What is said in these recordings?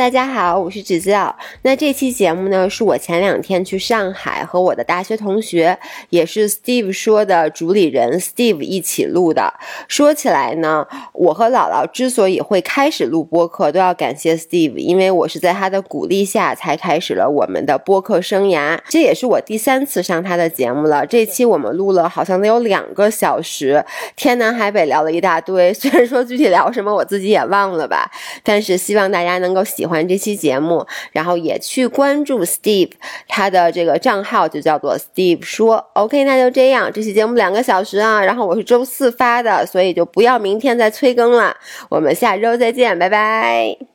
大家好，我是芷教。那这期节目呢，是我前两天去上海和我的大学同学，也是 Steve 说的主理人 Steve 一起录的。说起来呢，我和姥姥之所以会开始录播客，都要感谢 Steve，因为我是在他的鼓励下才开始了我们的播客生涯。这也是我第三次上他的节目了。这期我们录了好像得有两个小时，天南海北聊了一大堆。虽然说具体聊什么我自己也忘了吧，但是希望大家能。够喜欢欢这期节目，然后也去关注 Steve，他的这个账号就叫做 Steve 说。OK，那就这样，这期节目两个小时啊，然后我是周四发的，所以就不要明天再催更了。我们下周再见，拜拜。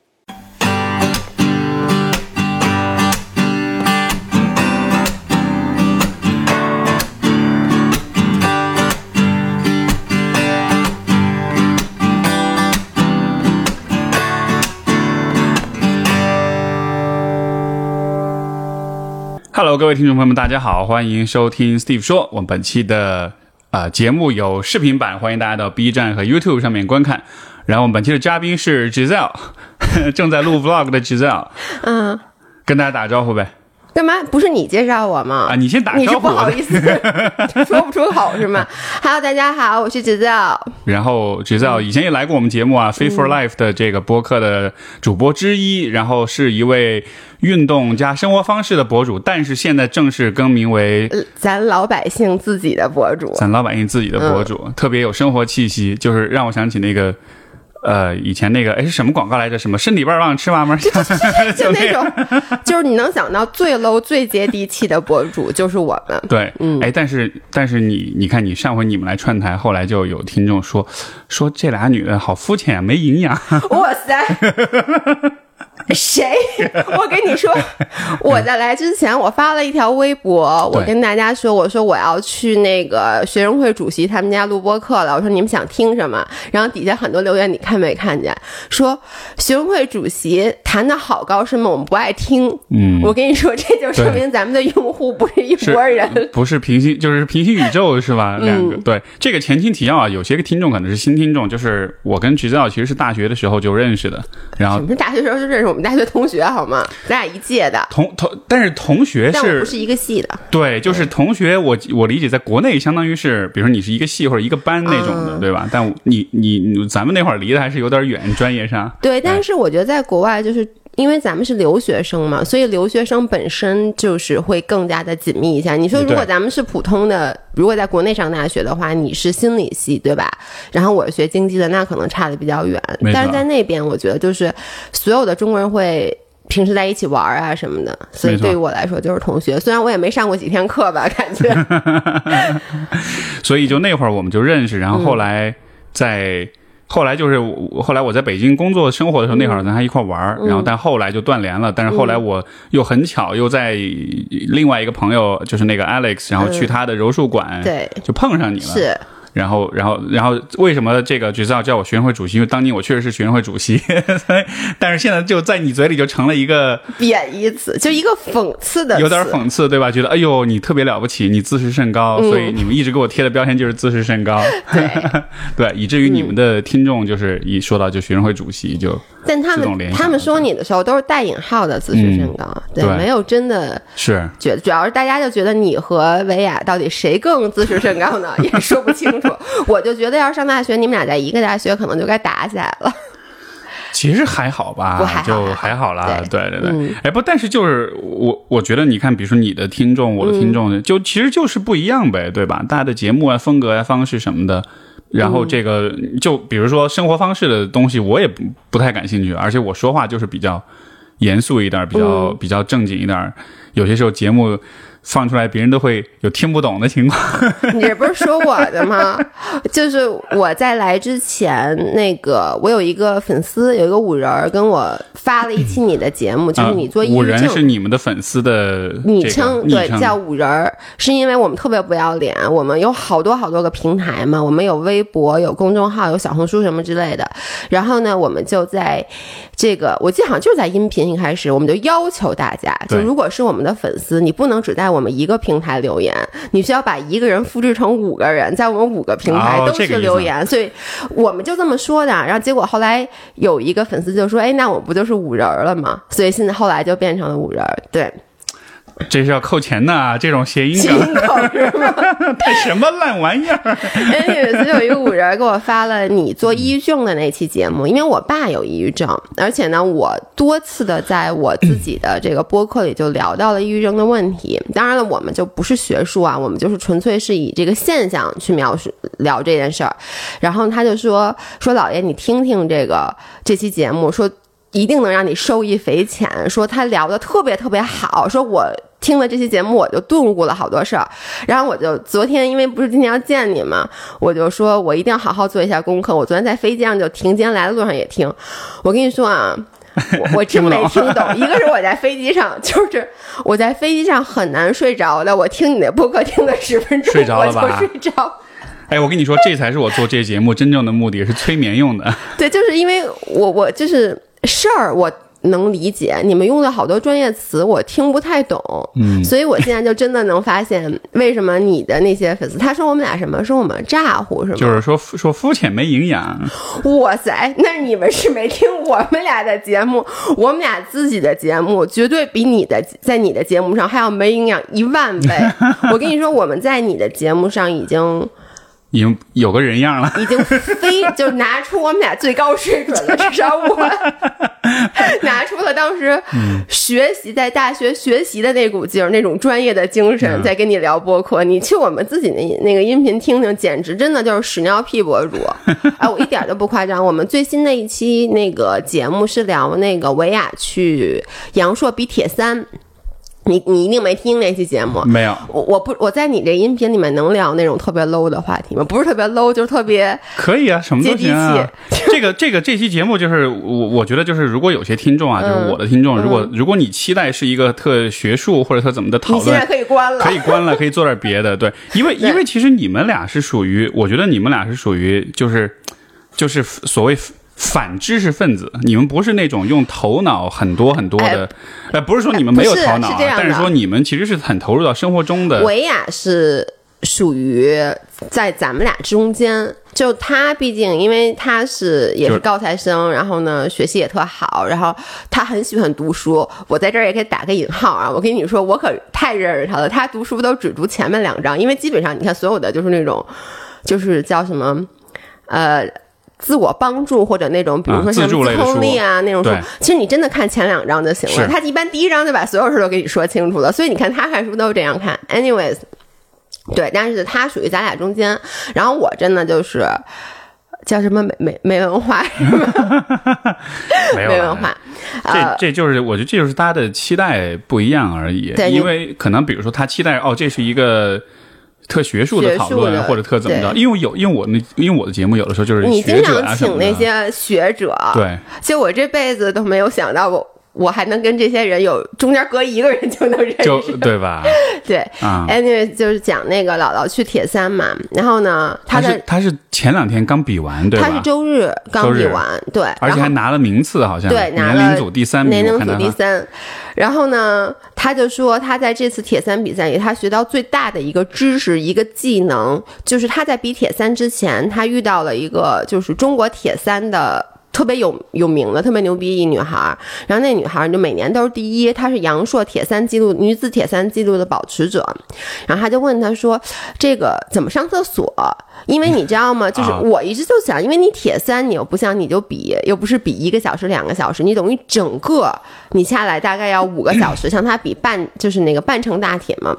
Hello，各位听众朋友们，大家好，欢迎收听 Steve 说。我们本期的啊节目有视频版，欢迎大家到 B 站和 YouTube 上面观看。然后我们本期的嘉宾是 Giselle，正在录 Vlog 的 Giselle。嗯，跟大家打个招呼呗。干嘛？不是你介绍我吗？啊，你先打招呼。不好意思，说不出口是吗？Hello，大家好，我是 Giselle。然后 Giselle 以前也来过我们节目啊，Fit for Life 的这个播客的主播之一，然后是一位运动加生活方式的博主，但是现在正式更名为咱老百姓自己的博主，咱老百姓自己的博主，特别有生活气息，就是让我想起那个。呃，以前那个哎是什么广告来着？什么身体棒棒吃嘛嘛？就 那种，就是你能想到最 low 最接地气的博主就是我们。对，嗯，哎，但是但是你你看，你上回你们来串台，后来就有听众说说这俩女的好肤浅，没营养。哇塞！谁？我跟你说，我在来之前，我发了一条微博，我跟大家说，我说我要去那个学生会主席他们家录播课了。我说你们想听什么？然后底下很多留言，你看没看见？说学生会主席谈的好高深吗？我们不爱听。嗯，我跟你说，这就说明咱们的用户不是一拨人，不是平行，就是平行宇宙，是吧？两个对这个前情提要啊，有些个听众可能是新听众，就是我跟橘子奥其实是大学的时候就认识的，然后什么大学时候就认识。我们大学同学好吗？咱俩一届的同同，但是同学是不是一个系的？对，就是同学。我我理解，在国内相当于是，比如说你是一个系或者一个班那种的，对吧？但你你咱们那会儿离得还是有点远，专业上。对，但是我觉得在国外就是。因为咱们是留学生嘛，所以留学生本身就是会更加的紧密一下。你说，如果咱们是普通的，如果在国内上大学的话，你是心理系对吧？然后我是学经济的，那可能差的比较远。但是在那边，我觉得就是所有的中国人会平时在一起玩啊什么的，所以对于我来说就是同学。虽然我也没上过几天课吧，感觉。所以就那会儿我们就认识，然后后来在。后来就是后来我在北京工作生活的时候，那会儿咱还一块玩儿，然后但后来就断联了。但是后来我又很巧又在另外一个朋友，就是那个 Alex，然后去他的柔术馆，对，就碰上你了。是。然后，然后，然后，为什么这个角色要叫我学生会主席？因为当年我确实是学生会主席，但是现在就在你嘴里就成了一个贬义词，就一个讽刺的，有点讽刺，对吧？觉得哎呦，你特别了不起，你自视甚高，所以你们一直给我贴的标签就是自视甚高，对，对，以至于你们的听众就是一说到就学生会主席就。但他们他们说你的时候都是带引号的自视甚高，对，没有真的是觉，主要是大家就觉得你和维亚到底谁更自视甚高呢？也说不清楚。我就觉得要是上大学，你们俩在一个大学，可能就该打起来了。其实还好吧，就还好啦。对对对，哎不，但是就是我我觉得，你看，比如说你的听众，我的听众，就其实就是不一样呗，对吧？大家的节目啊、风格啊、方式什么的。然后这个就比如说生活方式的东西，我也不不太感兴趣，而且我说话就是比较严肃一点，比较比较正经一点。有些时候节目。放出来，别人都会有听不懂的情况。你这不是说我的吗？就是我在来之前，那个我有一个粉丝，有一个五人儿跟我发了一期你的节目，就是你做五人是你们的粉丝的昵称，对，叫五人儿，是因为我们特别不要脸，我们有好多好多个平台嘛，我们有微博、有公众号、有小红书什么之类的。然后呢，我们就在这个，我记得好像就是在音频一开始，我们就要求大家，就如果是我们的粉丝，你不能只在我。我们一个平台留言，你需要把一个人复制成五个人，在我们五个平台都是留言，所以我们就这么说的。然后结果后来有一个粉丝就说：“哎，那我不就是五人了吗？”所以现在后来就变成了五人，对。这是要扣钱的，这种谐音梗是吗？太什么烂玩意儿！哎，有一次有一个五人给我发了你做抑郁症的那期节目，因为我爸有抑郁症，而且呢，我多次的在我自己的这个播客里就聊到了抑郁症的问题。当然了，我们就不是学术啊，我们就是纯粹是以这个现象去描述聊这件事儿。然后他就说说老爷，你听听这个这期节目，说。一定能让你受益匪浅。说他聊的特别特别好，说我听了这期节目，我就顿悟了好多事儿。然后我就昨天，因为不是今天要见你嘛，我就说我一定要好好做一下功课。我昨天在飞机上就听，今天来的路上也听。我跟你说啊，我我真没听懂。一个是我在飞机上，就是我在飞机上很难睡着的。我听你的播客听了十分钟，睡着了吧？睡着。哎，我跟你说，这才是我做这节目真正的目的，是催眠用的。对，就是因为我我就是。事儿我能理解，你们用的好多专业词我听不太懂，嗯，所以我现在就真的能发现为什么你的那些粉丝他说我们俩什么说我们咋呼是吗？就是说说肤浅没营养。哇塞，那你们是没听我们俩的节目，我们俩自己的节目绝对比你的在你的节目上还要没营养一万倍。我跟你说，我们在你的节目上已经。已经有个人样了，已经非就拿出我们俩最高水准了，至少我拿出了当时学习在大学学习的那股劲儿，那种专业的精神，在跟你聊播客。你去我们自己那那个音频听听，简直真的就是屎尿屁博主。哎，我一点都不夸张。我们最新的一期那个节目是聊那个维亚去阳朔比铁三。你你一定没听那期节目，没有。我我不我在你这音频里面能聊那种特别 low 的话题吗？不是特别 low，就是特别可以啊，什么都行啊。这个这个这期节目就是我我觉得就是如果有些听众啊，就是我的听众，如果如果你期待是一个特学术或者特怎么的讨论，现 在可以关了，可以关了，可以做点别的。对，因为因为其实你们俩是属于，我觉得你们俩是属于就是就是所谓。反知识分子，你们不是那种用头脑很多很多的，哎，不是说你们没有头脑，但是说你们其实是很投入到生活中的。维亚是属于在咱们俩中间，就他毕竟因为他是也是高材生，然后呢学习也特好，然后他很喜欢读书。我在这儿也可以打个引号啊，我跟你说，我可太认识他了。他读书都只读前面两章，因为基本上你看所有的就是那种，就是叫什么，呃。自我帮助或者那种，比如说像自控力啊那种书，其实你真的看前两章就行了。他一般第一章就把所有事都给你说清楚了，所以你看他看书都是这样看。Anyways，对，但是他属于咱俩中间，然后我真的就是叫什么没没没文化，没文化。这这就是我觉得这就是大家的期待不一样而已。因为可能比如说他期待哦，这是一个。特学术的讨论或者特怎么着？因为有，因为我那，因为我的节目有的时候就是你经常请那些学者，对，其实我这辈子都没有想到我。我还能跟这些人有中间隔一个人就能认识，对吧？对，anyway 就是讲那个姥姥去铁三嘛，然后呢，他是他是前两天刚比完，对吧？他是周日刚比完，对，而且还拿了名次，好像对，年龄组第三，年龄组第三。然后呢，他就说他在这次铁三比赛里，他学到最大的一个知识、一个技能，就是他在比铁三之前，他遇到了一个就是中国铁三的。特别有有名的、特别牛逼一女孩，然后那女孩就每年都是第一，她是阳朔铁三纪录女子铁三纪录的保持者。然后他就问她说：“这个怎么上厕所？因为你知道吗？就是我一直就想，因为你铁三，你又不像你就比，又不是比一个小时、两个小时，你等于整个你下来大概要五个小时，像他比半就是那个半程大铁嘛。”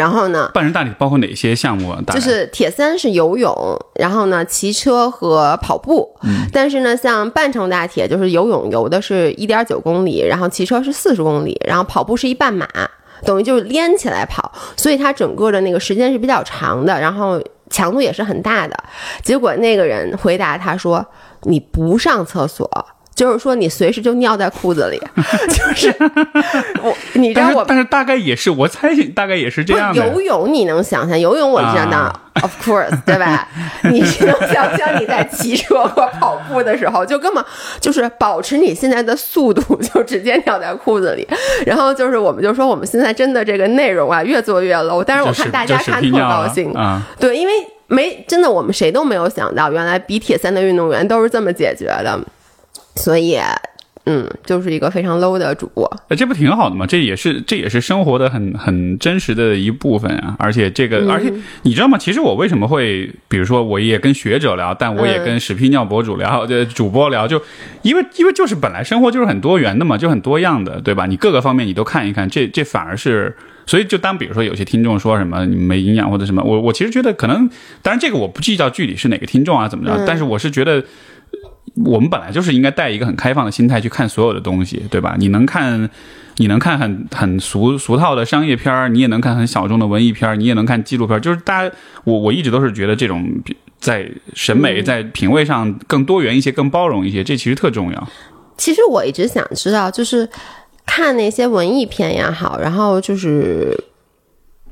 然后呢？半程大体包括哪些项目？就是铁三是游泳，然后呢骑车和跑步。嗯。但是呢，像半程大铁就是游泳游的是一点九公里，然后骑车是四十公里，然后跑步是一半马，等于就是连起来跑，所以它整个的那个时间是比较长的，然后强度也是很大的。结果那个人回答他说：“你不上厕所。”就是说你随时就尿在裤子里，就是 我，你知道我，但是大概也是，我猜大概也是这样。游泳你能想象？游泳我知道，of course，对吧？你是能想象你在骑车或跑步的时候，就根本就是保持你现在的速度，就直接尿在裤子里。然后就是我们就说我们现在真的这个内容啊，越做越 low，但是我看大家看特高兴啊，对，因为没真的我们谁都没有想到，原来比铁三的运动员都是这么解决的。所以，嗯，就是一个非常 low 的主播。呃，这不挺好的吗？这也是这也是生活的很很真实的一部分啊！而且这个，而且你知道吗？其实我为什么会，比如说，我也跟学者聊，但我也跟屎屁尿博主聊，就主播聊，就因为因为就是本来生活就是很多元的嘛，就很多样的，对吧？你各个方面你都看一看，这这反而是，所以就当比如说有些听众说什么你没营养或者什么，我我其实觉得可能，当然这个我不计较具体是哪个听众啊怎么着，但是我是觉得。我们本来就是应该带一个很开放的心态去看所有的东西，对吧？你能看，你能看很很俗俗套的商业片儿，你也能看很小众的文艺片儿，你也能看纪录片儿。就是大家，我我一直都是觉得这种在审美、在品味上更多元一些、更包容一些，这其实特重要。其实我一直想知道，就是看那些文艺片也好，然后就是。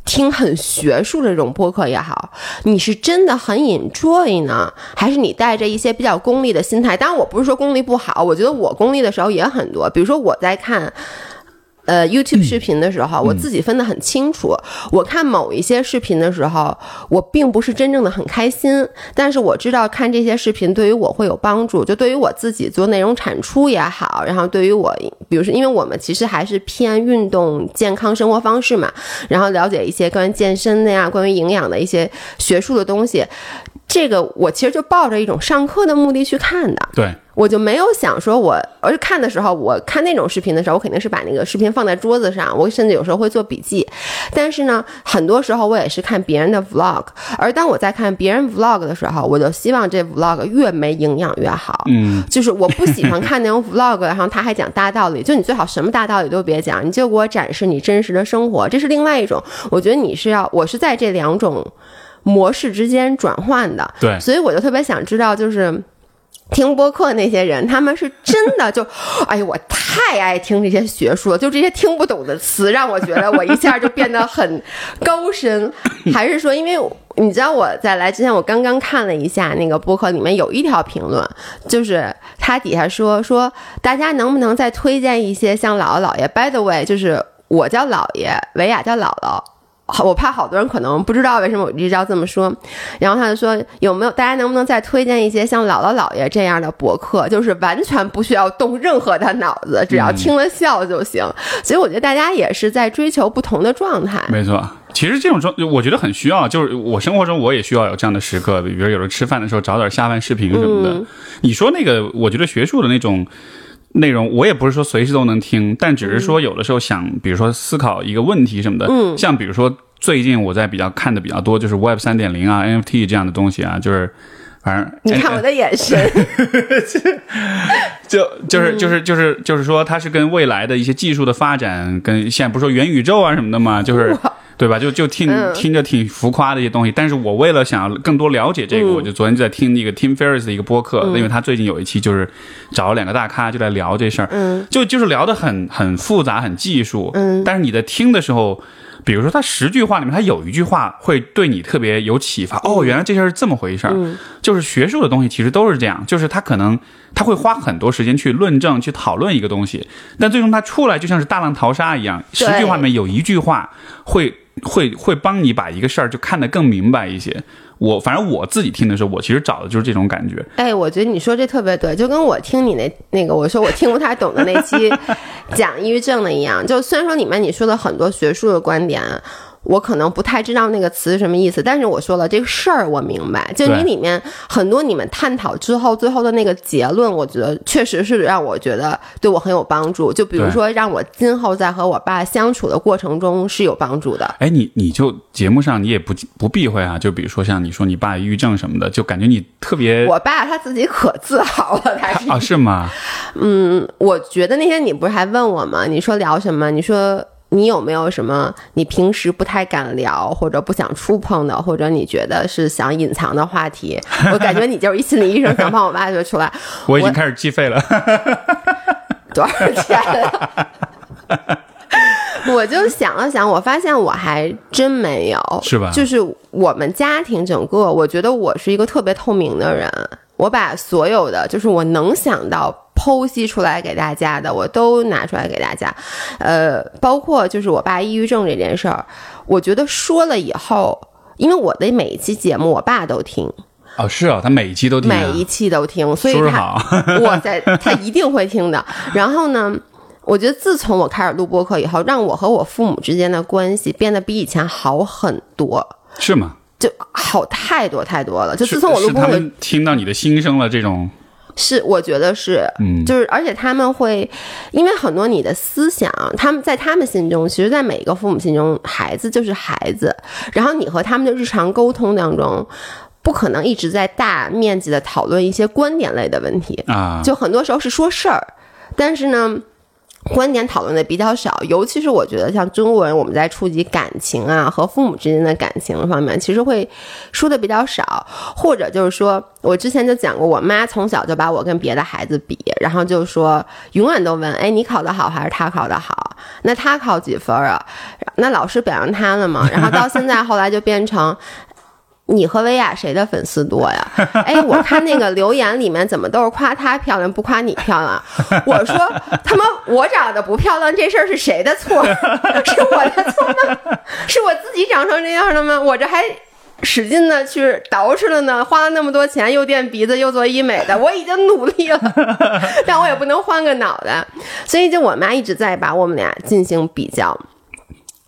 听很学术的这种播客也好，你是真的很 enjoy 呢，还是你带着一些比较功利的心态？当然，我不是说功利不好，我觉得我功利的时候也很多，比如说我在看。呃，YouTube 视频的时候，我自己分得很清楚。我看某一些视频的时候，我并不是真正的很开心，但是我知道看这些视频对于我会有帮助，就对于我自己做内容产出也好，然后对于我，比如说，因为我们其实还是偏运动健康生活方式嘛，然后了解一些关于健身的呀、关于营养的一些学术的东西。这个我其实就抱着一种上课的目的去看的，对我就没有想说，我而且看的时候，我看那种视频的时候，我肯定是把那个视频放在桌子上，我甚至有时候会做笔记。但是呢，很多时候我也是看别人的 vlog，而当我在看别人 vlog 的时候，我就希望这 vlog 越没营养越好。嗯，就是我不喜欢看那种 vlog，然后他还讲大道理，就你最好什么大道理都别讲，你就给我展示你真实的生活，这是另外一种。我觉得你是要，我是在这两种。模式之间转换的，对，所以我就特别想知道，就是听播客那些人，他们是真的 就，哎呀，我太爱听这些学术了，就这些听不懂的词，让我觉得我一下就变得很高深，还是说，因为你知道我在来之前，我刚刚看了一下那个播客，里面有一条评论，就是他底下说说大家能不能再推荐一些像姥姥姥爷？By the way，就是我叫姥爷，维亚叫姥姥。我怕好多人可能不知道为什么我一直要这么说，然后他就说有没有大家能不能再推荐一些像姥姥姥爷这样的博客，就是完全不需要动任何的脑子，只要听了笑就行。所以我觉得大家也是在追求不同的状态。没错，其实这种状我觉得很需要，就是我生活中我也需要有这样的时刻，比如有时候吃饭的时候找点下饭视频什么的。你说那个，我觉得学术的那种内容，我也不是说随时都能听，但只是说有的时候想，比如说思考一个问题什么的，嗯，像比如说。最近我在比较看的比较多，就是 Web 三点零啊，NFT 这样的东西啊，就是反正你看我的眼神，就就是就是就是就是说，它是跟未来的一些技术的发展，跟现在不是说元宇宙啊什么的嘛，就是对吧？就就听听着挺浮夸的一些东西。但是我为了想更多了解这个，我就昨天就在听那个 Tim Ferriss 的一个播客，因为他最近有一期就是找了两个大咖就在聊这事儿，嗯，就就是聊的很很复杂，很技术，嗯，但是你在听的时候。比如说，他十句话里面，他有一句话会对你特别有启发。哦，原来这事儿是这么回事儿。就是学术的东西其实都是这样，就是他可能他会花很多时间去论证、去讨论一个东西，但最终他出来就像是大浪淘沙一样。十句话里面有一句话会会会帮你把一个事儿就看得更明白一些。我反正我自己听的时候，我其实找的就是这种感觉。哎，我觉得你说这特别对，就跟我听你那那个我说我听不太懂的那期 讲抑郁症的一样。就虽然说里面你说了很多学术的观点。我可能不太知道那个词是什么意思，但是我说了这个事儿我明白。就你里面很多你们探讨之后最后的那个结论，我觉得确实是让我觉得对我很有帮助。就比如说让我今后在和我爸相处的过程中是有帮助的。哎，你你就节目上你也不不避讳啊？就比如说像你说你爸抑郁症什么的，就感觉你特别。我爸他自己可自豪了，他啊是吗？嗯，我觉得那天你不是还问我吗？你说聊什么？你说。你有没有什么你平时不太敢聊或者不想触碰的，或者你觉得是想隐藏的话题？我感觉你就是一心理医生，想帮我挖掘出来。我已经开始计费了，多少钱？我就想了想，我发现我还真没有，是吧？就是我们家庭整个，我觉得我是一个特别透明的人。我把所有的，就是我能想到剖析出来给大家的，我都拿出来给大家。呃，包括就是我爸抑郁症这件事儿，我觉得说了以后，因为我的每一期节目，我爸都听。哦，是啊，他每一期都听，每一期都听，所以他，我在，他一定会听的。然后呢？我觉得自从我开始录播客以后，让我和我父母之间的关系变得比以前好很多。是吗？就好太多太多了。就自从我录播客，听到你的心声了，这种是我觉得是，嗯，就是而且他们会，因为很多你的思想，他们在他们心中，其实，在每一个父母心中，孩子就是孩子。然后你和他们的日常沟通当中，不可能一直在大面积的讨论一些观点类的问题啊，就很多时候是说事儿，但是呢。观点讨论的比较少，尤其是我觉得像中国人，我们在触及感情啊和父母之间的感情方面，其实会说的比较少，或者就是说我之前就讲过，我妈从小就把我跟别的孩子比，然后就说永远都问，哎，你考得好还是他考得好？那他考几分啊？那老师表扬他了吗？然后到现在后来就变成。你和薇娅谁的粉丝多呀？哎，我看那个留言里面怎么都是夸她漂亮，不夸你漂亮。我说他妈我长得不漂亮这事儿是谁的错？是我的错吗？是我自己长成这样的吗？我这还使劲的去捯饬了呢，花了那么多钱，又垫鼻子又做医美的，我已经努力了，但我也不能换个脑袋。所以就我妈一直在把我们俩进行比较。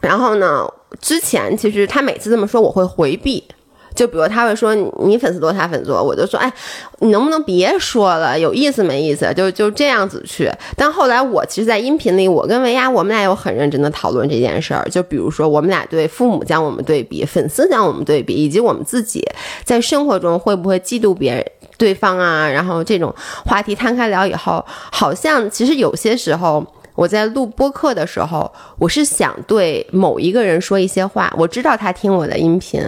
然后呢，之前其实她每次这么说，我会回避。就比如他会说你粉丝多，他粉丝多，我就说哎，你能不能别说了，有意思没意思？就就这样子去。但后来我其实，在音频里，我跟维亚我们俩有很认真的讨论这件事儿。就比如说，我们俩对父母将我们对比，粉丝将我们对比，以及我们自己在生活中会不会嫉妒别人对方啊？然后这种话题摊开聊以后，好像其实有些时候。我在录播客的时候，我是想对某一个人说一些话，我知道他听我的音频，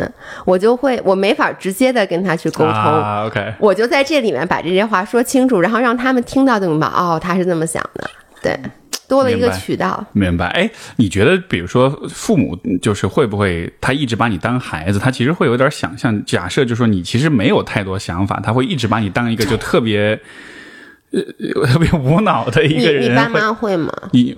我就会我没法直接的跟他去沟通，OK，我就在这里面把这些话说清楚，然后让他们听到就明白，哦，他是这么想的，对，多了一个渠道，明白？哎，你觉得，比如说父母就是会不会他一直把你当孩子，他其实会有点想象，假设就说你其实没有太多想法，他会一直把你当一个就特别。呃，特别无脑的一个人。你爸妈会吗？你，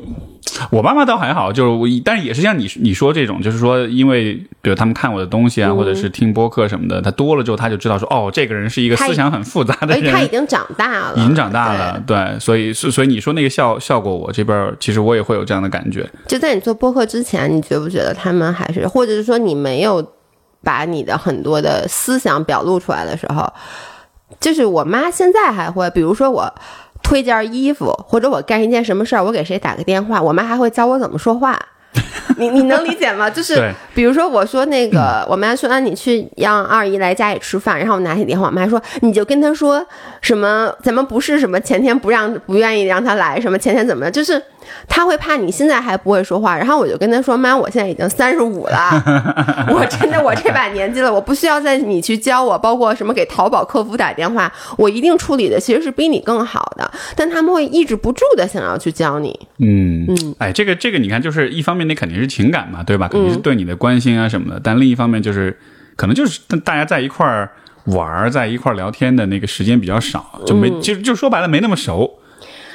我爸妈倒还好，就是我，但是也是像你你说这种，就是说，因为比如他们看我的东西啊，或者是听播客什么的，他多了之后，他就知道说，哦，这个人是一个思想很复杂的人。他已经长大了，已经长大了，对，所以所以你说那个效效果，我这边其实我也会有这样的感觉。就在你做播客之前，你觉不觉得他们还是，或者是说你没有把你的很多的思想表露出来的时候？就是我妈现在还会，比如说我推件衣服，或者我干一件什么事儿，我给谁打个电话，我妈还会教我怎么说话。你你能理解吗？就是比如说我说那个，我妈说啊，你去让二姨来家里吃饭，然后我拿起电话，我妈说你就跟她说什么，咱们不是什么前天不让不愿意让她来，什么前天怎么就是。他会怕你现在还不会说话，然后我就跟他说：“妈，我现在已经三十五了，我真的我这把年纪了，我不需要再你去教我，包括什么给淘宝客服打电话，我一定处理的其实是比你更好的。但他们会抑制不住的想要去教你。嗯嗯，哎，这个这个你看，就是一方面那肯定是情感嘛，对吧？肯定是对你的关心啊什么的。但另一方面就是，可能就是大家在一块儿玩，在一块儿聊天的那个时间比较少，就没就就说白了没那么熟。”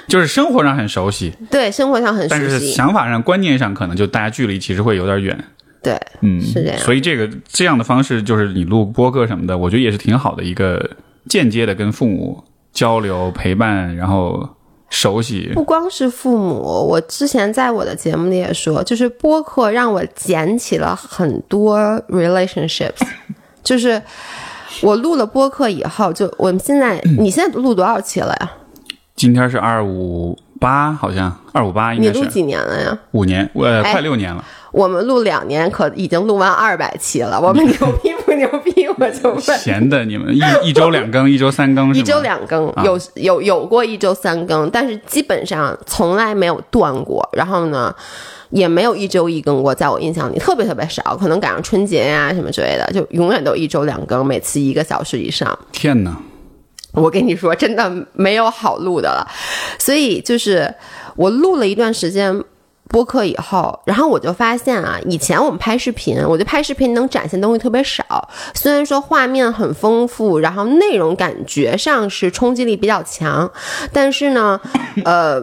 就是生活上很熟悉，对，生活上很熟悉，但是想法上、观念上可能就大家距离其实会有点远。对，嗯，是这样。所以这个这样的方式，就是你录播客什么的，我觉得也是挺好的一个间接的跟父母交流、陪伴，然后熟悉。不光是父母，我之前在我的节目里也说，就是播客让我捡起了很多 relationships。就是我录了播客以后，就我们现在，你现在录多少期了呀？今天是二五八，好像二五八应该是。你录几年了呀？五年，呃，快六年了。我们录两年，可已经录完二百期了。我们牛逼不牛逼？我就问。闲的，你们一 一周两更，一周三更，一周两更，有有有过一周三更，但是基本上从来没有断过。然后呢，也没有一周一更过，在我印象里特别特别少，可能赶上春节呀什么之类的，就永远都一周两更，每次一个小时以上。天哪！我跟你说，真的没有好录的了。所以就是我录了一段时间播客以后，然后我就发现啊，以前我们拍视频，我觉得拍视频能展现东西特别少。虽然说画面很丰富，然后内容感觉上是冲击力比较强，但是呢，呃，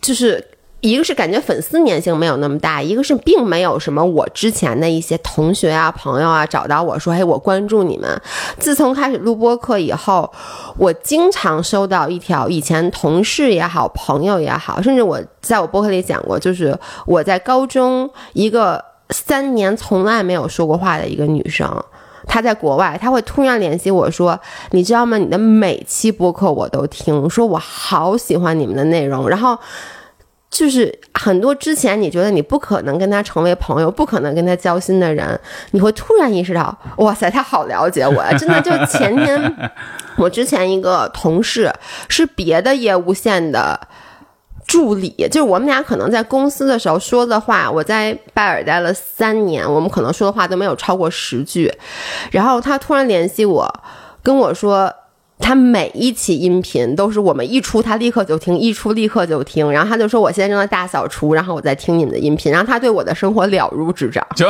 就是。一个是感觉粉丝粘性没有那么大，一个是并没有什么我之前的一些同学啊、朋友啊找到我说：“嘿，我关注你们。”自从开始录播课以后，我经常收到一条以前同事也好、朋友也好，甚至我在我播客里讲过，就是我在高中一个三年从来没有说过话的一个女生，她在国外，她会突然联系我说：“你知道吗？你的每期播客我都听，说我好喜欢你们的内容。”然后。就是很多之前你觉得你不可能跟他成为朋友，不可能跟他交心的人，你会突然意识到，哇塞，他好了解我呀！真的，就前天我之前一个同事是别的业务线的助理，就是我们俩可能在公司的时候说的话，我在拜耳待了三年，我们可能说的话都没有超过十句，然后他突然联系我，跟我说。他每一期音频都是我们一出，他立刻就听；一出立刻就听。然后他就说：“我现在正在大扫除，然后我在听你们的音频。”然后他对我的生活了如指掌。就，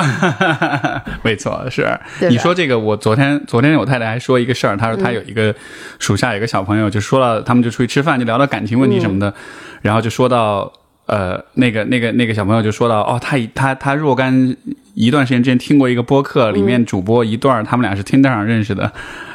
没错，是你说这个。我昨天，昨天我太太还说一个事儿，她说她有一个属下有个小朋友，就说了，他们就出去吃饭，就聊到感情问题什么的，然后就说到，呃，那个那个那个小朋友就说到，哦，他他他若干一段时间之前听过一个播客，里面主播一段他们俩是听 r 上认识的，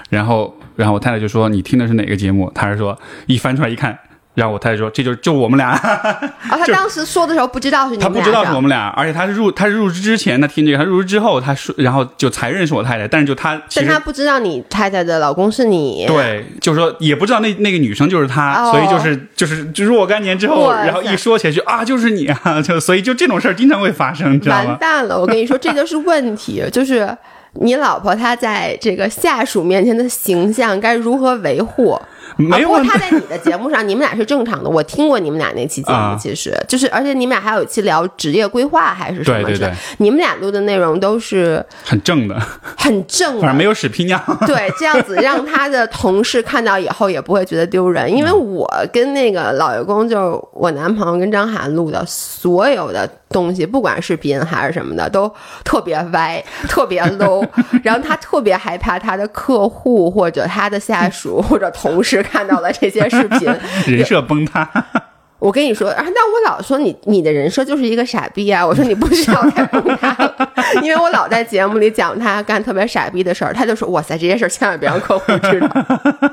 然后。然后我太太就说：“你听的是哪个节目？”他是说一翻出来一看，然后我太太说：“这就就我们俩。”啊，他当时说的时候不知道是你俩他不知道是我们俩，而且他是入他是入职之前他听这个，他入职之后他说，然后就才认识我太太。但是就他，但他不知道你太太的老公是你。对，就是说也不知道那那个女生就是他，所以就是就是就若干年之后，然后一说起来就啊，就是你啊，就所以就这种事儿经常会发生，知道吗？完蛋了，我跟你说，这就是问题，就是。你老婆她在这个下属面前的形象该如何维护？没有，她在你的节目上，你们俩是正常的。我听过你们俩那期节目，其实就是，而且你们俩还有一期聊职业规划还是什么？对对对，你们俩录的内容都是很正的，很正，反正没有屎屁尿。对，这样子让他的同事看到以后也不会觉得丢人，因为我跟那个老员工，就是我男朋友跟张涵录的所有的。东西不管视频还是什么的，都特别歪，特别 low。然后他特别害怕他的客户或者他的下属或者同事看到了这些视频，人设崩塌。我跟你说，啊，那我老说你你的人设就是一个傻逼啊！我说你不需要太崩塌，因为我老在节目里讲他干特别傻逼的事儿，他就说哇塞，这些事儿千万别让客户知道。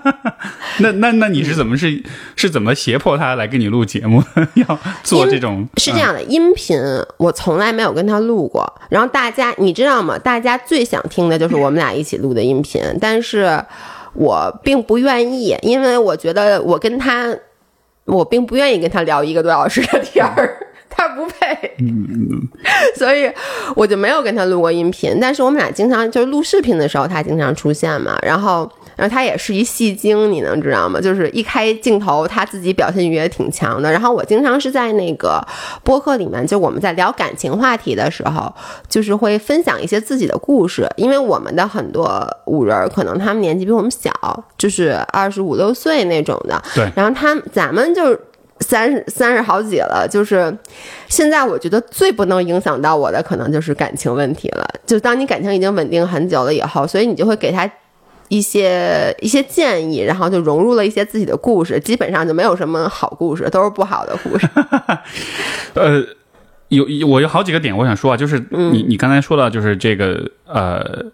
那那那你是怎么是是怎么胁迫他来跟你录节目？要做这种是这样的音频，我从来没有跟他录过。然后大家你知道吗？大家最想听的就是我们俩一起录的音频，但是我并不愿意，因为我觉得我跟他。我并不愿意跟他聊一个多小时的天儿，他不配，所以我就没有跟他录过音频。但是我们俩经常就是录视频的时候，他经常出现嘛。然后，然后他也是一戏精，你能知道吗？就是一开镜头，他自己表现欲也挺强的。然后我经常是在那个播客里面，就我们在聊感情话题的时候，就是会分享一些自己的故事。因为我们的很多五人可能他们年纪比我们小，就是二十五六岁那种的。对。然后他咱们。就三十三十好几了，就是现在我觉得最不能影响到我的，可能就是感情问题了。就当你感情已经稳定很久了以后，所以你就会给他一些一些建议，然后就融入了一些自己的故事，基本上就没有什么好故事，都是不好的故事。呃，有我有好几个点我想说啊，就是你你刚才说到就是这个呃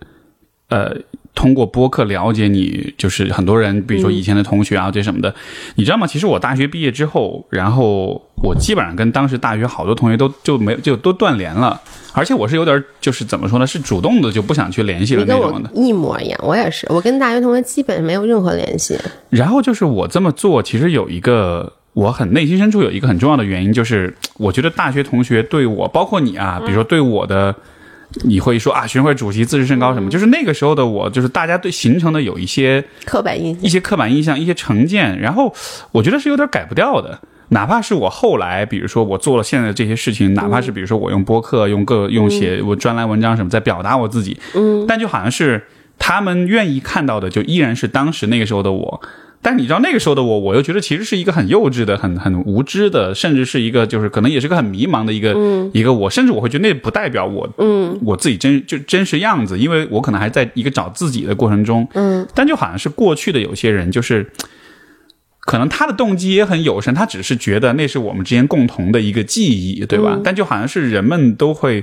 呃。通过播客了解你，就是很多人，比如说以前的同学啊，这什么的，你知道吗？其实我大学毕业之后，然后我基本上跟当时大学好多同学都就没就都断联了，而且我是有点就是怎么说呢？是主动的就不想去联系了那种的。一模一样，我也是，我跟大学同学基本没有任何联系。然后就是我这么做，其实有一个我很内心深处有一个很重要的原因，就是我觉得大学同学对我，包括你啊，比如说对我的。你会说啊，学生会主席自视甚高什么？就是那个时候的我，就是大家对形成的有一些刻板印象，一些刻板印象，一些成见，然后我觉得是有点改不掉的。哪怕是我后来，比如说我做了现在的这些事情，哪怕是比如说我用播客、用各用写我专栏文章什么，在表达我自己，嗯，但就好像是他们愿意看到的，就依然是当时那个时候的我。但你知道那个时候的我，我又觉得其实是一个很幼稚的、很很无知的，甚至是一个就是可能也是个很迷茫的一个一个我，甚至我会觉得那不代表我，嗯，我自己真就真实样子，因为我可能还在一个找自己的过程中，嗯，但就好像是过去的有些人，就是可能他的动机也很友善，他只是觉得那是我们之间共同的一个记忆，对吧？但就好像是人们都会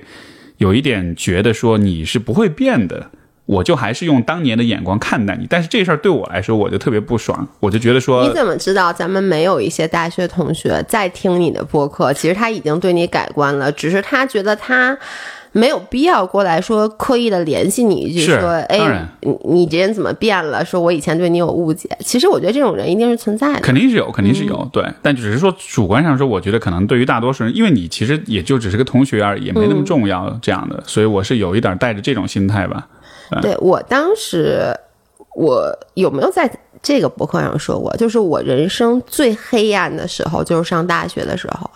有一点觉得说你是不会变的。我就还是用当年的眼光看待你，但是这事儿对我来说，我就特别不爽。我就觉得说，你怎么知道咱们没有一些大学同学在听你的播客？其实他已经对你改观了，只是他觉得他没有必要过来说刻意的联系你一句，说哎，你你这人怎么变了？说我以前对你有误解。其实我觉得这种人一定是存在的，肯定是有，肯定是有。对，但只是说主观上说，我觉得可能对于大多数人，因为你其实也就只是个同学而已，也没那么重要这样的，所以我是有一点带着这种心态吧。对我当时，我有没有在这个博客上说过？就是我人生最黑暗的时候，就是上大学的时候。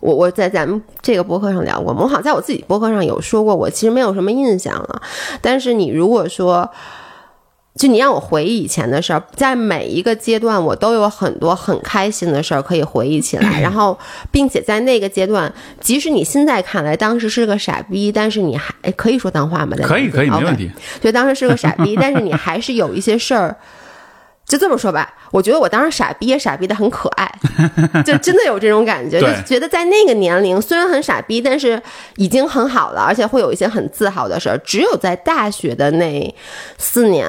我我在咱们这个博客上聊过，我好像在我自己博客上有说过，我其实没有什么印象了。但是你如果说，就你让我回忆以前的事儿，在每一个阶段，我都有很多很开心的事儿可以回忆起来。然后，并且在那个阶段，即使你现在看来当时是个傻逼，但是你还可以说脏话吗？可以，可以，没问题。就当时是个傻逼，但是你还是有一些事儿。就这么说吧，我觉得我当时傻逼也傻逼的很可爱，就真的有这种感觉，就觉得在那个年龄虽然很傻逼，但是已经很好了，而且会有一些很自豪的事儿。只有在大学的那四年，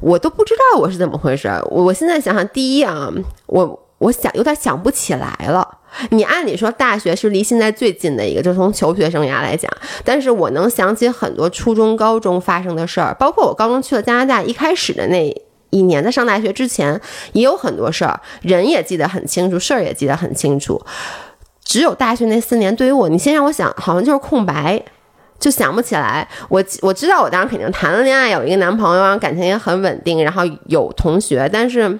我都不知道我是怎么回事。我我现在想想，第一啊，我我想有点想不起来了。你按理说大学是离现在最近的一个，就从求学生涯来讲，但是我能想起很多初中、高中发生的事儿，包括我高中去了加拿大，一开始的那。一年在上大学之前也有很多事儿，人也记得很清楚，事儿也记得很清楚。只有大学那四年，对于我，你先让我想，好像就是空白，就想不起来。我我知道我当时肯定谈了恋爱，有一个男朋友，然后感情也很稳定，然后有同学，但是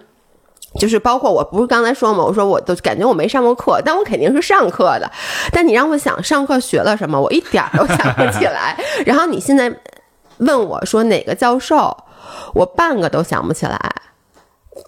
就是包括我不是刚才说吗？我说我都感觉我没上过课，但我肯定是上课的。但你让我想上课学了什么，我一点都想不起来。然后你现在问我说哪个教授？我半个都想不起来，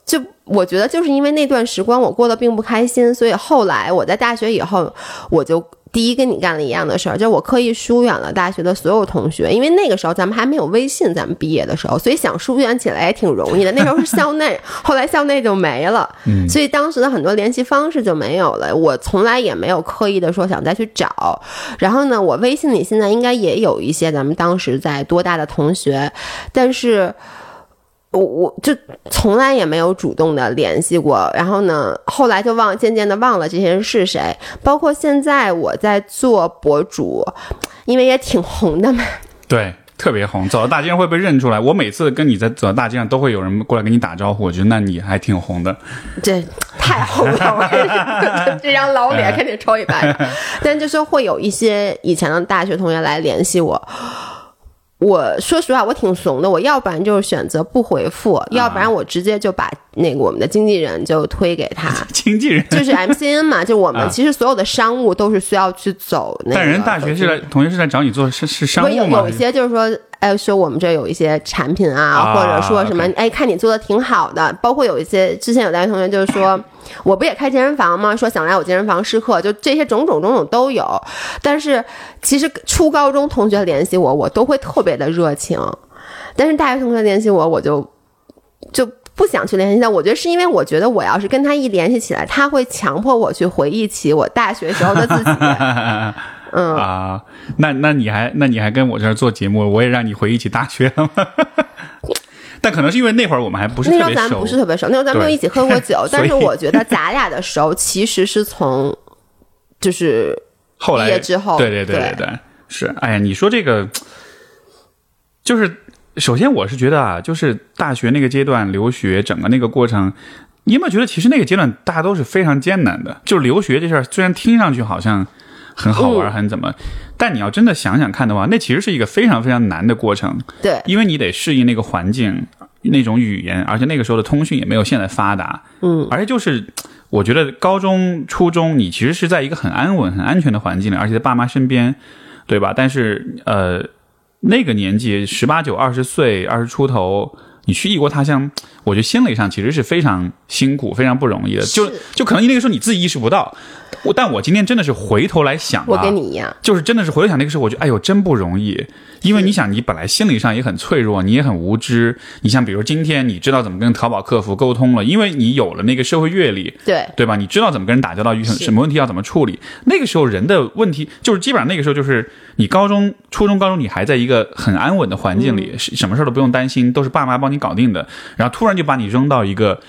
就我觉得就是因为那段时光我过得并不开心，所以后来我在大学以后，我就第一跟你干了一样的事儿，就是我刻意疏远了大学的所有同学，因为那个时候咱们还没有微信，咱们毕业的时候，所以想疏远起来也挺容易的。那时候是校内，后来校内就没了，所以当时的很多联系方式就没有了。我从来也没有刻意的说想再去找。然后呢，我微信里现在应该也有一些咱们当时在多大的同学，但是。我我就从来也没有主动的联系过，然后呢，后来就忘，渐渐的忘了这些人是谁。包括现在我在做博主，因为也挺红的嘛。对，特别红，走到大街上会被认出来。我每次跟你在走到大街上，都会有人过来跟你打招呼。我觉得那你还挺红的。这太红了，这张老脸肯定抽一巴掌。但就是会有一些以前的大学同学来联系我。我说实话，我挺怂的。我要不然就是选择不回复，要不然我直接就把那个我们的经纪人就推给他。经纪人就是 MCN 嘛，就我们其实所有的商务都是需要去走那个。但人大学是来同学是来找你做是是商务吗？有一些就是说。哎，说我们这有一些产品啊，或者说什么，哎，看你做的挺好的。包括有一些之前有大学同学就是说，我不也开健身房吗？说想来我健身房试课，就这些种种种种都有。但是其实初高中同学联系我，我都会特别的热情。但是大学同学联系我，我就就不想去联系他。我觉得是因为我觉得我要是跟他一联系起来，他会强迫我去回忆起我大学时候的自己。嗯啊，那那你还那你还跟我这儿做节目，我也让你回忆起大学了吗？但可能是因为那会儿我们还不是特别熟，那时候咱不是特别熟，那时候咱没有一起喝过酒。但是我觉得咱俩的熟其实是从就是后来毕业之后，对对对对对，是。哎呀，你说这个就是首先我是觉得啊，就是大学那个阶段留学整个那个过程，你有没有觉得其实那个阶段大家都是非常艰难的？就是留学这事儿，虽然听上去好像。很好玩，很怎么？但你要真的想想看的话，那其实是一个非常非常难的过程。对，因为你得适应那个环境、那种语言，而且那个时候的通讯也没有现在发达。嗯，而且就是我觉得高中、初中你其实是在一个很安稳、很安全的环境里，而且在爸妈身边，对吧？但是呃，那个年纪十八九、二十岁、二十出头，你去异国他乡，我觉得心理上其实是非常辛苦、非常不容易的。就就可能那个时候你自己意识不到。我但我今天真的是回头来想，我跟你一样，就是真的是回头想那个时候，我觉得哎呦真不容易，因为你想你本来心理上也很脆弱，你也很无知。你像比如今天你知道怎么跟淘宝客服沟通了，因为你有了那个社会阅历，对对吧？你知道怎么跟人打交道，遇什么问题要怎么处理。那个时候人的问题就是基本上那个时候就是你高中、初中、高中你还在一个很安稳的环境里，什么事都不用担心，都是爸妈帮你搞定的。然后突然就把你扔到一个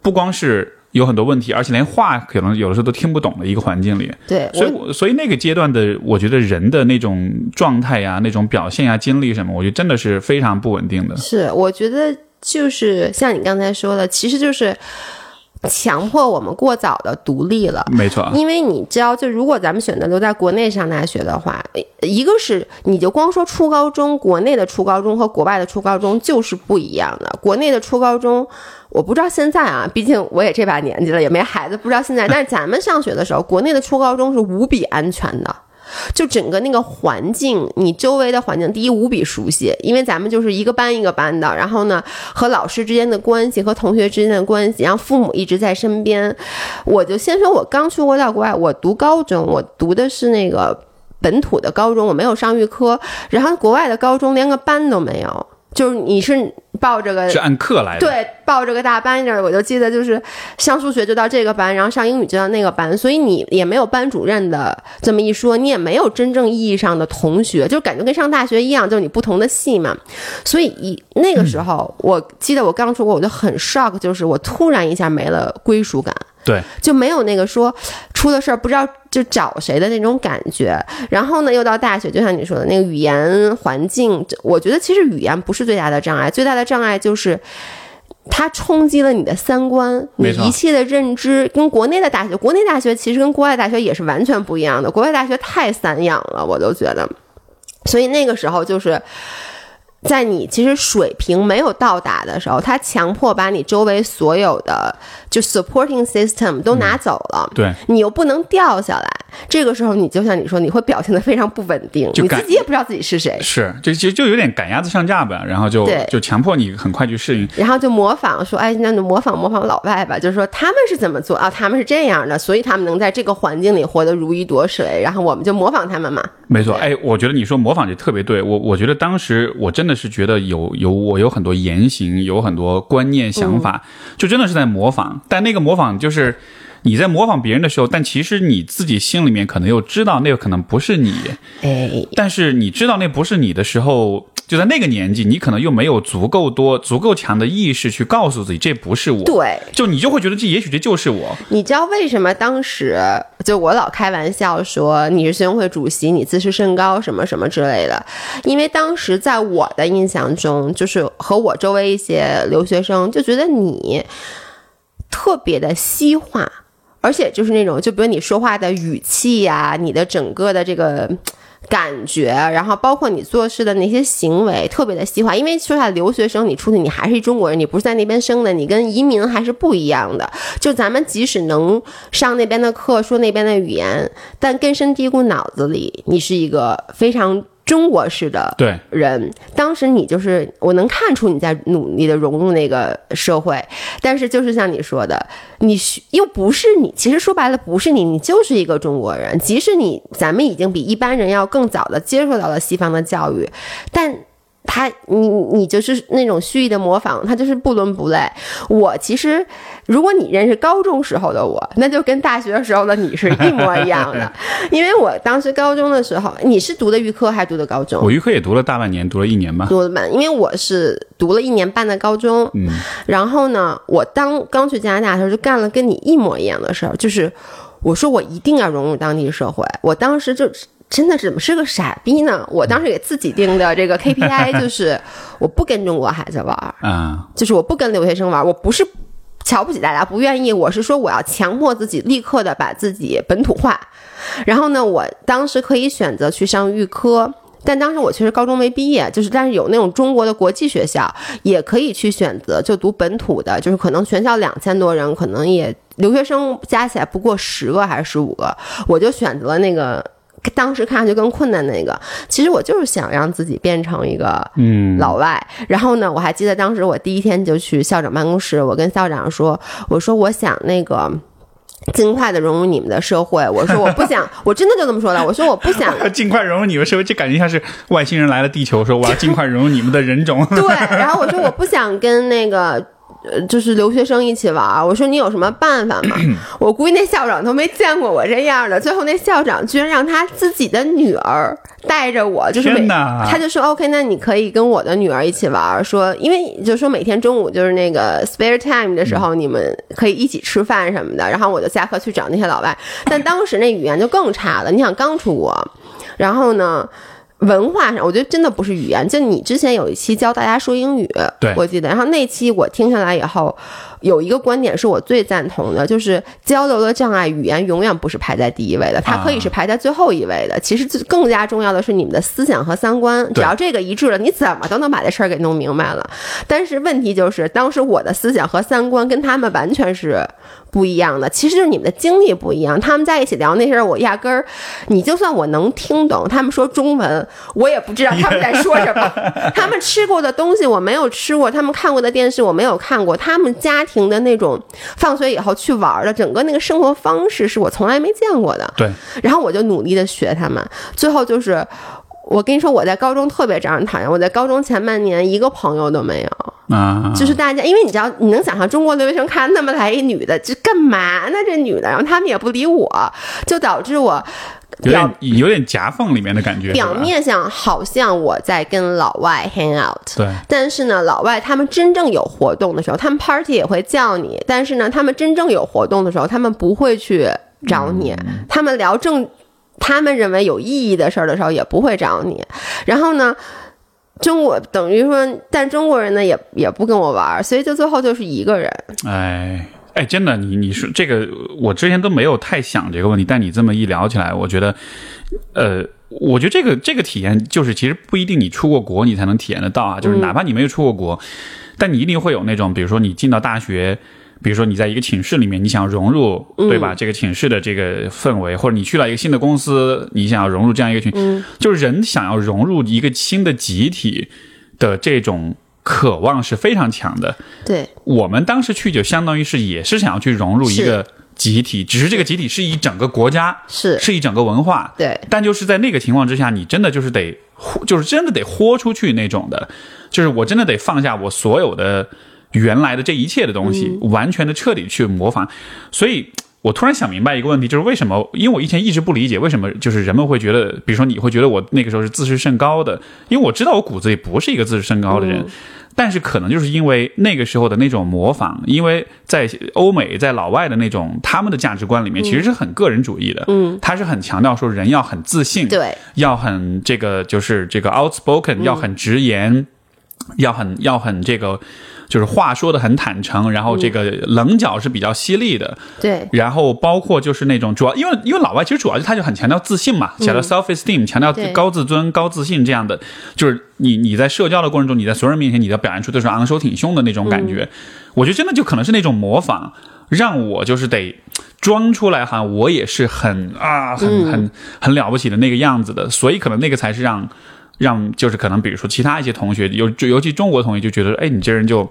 不光是。有很多问题，而且连话可能有的时候都听不懂的一个环境里。对，所以所以那个阶段的，我觉得人的那种状态呀、那种表现呀、经历什么，我觉得真的是非常不稳定的。是，我觉得就是像你刚才说的，其实就是强迫我们过早的独立了。没错，因为你知道，就如果咱们选择留在国内上大学的话，一个是你就光说初高中，国内的初高中和国外的初高中就是不一样的。国内的初高中。我不知道现在啊，毕竟我也这把年纪了，也没孩子，不知道现在。但是咱们上学的时候，国内的初高中是无比安全的，就整个那个环境，你周围的环境，第一无比熟悉，因为咱们就是一个班一个班的，然后呢，和老师之间的关系，和同学之间的关系，然后父母一直在身边。我就先说，我刚出国到国外，我读高中，我读的是那个本土的高中，我没有上预科，然后国外的高中连个班都没有。就是你是报这个是按课来的，对，报这个大班这儿，我就记得就是上数学就到这个班，然后上英语就到那个班，所以你也没有班主任的这么一说，你也没有真正意义上的同学，就感觉跟上大学一样，就是你不同的系嘛。所以一那个时候，我记得我刚出国，我就很 shock，就是我突然一下没了归属感。对，就没有那个说出了事儿不知道就找谁的那种感觉。然后呢，又到大学，就像你说的那个语言环境，我觉得其实语言不是最大的障碍，最大的障碍就是它冲击了你的三观，你一切的认知。跟国内的大学，国内大学其实跟国外大学也是完全不一样的。国外大学太散养了，我都觉得。所以那个时候就是。在你其实水平没有到达的时候，他强迫把你周围所有的就 supporting system 都拿走了，对，你又不能掉下来。这个时候，你就像你说，你会表现的非常不稳定，你自己也不知道自己是谁。是，就就就有点赶鸭子上架吧，然后就就强迫你很快去适应，然后就模仿说，哎，那就模仿模仿老外吧，就是说他们是怎么做啊？他们是这样的，所以他们能在这个环境里活得如鱼得水，然后我们就模仿他们嘛。没错，哎，我觉得你说模仿就特别对，我我觉得当时我真的是觉得有有我有很多言行，有很多观念想法，就真的是在模仿，但那个模仿就是。你在模仿别人的时候，但其实你自己心里面可能又知道那个可能不是你，哎，但是你知道那不是你的时候，就在那个年纪，你可能又没有足够多、足够强的意识去告诉自己这不是我，对，就你就会觉得这也许这就是我。你知道为什么当时就我老开玩笑说你是学生会主席，你自视甚高什么什么之类的？因为当时在我的印象中，就是和我周围一些留学生就觉得你特别的西化。而且就是那种，就比如你说话的语气呀，你的整个的这个感觉，然后包括你做事的那些行为，特别的细化。因为说下留学生，你出去你还是一中国人，你不是在那边生的，你跟移民还是不一样的。就咱们即使能上那边的课，说那边的语言，但根深蒂固脑子里，你是一个非常。中国式的人，当时你就是我能看出你在努力的融入那个社会，但是就是像你说的，你又不是你，其实说白了不是你，你就是一个中国人。即使你咱们已经比一般人要更早的接受到了西方的教育，但。他，你你就是那种蓄意的模仿，他就是不伦不类。我其实，如果你认识高中时候的我，那就跟大学时候的你是一模一样的。因为我当时高中的时候，你是读的预科还是读的高中？我预科也读了大半年，读了一年吧。读了半，因为我是读了一年半的高中。嗯。然后呢，我当刚去加拿大的时候，就干了跟你一模一样的事儿，就是我说我一定要融入当地社会。我当时就。真的是怎么是个傻逼呢？我当时给自己定的这个 KPI 就是，我不跟中国孩子玩儿，就是我不跟留学生玩儿。我不是瞧不起大家，不愿意，我是说我要强迫自己立刻的把自己本土化。然后呢，我当时可以选择去上预科，但当时我确实高中没毕业，就是但是有那种中国的国际学校也可以去选择就读本土的，就是可能全校两千多人，可能也。留学生加起来不过十个还是十五个，我就选择了那个。当时看上去更困难那个，其实我就是想让自己变成一个嗯老外。然后呢，我还记得当时我第一天就去校长办公室，我跟校长说：“我说我想那个尽快的融入你们的社会。我说我不想，我真的就这么说的。我说我不想 尽快融入你们社会，这感觉像是外星人来了地球，说我要尽快融入你们的人种。对，然后我说我不想跟那个。”呃，就是留学生一起玩我说你有什么办法吗？我估计那校长都没见过我这样的。最后那校长居然让他自己的女儿带着我，就是每他就说 OK，那你可以跟我的女儿一起玩说因为就说每天中午就是那个 spare time 的时候，你们可以一起吃饭什么的。然后我就下课去找那些老外，但当时那语言就更差了。你想刚出国，然后呢？文化上，我觉得真的不是语言。就你之前有一期教大家说英语，对我记得。然后那期我听下来以后，有一个观点是我最赞同的，就是交流的障碍，语言永远不是排在第一位的，它可以是排在最后一位的。其实更加重要的是你们的思想和三观，只要这个一致了，你怎么都能把这事儿给弄明白了。但是问题就是，当时我的思想和三观跟他们完全是。不一样的，其实就是你们的经历不一样。他们在一起聊那事儿，我压根儿，你就算我能听懂他们说中文，我也不知道 他们在说什么。他们吃过的东西我没有吃过，他们看过的电视我没有看过，他们家庭的那种放学以后去玩的整个那个生活方式是我从来没见过的。对，然后我就努力的学他们，最后就是。我跟你说，我在高中特别招人讨厌。我在高中前半年一个朋友都没有啊，就是大家，因为你知道，你能想象中国留学生看那么来一女的，这干嘛呢？这女的，然后他们也不理我，就导致我有点有点夹缝里面的感觉。表面上好像我在跟老外 hang out，对，但是呢，老外他们真正有活动的时候，他们 party 也会叫你，但是呢，他们真正有活动的时候，他们不会去找你，他们聊正。他们认为有意义的事儿的时候，也不会找你。然后呢，中国等于说，但中国人呢，也也不跟我玩，所以就最后就是一个人。哎哎，真的，你你说这个，我之前都没有太想这个问题，但你这么一聊起来，我觉得，呃，我觉得这个这个体验，就是其实不一定你出过国你才能体验得到啊。就是哪怕你没有出过国，但你一定会有那种，比如说你进到大学。比如说，你在一个寝室里面，你想融入，对吧？这个寝室的这个氛围，或者你去了一个新的公司，你想要融入这样一个群，就是人想要融入一个新的集体的这种渴望是非常强的。对，我们当时去就相当于是也是想要去融入一个集体，只是这个集体是一整个国家，是是一整个文化。对，但就是在那个情况之下，你真的就是得，就是真的得豁出去那种的，就是我真的得放下我所有的。原来的这一切的东西，完全的彻底去模仿，所以我突然想明白一个问题，就是为什么？因为我以前一直不理解，为什么就是人们会觉得，比如说你会觉得我那个时候是自视甚高的，因为我知道我骨子里不是一个自视甚高的人，但是可能就是因为那个时候的那种模仿，因为在欧美，在老外的那种他们的价值观里面，其实是很个人主义的，嗯，他是很强调说人要很自信，对，要很这个就是这个 outspoken，要很直言，要很要很这个。就是话说的很坦诚，然后这个棱角是比较犀利的，对。然后包括就是那种主要，因为因为老外其实主要就他就很强调自信嘛，强调 self esteem，强调高自尊、高自信这样的。就是你你在社交的过程中，你在所有人面前，你的表现出都是昂首挺胸的那种感觉。我觉得真的就可能是那种模仿，让我就是得装出来，哈，我也是很啊，很很很了不起的那个样子的。所以可能那个才是让。让就是可能，比如说其他一些同学，尤尤其中国同学就觉得，哎，你这人就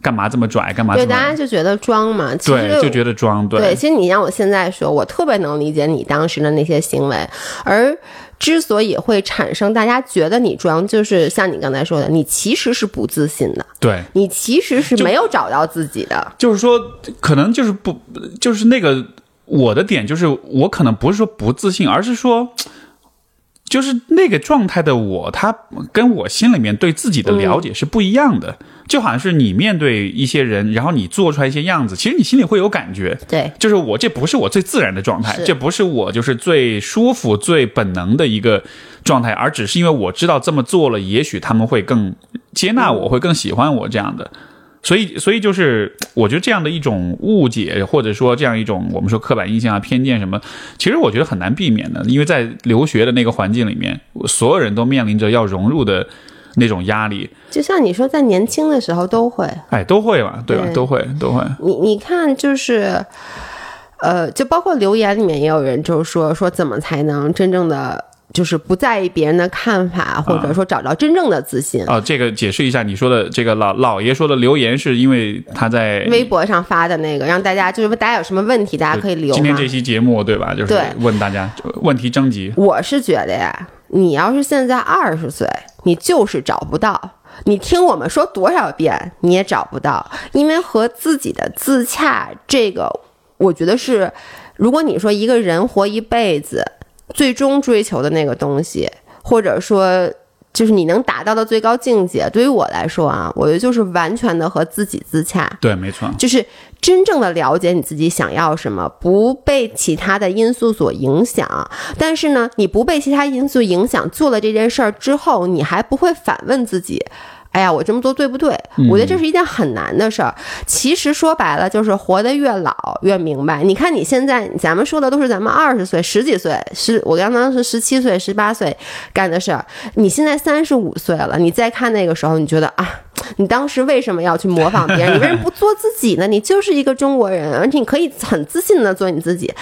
干嘛这么拽，干嘛？对，大家就觉得装嘛。对，就觉得装。对，其实你让我现在说，我特别能理解你当时的那些行为。而之所以会产生大家觉得你装，就是像你刚才说的，你其实是不自信的。对，你其实是没有找到自己的。就是说，可能就是不，就是那个我的点，就是我可能不是说不自信，而是说。就是那个状态的我，他跟我心里面对自己的了解是不一样的。就好像是你面对一些人，然后你做出来一些样子，其实你心里会有感觉。对，就是我这不是我最自然的状态，这不是我就是最舒服、最本能的一个状态，而只是因为我知道这么做了，也许他们会更接纳我，会更喜欢我这样的。所以，所以就是我觉得这样的一种误解，或者说这样一种我们说刻板印象啊、偏见什么，其实我觉得很难避免的，因为在留学的那个环境里面，所有人都面临着要融入的那种压力。就像你说，在年轻的时候都会，哎，都会吧，对吧？都会，都会。你你看，就是，呃，就包括留言里面也有人就是说说怎么才能真正的。就是不在意别人的看法，或者说找到真正的自信。哦，这个解释一下，你说的这个老老爷说的留言，是因为他在微博上发的那个，让大家就是大家有什么问题，大家可以留。今天这期节目对吧？就是问大家问题征集。我是觉得呀，你要是现在二十岁，你就是找不到。你听我们说多少遍，你也找不到，因为和自己的自洽，这个我觉得是，如果你说一个人活一辈子。最终追求的那个东西，或者说就是你能达到的最高境界，对于我来说啊，我觉得就是完全的和自己自洽。对，没错，就是真正的了解你自己想要什么，不被其他的因素所影响。但是呢，你不被其他因素影响，做了这件事儿之后，你还不会反问自己。哎呀，我这么做对不对？我觉得这是一件很难的事儿。其实说白了，就是活得越老越明白。你看你现在，咱们说的都是咱们二十岁、十几岁，十我刚刚是十七岁、十八岁干的事儿。你现在三十五岁了，你再看那个时候，你觉得啊，你当时为什么要去模仿别人？你为什么不做自己呢？你就是一个中国人，而且你可以很自信的做你自己。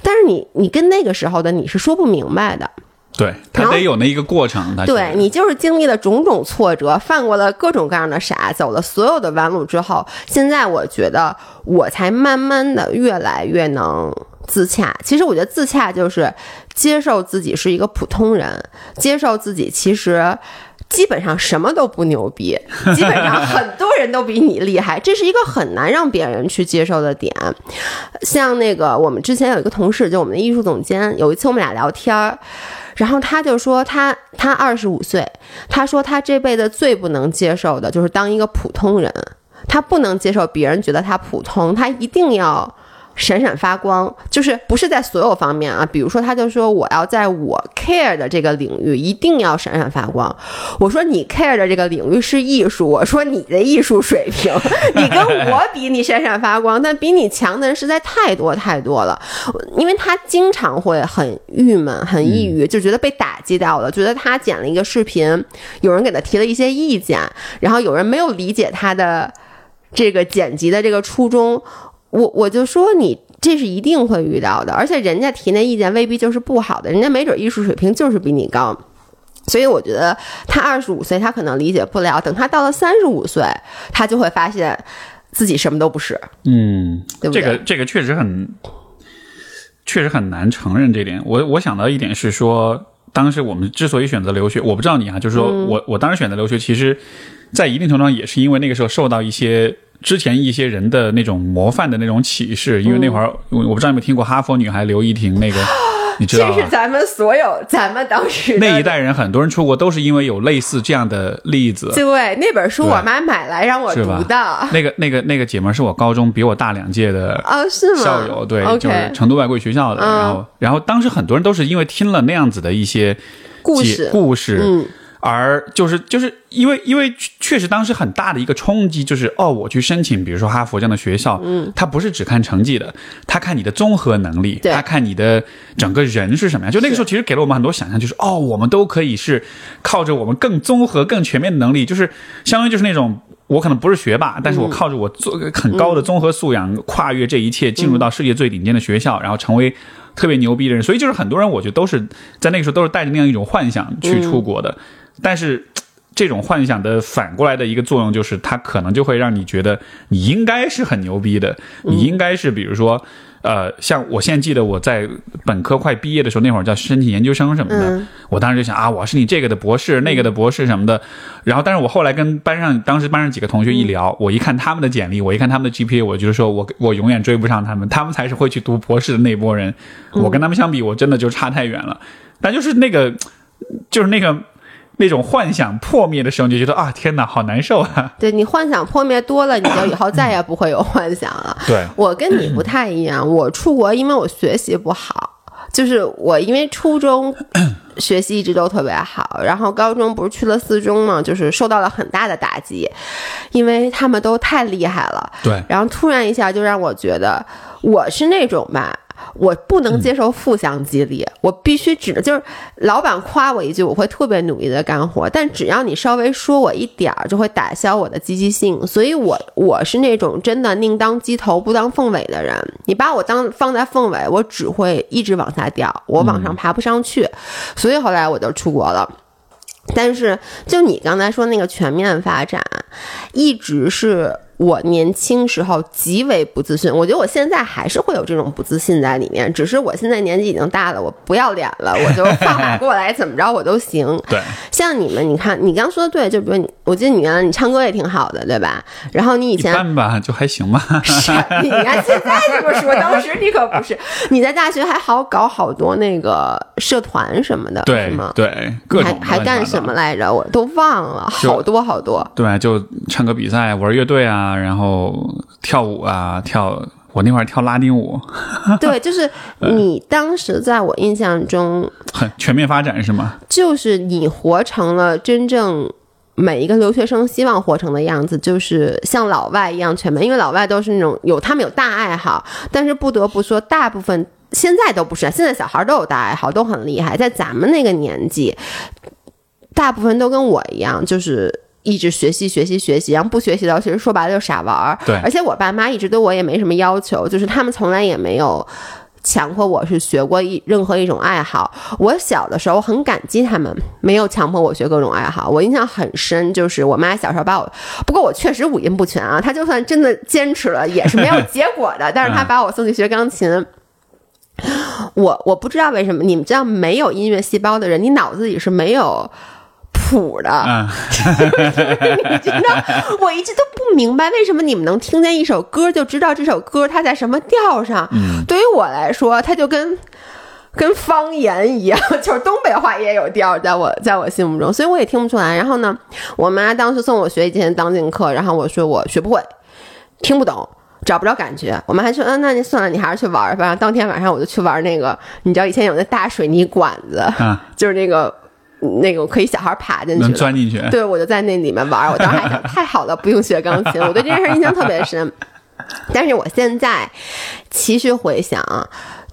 但是你，你跟那个时候的你是说不明白的。对他得有那一个过程，对你就是经历了种种挫折，犯过了各种各样的傻，走了所有的弯路之后，现在我觉得我才慢慢的越来越能自洽。其实我觉得自洽就是接受自己是一个普通人，接受自己其实基本上什么都不牛逼，基本上很多人都比你厉害，这是一个很难让别人去接受的点。像那个我们之前有一个同事，就我们的艺术总监，有一次我们俩聊天儿。然后他就说他他二十五岁，他说他这辈子最不能接受的就是当一个普通人，他不能接受别人觉得他普通，他一定要。闪闪发光，就是不是在所有方面啊？比如说，他就说我要在我 care 的这个领域一定要闪闪发光。我说你 care 的这个领域是艺术，我说你的艺术水平，你跟我比，你闪闪发光，但比你强的人实在太多太多了。因为他经常会很郁闷、很抑郁，就觉得被打击到了，觉得他剪了一个视频，有人给他提了一些意见，然后有人没有理解他的这个剪辑的这个初衷。我我就说你这是一定会遇到的，而且人家提那意见未必就是不好的，人家没准艺术水平就是比你高，所以我觉得他二十五岁他可能理解不了，等他到了三十五岁，他就会发现自己什么都不是。嗯，对这个这个确实很，确实很难承认这点。我我想到一点是说，当时我们之所以选择留学，我不知道你啊，就是说我我当时选择留学，其实，在一定程度上也是因为那个时候受到一些。之前一些人的那种模范的那种启示，因为那会儿我不知道有没有听过哈佛女孩刘亦婷那个，你知道这是咱们所有咱们当时那一代人很多人出国都是因为有类似这样的例子。对，那本书我妈买来让我读的。那个那个那个姐们是我高中比我大两届的啊，是吗？校友对，就是成都外国语学校的。然后然后当时很多人都是因为听了那样子的一些故事故事。而就是就是因为因为确实当时很大的一个冲击就是哦，我去申请，比如说哈佛这样的学校，嗯，他不是只看成绩的，他看你的综合能力，他看你的整个人是什么样。就那个时候，其实给了我们很多想象，就是哦，我们都可以是靠着我们更综合、更全面的能力，就是相当于就是那种我可能不是学霸，但是我靠着我做很高的综合素养，跨越这一切，进入到世界最顶尖的学校，然后成为特别牛逼的人。所以就是很多人，我觉得都是在那个时候都是带着那样一种幻想去出国的。但是，这种幻想的反过来的一个作用，就是它可能就会让你觉得你应该是很牛逼的，你应该是比如说，呃，像我现在记得我在本科快毕业的时候，那会儿叫申请研究生什么的，我当时就想啊，我是你这个的博士，那个的博士什么的。然后，但是我后来跟班上当时班上几个同学一聊，我一看他们的简历，我一看他们的 GPA，我就说我我永远追不上他们，他们才是会去读博士的那波人，我跟他们相比，我真的就差太远了。但就是那个，就是那个。那种幻想破灭的时候，你就觉得啊，天哪，好难受啊！对你幻想破灭多了，你就以后再也不会有幻想了。对我跟你不太一样，我出国因为我学习不好，就是我因为初中学习一直都特别好，然后高中不是去了四中嘛，就是受到了很大的打击，因为他们都太厉害了。对，然后突然一下就让我觉得我是那种吧。我不能接受负向激励，我必须只能就是老板夸我一句，我会特别努力的干活，但只要你稍微说我一点儿，就会打消我的积极性。所以，我我是那种真的宁当鸡头不当凤尾的人。你把我当放在凤尾，我只会一直往下掉，我往上爬不上去。所以后来我就出国了。但是，就你刚才说那个全面发展，一直是。我年轻时候极为不自信，我觉得我现在还是会有这种不自信在里面，只是我现在年纪已经大了，我不要脸了，我就放马过来，怎么着我都行。对，像你们，你看你刚说的对，就比如你，我记得你原来你唱歌也挺好的，对吧？然后你以前吧，就还行吧。是 你看现在这么说，当时你可不是。你在大学还好搞好多那个社团什么的，对吗？对，各种还干什么来着？我都忘了，好多好多。对，就唱歌比赛，玩乐队啊。然后跳舞啊，跳我那会儿跳拉丁舞。对，就是你当时在我印象中 很全面发展是吗？就是你活成了真正每一个留学生希望活成的样子，就是像老外一样全面。因为老外都是那种有他们有大爱好，但是不得不说，大部分现在都不是。现在小孩都有大爱好，都很厉害。在咱们那个年纪，大部分都跟我一样，就是。一直学习学习学习，然后不学习的，其实说白了就傻玩儿。对，而且我爸妈一直对我也没什么要求，就是他们从来也没有强迫我是学过一任何一种爱好。我小的时候很感激他们没有强迫我学各种爱好。我印象很深，就是我妈小时候把我，不过我确实五音不全啊。她就算真的坚持了，也是没有结果的。但是她把我送去学钢琴，我我不知道为什么，你们这样没有音乐细胞的人，你脑子里是没有。谱的，你知道，我一直都不明白为什么你们能听见一首歌就知道这首歌它在什么调上。对于我来说，它就跟跟方言一样，就是东北话也有调，在我在我心目中，所以我也听不出来。然后呢，我妈当时送我学一节当进课，然后我说我学不会，听不懂，找不着感觉。我妈还说，嗯，那你算了，你还是去玩吧。当天晚上我就去玩那个，你知道以前有那大水泥管子，就是那个。那个可以小孩爬进去，能钻进去。对，我就在那里面玩。我当时还想，太好了，不用学钢琴。我对这件事印象特别深。但是我现在其实回想，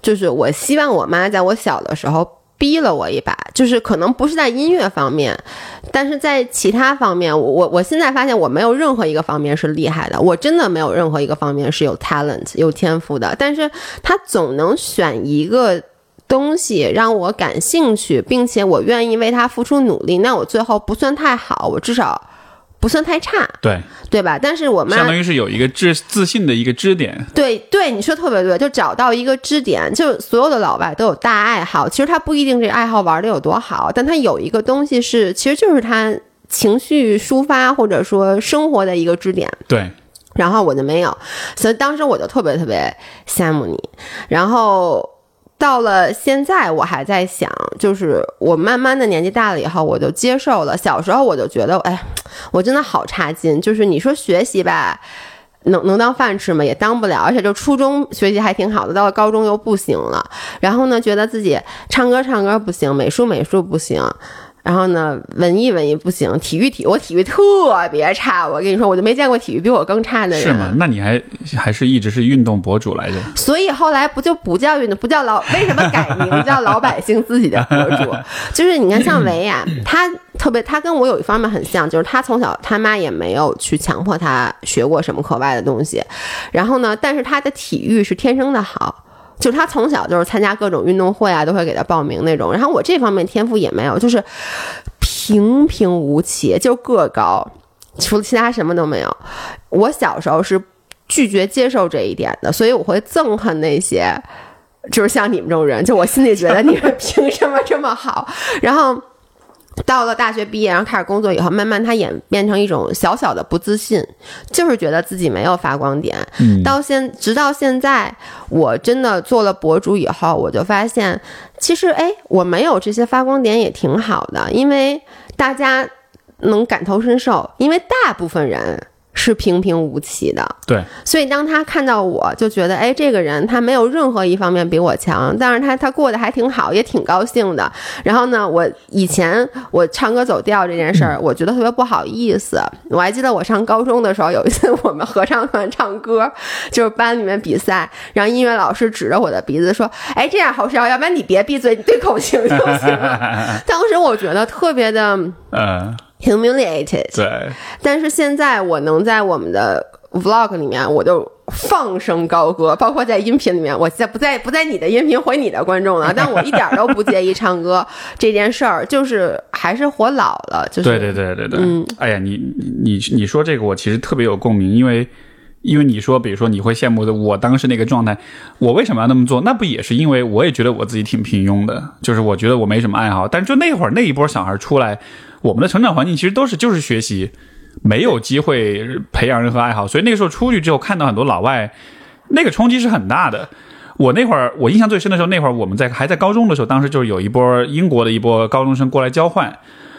就是我希望我妈在我小的时候逼了我一把，就是可能不是在音乐方面，但是在其他方面，我我我现在发现我没有任何一个方面是厉害的，我真的没有任何一个方面是有 talent 有天赋的。但是他总能选一个。东西让我感兴趣，并且我愿意为他付出努力，那我最后不算太好，我至少不算太差，对对吧？但是我们相当于是有一个自自信的一个支点，对对，你说特别对，就找到一个支点，就所有的老外都有大爱好，其实他不一定这爱好玩的有多好，但他有一个东西是，其实就是他情绪抒发或者说生活的一个支点，对。然后我就没有，所以当时我就特别特别羡慕你，然后。到了现在，我还在想，就是我慢慢的年纪大了以后，我就接受了。小时候我就觉得，哎，我真的好差劲。就是你说学习吧，能能当饭吃吗？也当不了。而且就初中学习还挺好的，到了高中又不行了。然后呢，觉得自己唱歌唱歌不行，美术美术不行。然后呢，文艺文艺不行，体育体我体育特别差。我跟你说，我就没见过体育比我更差的人。是吗？那你还还是一直是运动博主来着？所以后来不就不叫运动，不叫老，为什么改名叫老百姓自己的博主？就是你看，像维亚，他特别，他跟我有一方面很像，就是他从小他妈也没有去强迫他学过什么课外的东西。然后呢，但是他的体育是天生的好。就他从小就是参加各种运动会啊，都会给他报名那种。然后我这方面天赋也没有，就是平平无奇，就个高，除了其他什么都没有。我小时候是拒绝接受这一点的，所以我会憎恨那些，就是像你们这种人。就我心里觉得你们 凭什么这么好？然后。到了大学毕业，然后开始工作以后，慢慢他演变成一种小小的不自信，就是觉得自己没有发光点。到现直到现在，我真的做了博主以后，我就发现，其实哎，我没有这些发光点也挺好的，因为大家能感同身受，因为大部分人是平平无奇的，对，所以当他看到我就觉得，哎，这个人他没有任何一方面比我强，但是他他过得还挺好，也挺高兴的。然后呢，我以前我唱歌走调这件事儿，我觉得特别不好意思。我还记得我上高中的时候，有一次我们合唱团唱歌，就是班里面比赛，然后音乐老师指着我的鼻子说：“哎，这样好笑，要不然你别闭嘴，你对口型就行了。”当时我觉得特别的，嗯。humiliated，对，但是现在我能在我们的 vlog 里面，我就放声高歌，包括在音频里面，我在不在不在你的音频回你的观众了，但我一点都不介意唱歌这件事儿，就是还是活老了，就是对对对对对，嗯，哎呀，你你你说这个我其实特别有共鸣，因为因为你说，比如说你会羡慕的我当时那个状态，我为什么要那么做？那不也是因为我也觉得我自己挺平庸的，就是我觉得我没什么爱好，但就那会儿那一波小孩出来。我们的成长环境其实都是就是学习，没有机会培养任何爱好，所以那个时候出去之后看到很多老外，那个冲击是很大的。我那会儿我印象最深的时候，那会儿我们在还在高中的时候，当时就是有一波英国的一波高中生过来交换，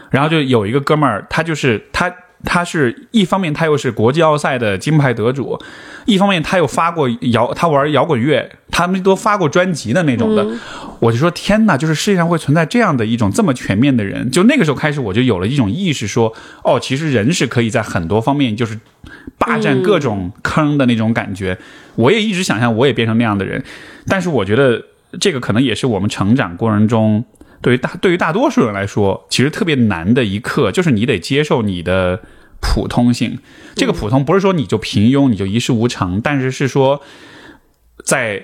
然后就有一个哥们儿，他就是他。他是一方面，他又是国际奥赛的金牌得主；一方面，他又发过摇，他玩摇滚乐，他们都发过专辑的那种的。我就说天哪，就是世界上会存在这样的一种这么全面的人。就那个时候开始，我就有了一种意识，说哦，其实人是可以在很多方面就是霸占各种坑的那种感觉。我也一直想象我也变成那样的人，但是我觉得这个可能也是我们成长过程中。对于大对于大多数人来说，其实特别难的一课，就是你得接受你的普通性。这个普通不是说你就平庸，你就一事无成，但是是说，在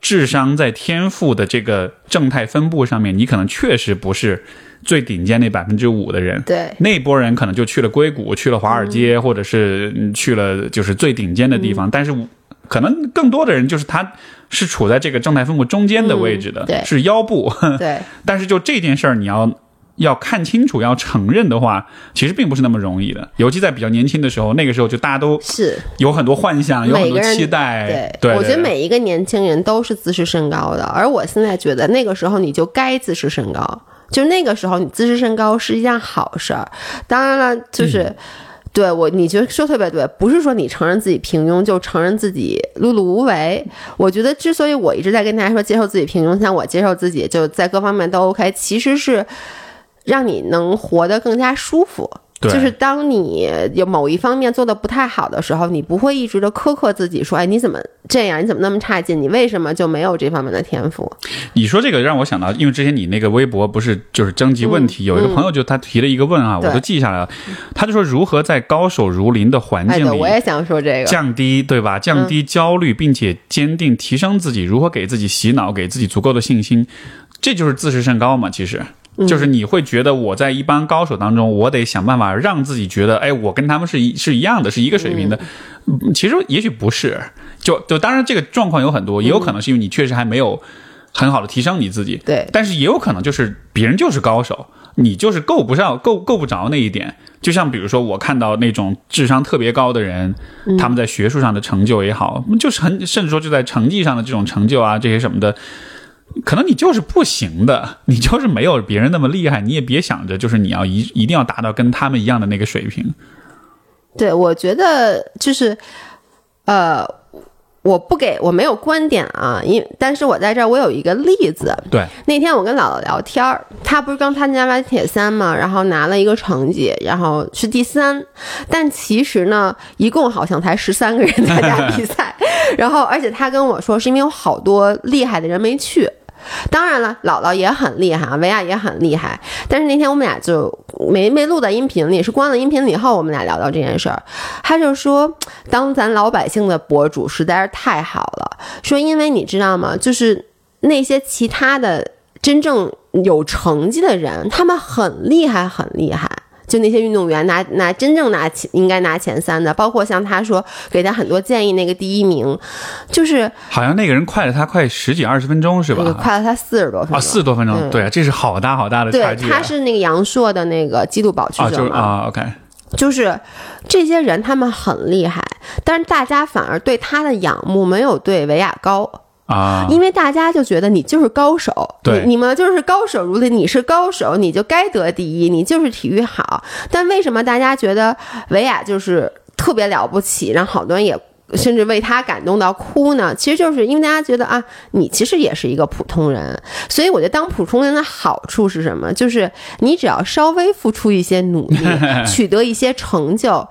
智商、在天赋的这个正态分布上面，你可能确实不是最顶尖那百分之五的人。对，那波人可能就去了硅谷，去了华尔街，或者是去了就是最顶尖的地方，但是可能更多的人就是他。是处在这个正态分布中间的位置的，是腰部。对，但是就这件事儿，你要要看清楚，要承认的话，其实并不是那么容易的。尤其在比较年轻的时候，那个时候就大家都是有很多幻想，有很多期待。对，我觉得每一个年轻人都是自视甚高的。而我现在觉得，那个时候你就该自视甚高，就那个时候你自视甚高是一件好事儿。当然了，就是。对我，你觉得说特别对，不是说你承认自己平庸就承认自己碌碌无为。我觉得之所以我一直在跟大家说接受自己平庸，像我接受自己就在各方面都 OK，其实是让你能活得更加舒服。就是当你有某一方面做的不太好的时候，你不会一直的苛刻自己，说，哎，你怎么这样？你怎么那么差劲？你为什么就没有这方面的天赋？你说这个让我想到，因为之前你那个微博不是就是征集问题，有一个朋友就他提了一个问啊，我都记下来了。他就说如何在高手如林的环境里，我也想说这个降低对吧？降低焦虑，并且坚定提升自己，如何给自己洗脑，给自己足够的信心，这就是自视甚高嘛？其实。就是你会觉得我在一帮高手当中，我得想办法让自己觉得，哎，我跟他们是一是一样的，是一个水平的。其实也许不是，就就当然这个状况有很多，也有可能是因为你确实还没有很好的提升你自己。对，但是也有可能就是别人就是高手，你就是够不上、够够不着那一点。就像比如说我看到那种智商特别高的人，他们在学术上的成就也好，就是很甚至说就在成绩上的这种成就啊，这些什么的。可能你就是不行的，你就是没有别人那么厉害，你也别想着就是你要一一定要达到跟他们一样的那个水平。对，我觉得就是，呃，我不给我没有观点啊，因但是我在这儿我有一个例子。对，那天我跟姥姥聊天儿，她不是刚参加完铁三嘛，然后拿了一个成绩，然后是第三，但其实呢，一共好像才十三个人参加比赛，然后而且她跟我说是因为有好多厉害的人没去。当然了，姥姥也很厉害啊，维亚也很厉害。但是那天我们俩就没没录在音频里，是关了音频以后，我们俩聊到这件事儿。他就说，当咱老百姓的博主实在是太好了，说因为你知道吗？就是那些其他的真正有成绩的人，他们很厉害，很厉害。就那些运动员拿拿真正拿前应该拿前三的，包括像他说给他很多建议那个第一名，就是好像那个人快了他快十几二十分钟是吧？快了他四十多分钟啊，四十多分钟，对啊，这是好大好大的差距。对，他是那个杨硕的那个纪录保持者嘛？啊，OK，就是这些人他们很厉害，但是大家反而对他的仰慕没有对维亚高。啊，因为大家就觉得你就是高手，对，你们就是高手如林，你是高手，你就该得第一，你就是体育好。但为什么大家觉得维亚就是？特别了不起，让好多人也。甚至为他感动到哭呢，其实就是因为大家觉得啊，你其实也是一个普通人，所以我觉得当普通人的好处是什么？就是你只要稍微付出一些努力，取得一些成就，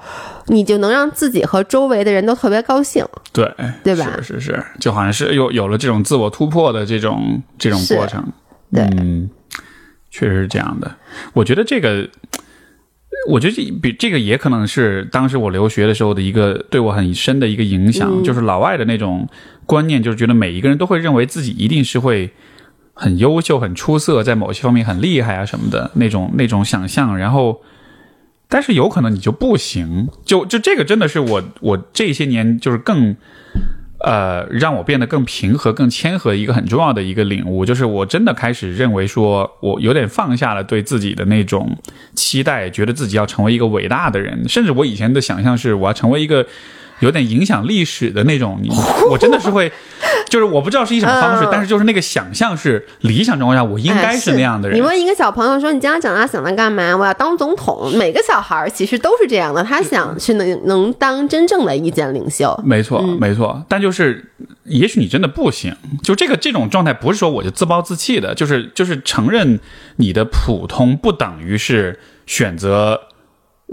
你就能让自己和周围的人都特别高兴。对，对吧？是是是，就好像是有有了这种自我突破的这种这种过程。对，确实是这样的。我觉得这个。我觉得这比这个也可能是当时我留学的时候的一个对我很深的一个影响，就是老外的那种观念，就是觉得每一个人都会认为自己一定是会很优秀、很出色，在某些方面很厉害啊什么的那种那种想象。然后，但是有可能你就不行，就就这个真的是我我这些年就是更。呃，让我变得更平和、更谦和，一个很重要的一个领悟，就是我真的开始认为，说我有点放下了对自己的那种期待，觉得自己要成为一个伟大的人，甚至我以前的想象是我要成为一个。有点影响历史的那种，我真的是会，就是我不知道是一什么方式，但是就是那个想象是理想状况下，我应该是那样的人。你问一个小朋友说：“你将来长大想来干嘛？”我要当总统。每个小孩其实都是这样的，他想去能能当真正的意见领袖。没错，没错。但就是，也许你真的不行。就这个这种状态，不是说我就自暴自弃的，就是就是承认你的普通不等于是选择。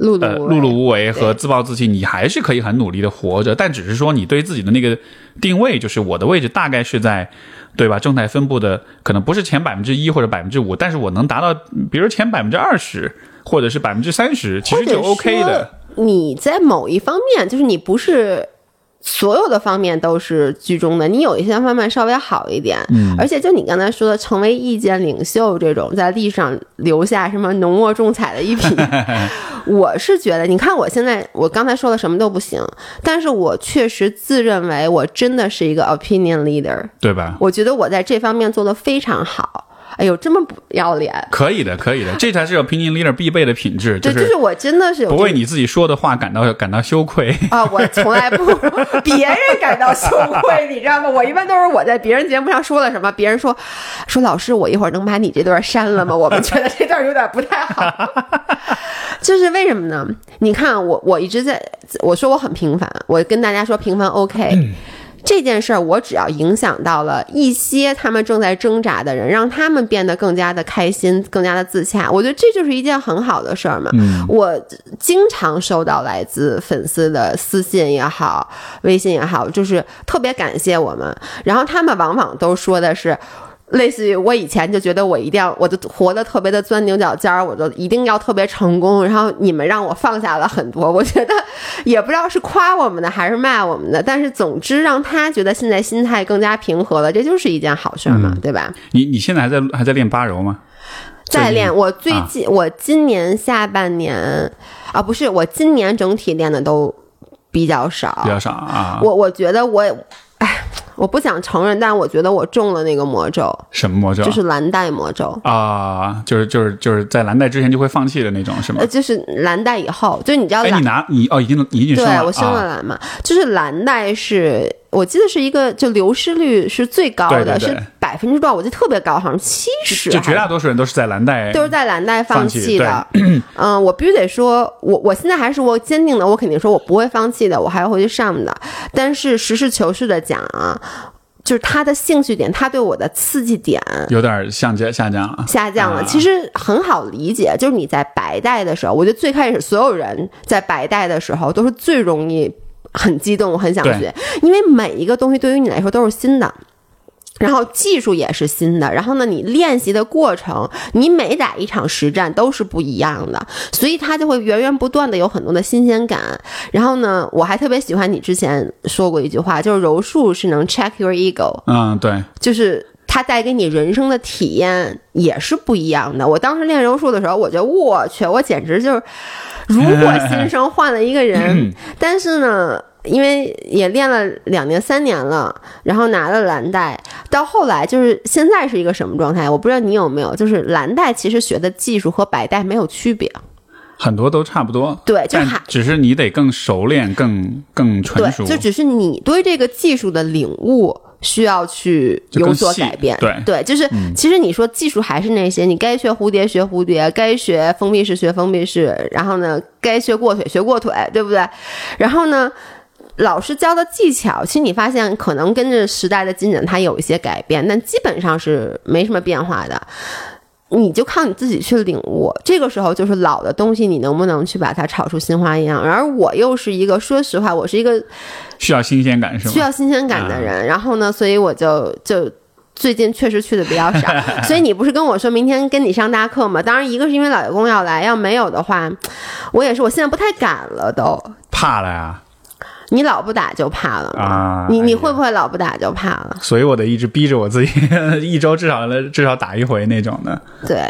碌碌碌无为和自暴自弃，你还是可以很努力的活着，但只是说你对自己的那个定位，就是我的位置大概是在，对吧？正态分布的可能不是前百分之一或者百分之五，但是我能达到，比如前百分之二十或者是百分之三十，其实就 OK 的。你在某一方面，就是你不是。所有的方面都是居中的，你有一些方面稍微好一点，嗯，而且就你刚才说的，成为意见领袖这种，在历史上留下什么浓墨重彩的一笔，我是觉得，你看我现在，我刚才说的什么都不行，但是我确实自认为我真的是一个 opinion leader，对吧？我觉得我在这方面做的非常好。哎呦，这么不要脸！可以的，可以的，这才是有 opinion leader 必备的品质。对，就是我真的是不为你自己说的话感到感到羞愧啊！我从来不 别人感到羞愧，你知道吗？我一般都是我在别人节目上说了什么，别人说说老师，我一会儿能把你这段删了吗？我们觉得这段有点不太好。就是为什么呢？你看我，我一直在我说我很平凡，我跟大家说平凡 OK。这件事儿，我只要影响到了一些他们正在挣扎的人，让他们变得更加的开心、更加的自洽，我觉得这就是一件很好的事儿嘛。我经常收到来自粉丝的私信也好、微信也好，就是特别感谢我们，然后他们往往都说的是。类似于我以前就觉得我一定要，我就活得特别的钻牛角尖儿，我就一定要特别成功。然后你们让我放下了很多，我觉得也不知道是夸我们的还是骂我们的。但是总之让他觉得现在心态更加平和了，这就是一件好事嘛，对吧？你你现在还在还在练八柔吗？在练。我最近我今年下半年啊，不是我今年整体练的都比较少，比较少啊。我我觉得我。哎，我不想承认，但我觉得我中了那个魔咒。什么魔咒？就是蓝带魔咒啊！就是就是就是在蓝带之前就会放弃的那种，是吗？呃，就是蓝带以后，就你知道，哎，你拿你哦，已经已经对我升了蓝嘛，就是蓝带是。我记得是一个，就流失率是最高的，是百分之多少？我记得特别高，好像七十。就绝大多数人都是在蓝带，都是在蓝带放弃的。嗯，我必须得说，我我现在还是我坚定的，我肯定说我不会放弃的，我还要回去上的。但是实事求是的讲啊，就是他的兴趣点，他对我的刺激点有点下降下降了，下降了。其实很好理解，就是你在白带的时候，我觉得最开始所有人在白带的时候都是最容易。很激动，我很想学，因为每一个东西对于你来说都是新的，然后技术也是新的，然后呢，你练习的过程，你每打一场实战都是不一样的，所以它就会源源不断的有很多的新鲜感。然后呢，我还特别喜欢你之前说过一句话，就是柔术是能 check your ego。嗯，对，就是它带给你人生的体验也是不一样的。我当时练柔术的时候，我觉得我去，我简直就是。如果新生换了一个人，但是呢，因为也练了两年、三年了，然后拿了蓝带，到后来就是现在是一个什么状态？我不知道你有没有，就是蓝带其实学的技术和白带没有区别，很多都差不多。对，就只是你得更熟练、更更纯熟。对，就只是你对这个技术的领悟需要去有所改变。对对，就是其实你说技术还是那些，你该学蝴蝶学蝴蝶，该学封闭式学封闭式，然后呢，该学过腿学过腿，对不对？然后呢，老师教的技巧，其实你发现可能跟着时代的进展，它有一些改变，但基本上是没什么变化的。你就靠你自己去领悟，这个时候就是老的东西，你能不能去把它炒出新花样？而我又是一个，说实话，我是一个需要新鲜感是吗？需要新鲜感的人。然后呢，所以我就就最近确实去的比较少。所以你不是跟我说明天跟你上大课吗？当然，一个是因为老爷公要来，要没有的话，我也是，我现在不太敢了，都怕了呀。你老不打就怕了啊！你你会不会老不打就怕了？所以我得一直逼着我自己，一周至少至少打一回那种的。对，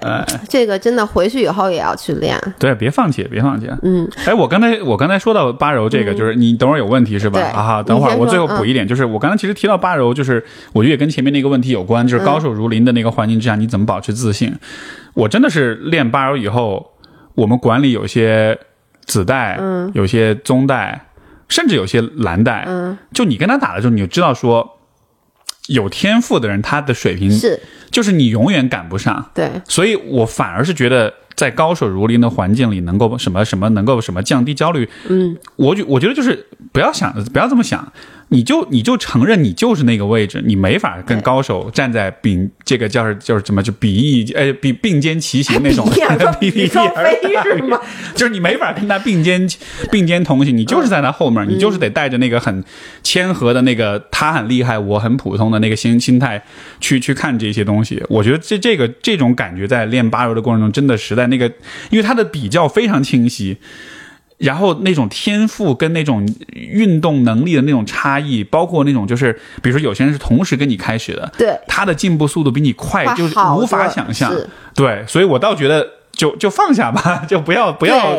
这个真的回去以后也要去练。对，别放弃，别放弃。嗯，哎，我刚才我刚才说到八柔这个，就是你等会儿有问题是吧？啊，等会儿我最后补一点，就是我刚才其实提到八柔，就是我觉得也跟前面那个问题有关，就是高手如林的那个环境之下，你怎么保持自信？我真的是练八柔以后，我们管理有些子代，嗯，有些宗代。甚至有些蓝带，嗯，就你跟他打的时候，你就知道说，有天赋的人他的水平是，就是你永远赶不上，对，所以我反而是觉得在高手如林的环境里，能够什么什么能够什么降低焦虑，嗯，我觉我觉得就是不要想不要这么想。你就你就承认你就是那个位置，你没法跟高手站在并这个叫是就是怎么就比翼哎比并肩齐行那种，比比双飞是吗？就是你没法跟他并肩并肩同行，你就是在他后面，你就是得带着那个很谦和的那个他很厉害，我很普通的那个心心态去去看这些东西。我觉得这这个这种感觉在练八柔的过程中，真的实在那个，因为他的比较非常清晰。然后那种天赋跟那种运动能力的那种差异，包括那种就是，比如说有些人是同时跟你开始的，对，他的进步速度比你快，就是无法想象。对，所以我倒觉得就就放下吧，就不要不要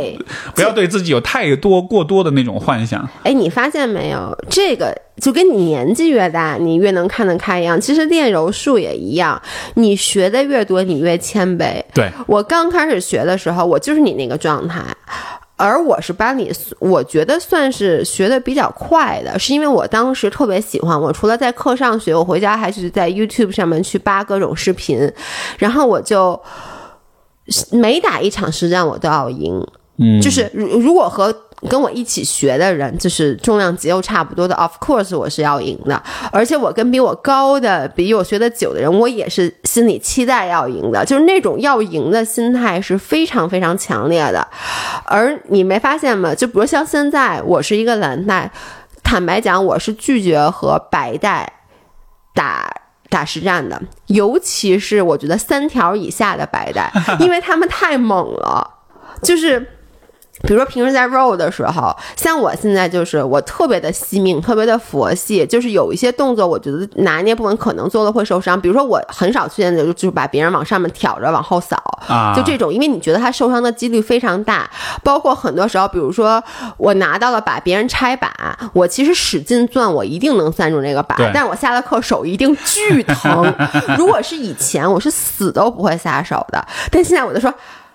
不要对自己有太多过多的那种幻想。哎，你发现没有？这个就跟你年纪越大，你越能看得开一样。其实练柔术也一样，你学的越多，你越谦卑。对我刚开始学的时候，我就是你那个状态。而我是班里，我觉得算是学的比较快的，是因为我当时特别喜欢。我除了在课上学，我回家还是在 YouTube 上面去扒各种视频，然后我就每打一场实战我都要赢。嗯，就是如如果和。跟我一起学的人，就是重量级又差不多的，of course 我是要赢的。而且我跟比我高的、比我学的久的人，我也是心里期待要赢的，就是那种要赢的心态是非常非常强烈的。而你没发现吗？就比如像现在，我是一个蓝带，坦白讲，我是拒绝和白带打打实战的，尤其是我觉得三条以下的白带，因为他们太猛了，就是。比如说平时在 roll 的时候，像我现在就是我特别的惜命，特别的佛系，就是有一些动作，我觉得拿捏不稳，可能做了会受伤。比如说我很少出现的就就是把别人往上面挑着往后扫，就这种，因为你觉得他受伤的几率非常大。包括很多时候，比如说我拿到了把别人拆把，我其实使劲攥，我一定能攥住那个把，但是我下了课手一定巨疼。如果是以前，我是死都不会下手的，但现在我就说。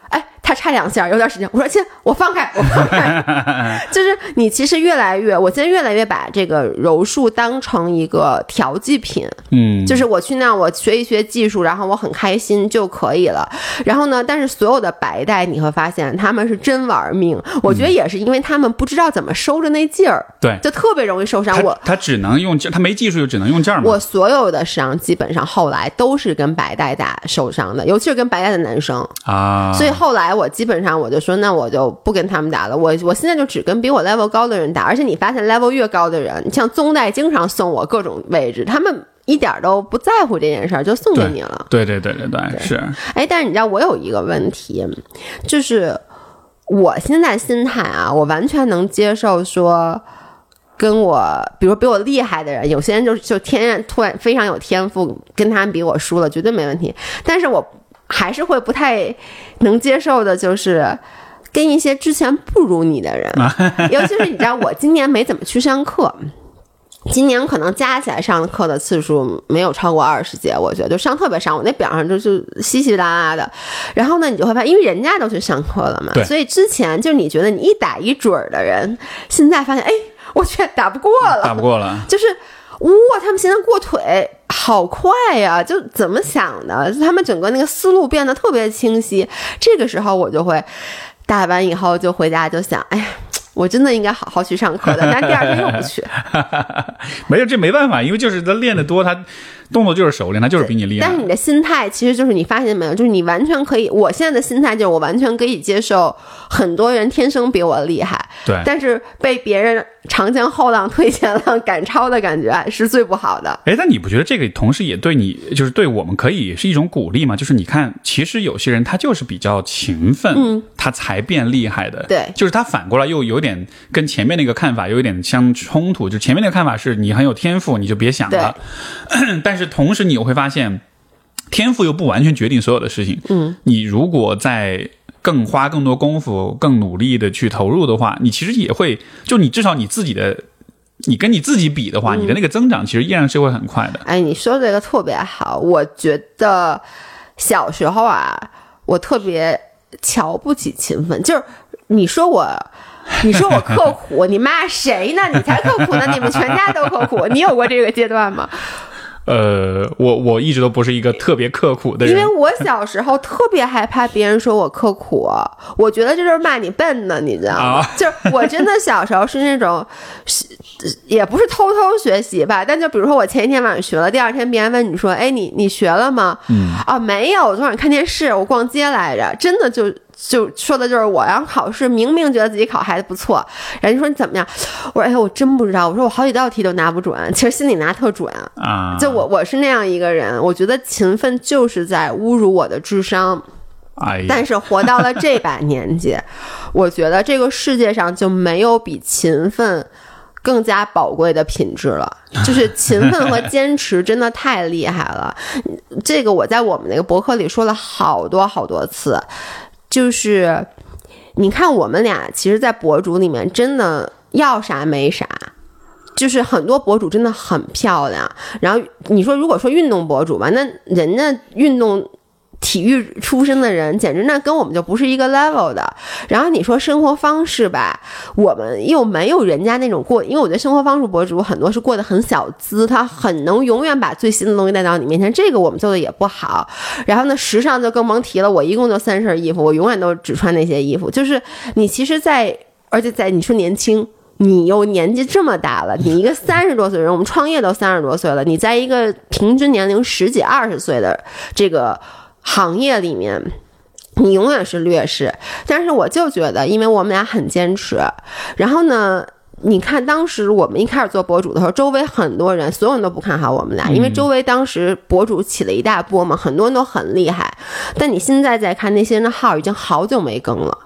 哎，他差两下，有点使劲。我说亲，我放开，我放开。就是你其实越来越，我现在越来越把这个柔术当成一个调剂品。嗯，就是我去那我学一学技术，然后我很开心就可以了。然后呢，但是所有的白带你会发现他们是真玩命。我觉得也是因为他们不知道怎么收着那劲儿，对，就特别容易受伤。我他只能用劲，他没技术就只能用劲儿嘛。我所有的伤基本上后来都是跟白带打受伤的，尤其是跟白带的男生啊，所以。后来我基本上我就说，那我就不跟他们打了。我我现在就只跟比我 level 高的人打。而且你发现 level 越高的人，像宗代经常送我各种位置，他们一点都不在乎这件事儿，就送给你了。对对对对对，是。哎，但是你知道我有一个问题，就是我现在心态啊，我完全能接受说，跟我比如比我厉害的人，有些人就就天然突然非常有天赋，跟他们比我输了，绝对没问题。但是我。还是会不太能接受的，就是跟一些之前不如你的人，尤其是你知道，我今年没怎么去上课，今年可能加起来上课的次数没有超过二十节，我觉得就上特别少，我那表上就是稀稀拉拉的。然后呢，你就会发现，因为人家都去上课了嘛，所以之前就你觉得你一打一准儿的人，现在发现，哎，我去打不过了，打不过了，就是。哇，他们现在过腿好快呀！就怎么想的？他们整个那个思路变得特别清晰。这个时候我就会打完以后就回家就想，哎呀，我真的应该好好去上课的。但第二天又不去。没有，这没办法，因为就是他练的多，他。动作就是熟练，他就是比你厉害。但是你的心态其实就是你发现没有，就是你完全可以。我现在的心态就是我完全可以接受很多人天生比我厉害，对。但是被别人长江后浪推前浪赶超的感觉是最不好的。哎，但你不觉得这个同时也对你，就是对我们可以是一种鼓励吗？就是你看，其实有些人他就是比较勤奋，嗯，他才变厉害的。对，就是他反过来又有点跟前面那个看法有一点相冲突。就前面那个看法是你很有天赋，你就别想了。但但是同时，你又会发现，天赋又不完全决定所有的事情。嗯，你如果在更花更多功夫、更努力的去投入的话，你其实也会，就你至少你自己的，你跟你自己比的话，你的那个增长其实依然是会很快的。哎，你说这个特别好，我觉得小时候啊，我特别瞧不起勤奋，就是你说我。你说我刻苦，你骂谁呢？你才刻苦呢！你们全家都刻苦，你有过这个阶段吗？呃，我我一直都不是一个特别刻苦的人，因为我小时候特别害怕别人说我刻苦，我觉得这就是骂你笨呢，你知道吗？就是我真的小时候是那种，也不是偷偷学习吧，但就比如说我前一天晚上学了，第二天别人问你说，哎，你你学了吗？嗯，啊，没有，我昨晚看电视，我逛街来着，真的就。就说的就是我，然后考试明明觉得自己考还不错，人家说你怎么样？我说哎呀，我真不知道。我说我好几道题都拿不准，其实心里拿特准啊。就我我是那样一个人，我觉得勤奋就是在侮辱我的智商。哎，但是活到了这把年纪，我觉得这个世界上就没有比勤奋更加宝贵的品质了。就是勤奋和坚持真的太厉害了。这个我在我们那个博客里说了好多好多次。就是，你看我们俩，其实，在博主里面真的要啥没啥，就是很多博主真的很漂亮。然后你说，如果说运动博主吧，那人家运动。体育出身的人，简直那跟我们就不是一个 level 的。然后你说生活方式吧，我们又没有人家那种过，因为我觉得生活方式博主很多是过得很小资，他很能永远把最新的东西带到你面前，这个我们做的也不好。然后呢，时尚就更甭提了，我一共就三身衣服，我永远都只穿那些衣服。就是你其实，在而且在你说年轻，你又年纪这么大了，你一个 三十多岁人，我们创业都三十多岁了，你在一个平均年龄十几二十岁的这个。行业里面，你永远是劣势。但是我就觉得，因为我们俩很坚持。然后呢，你看当时我们一开始做博主的时候，周围很多人，所有人都不看好我们俩，因为周围当时博主起了一大波嘛，很多人都很厉害。但你现在再看那些人的号，已经好久没更了。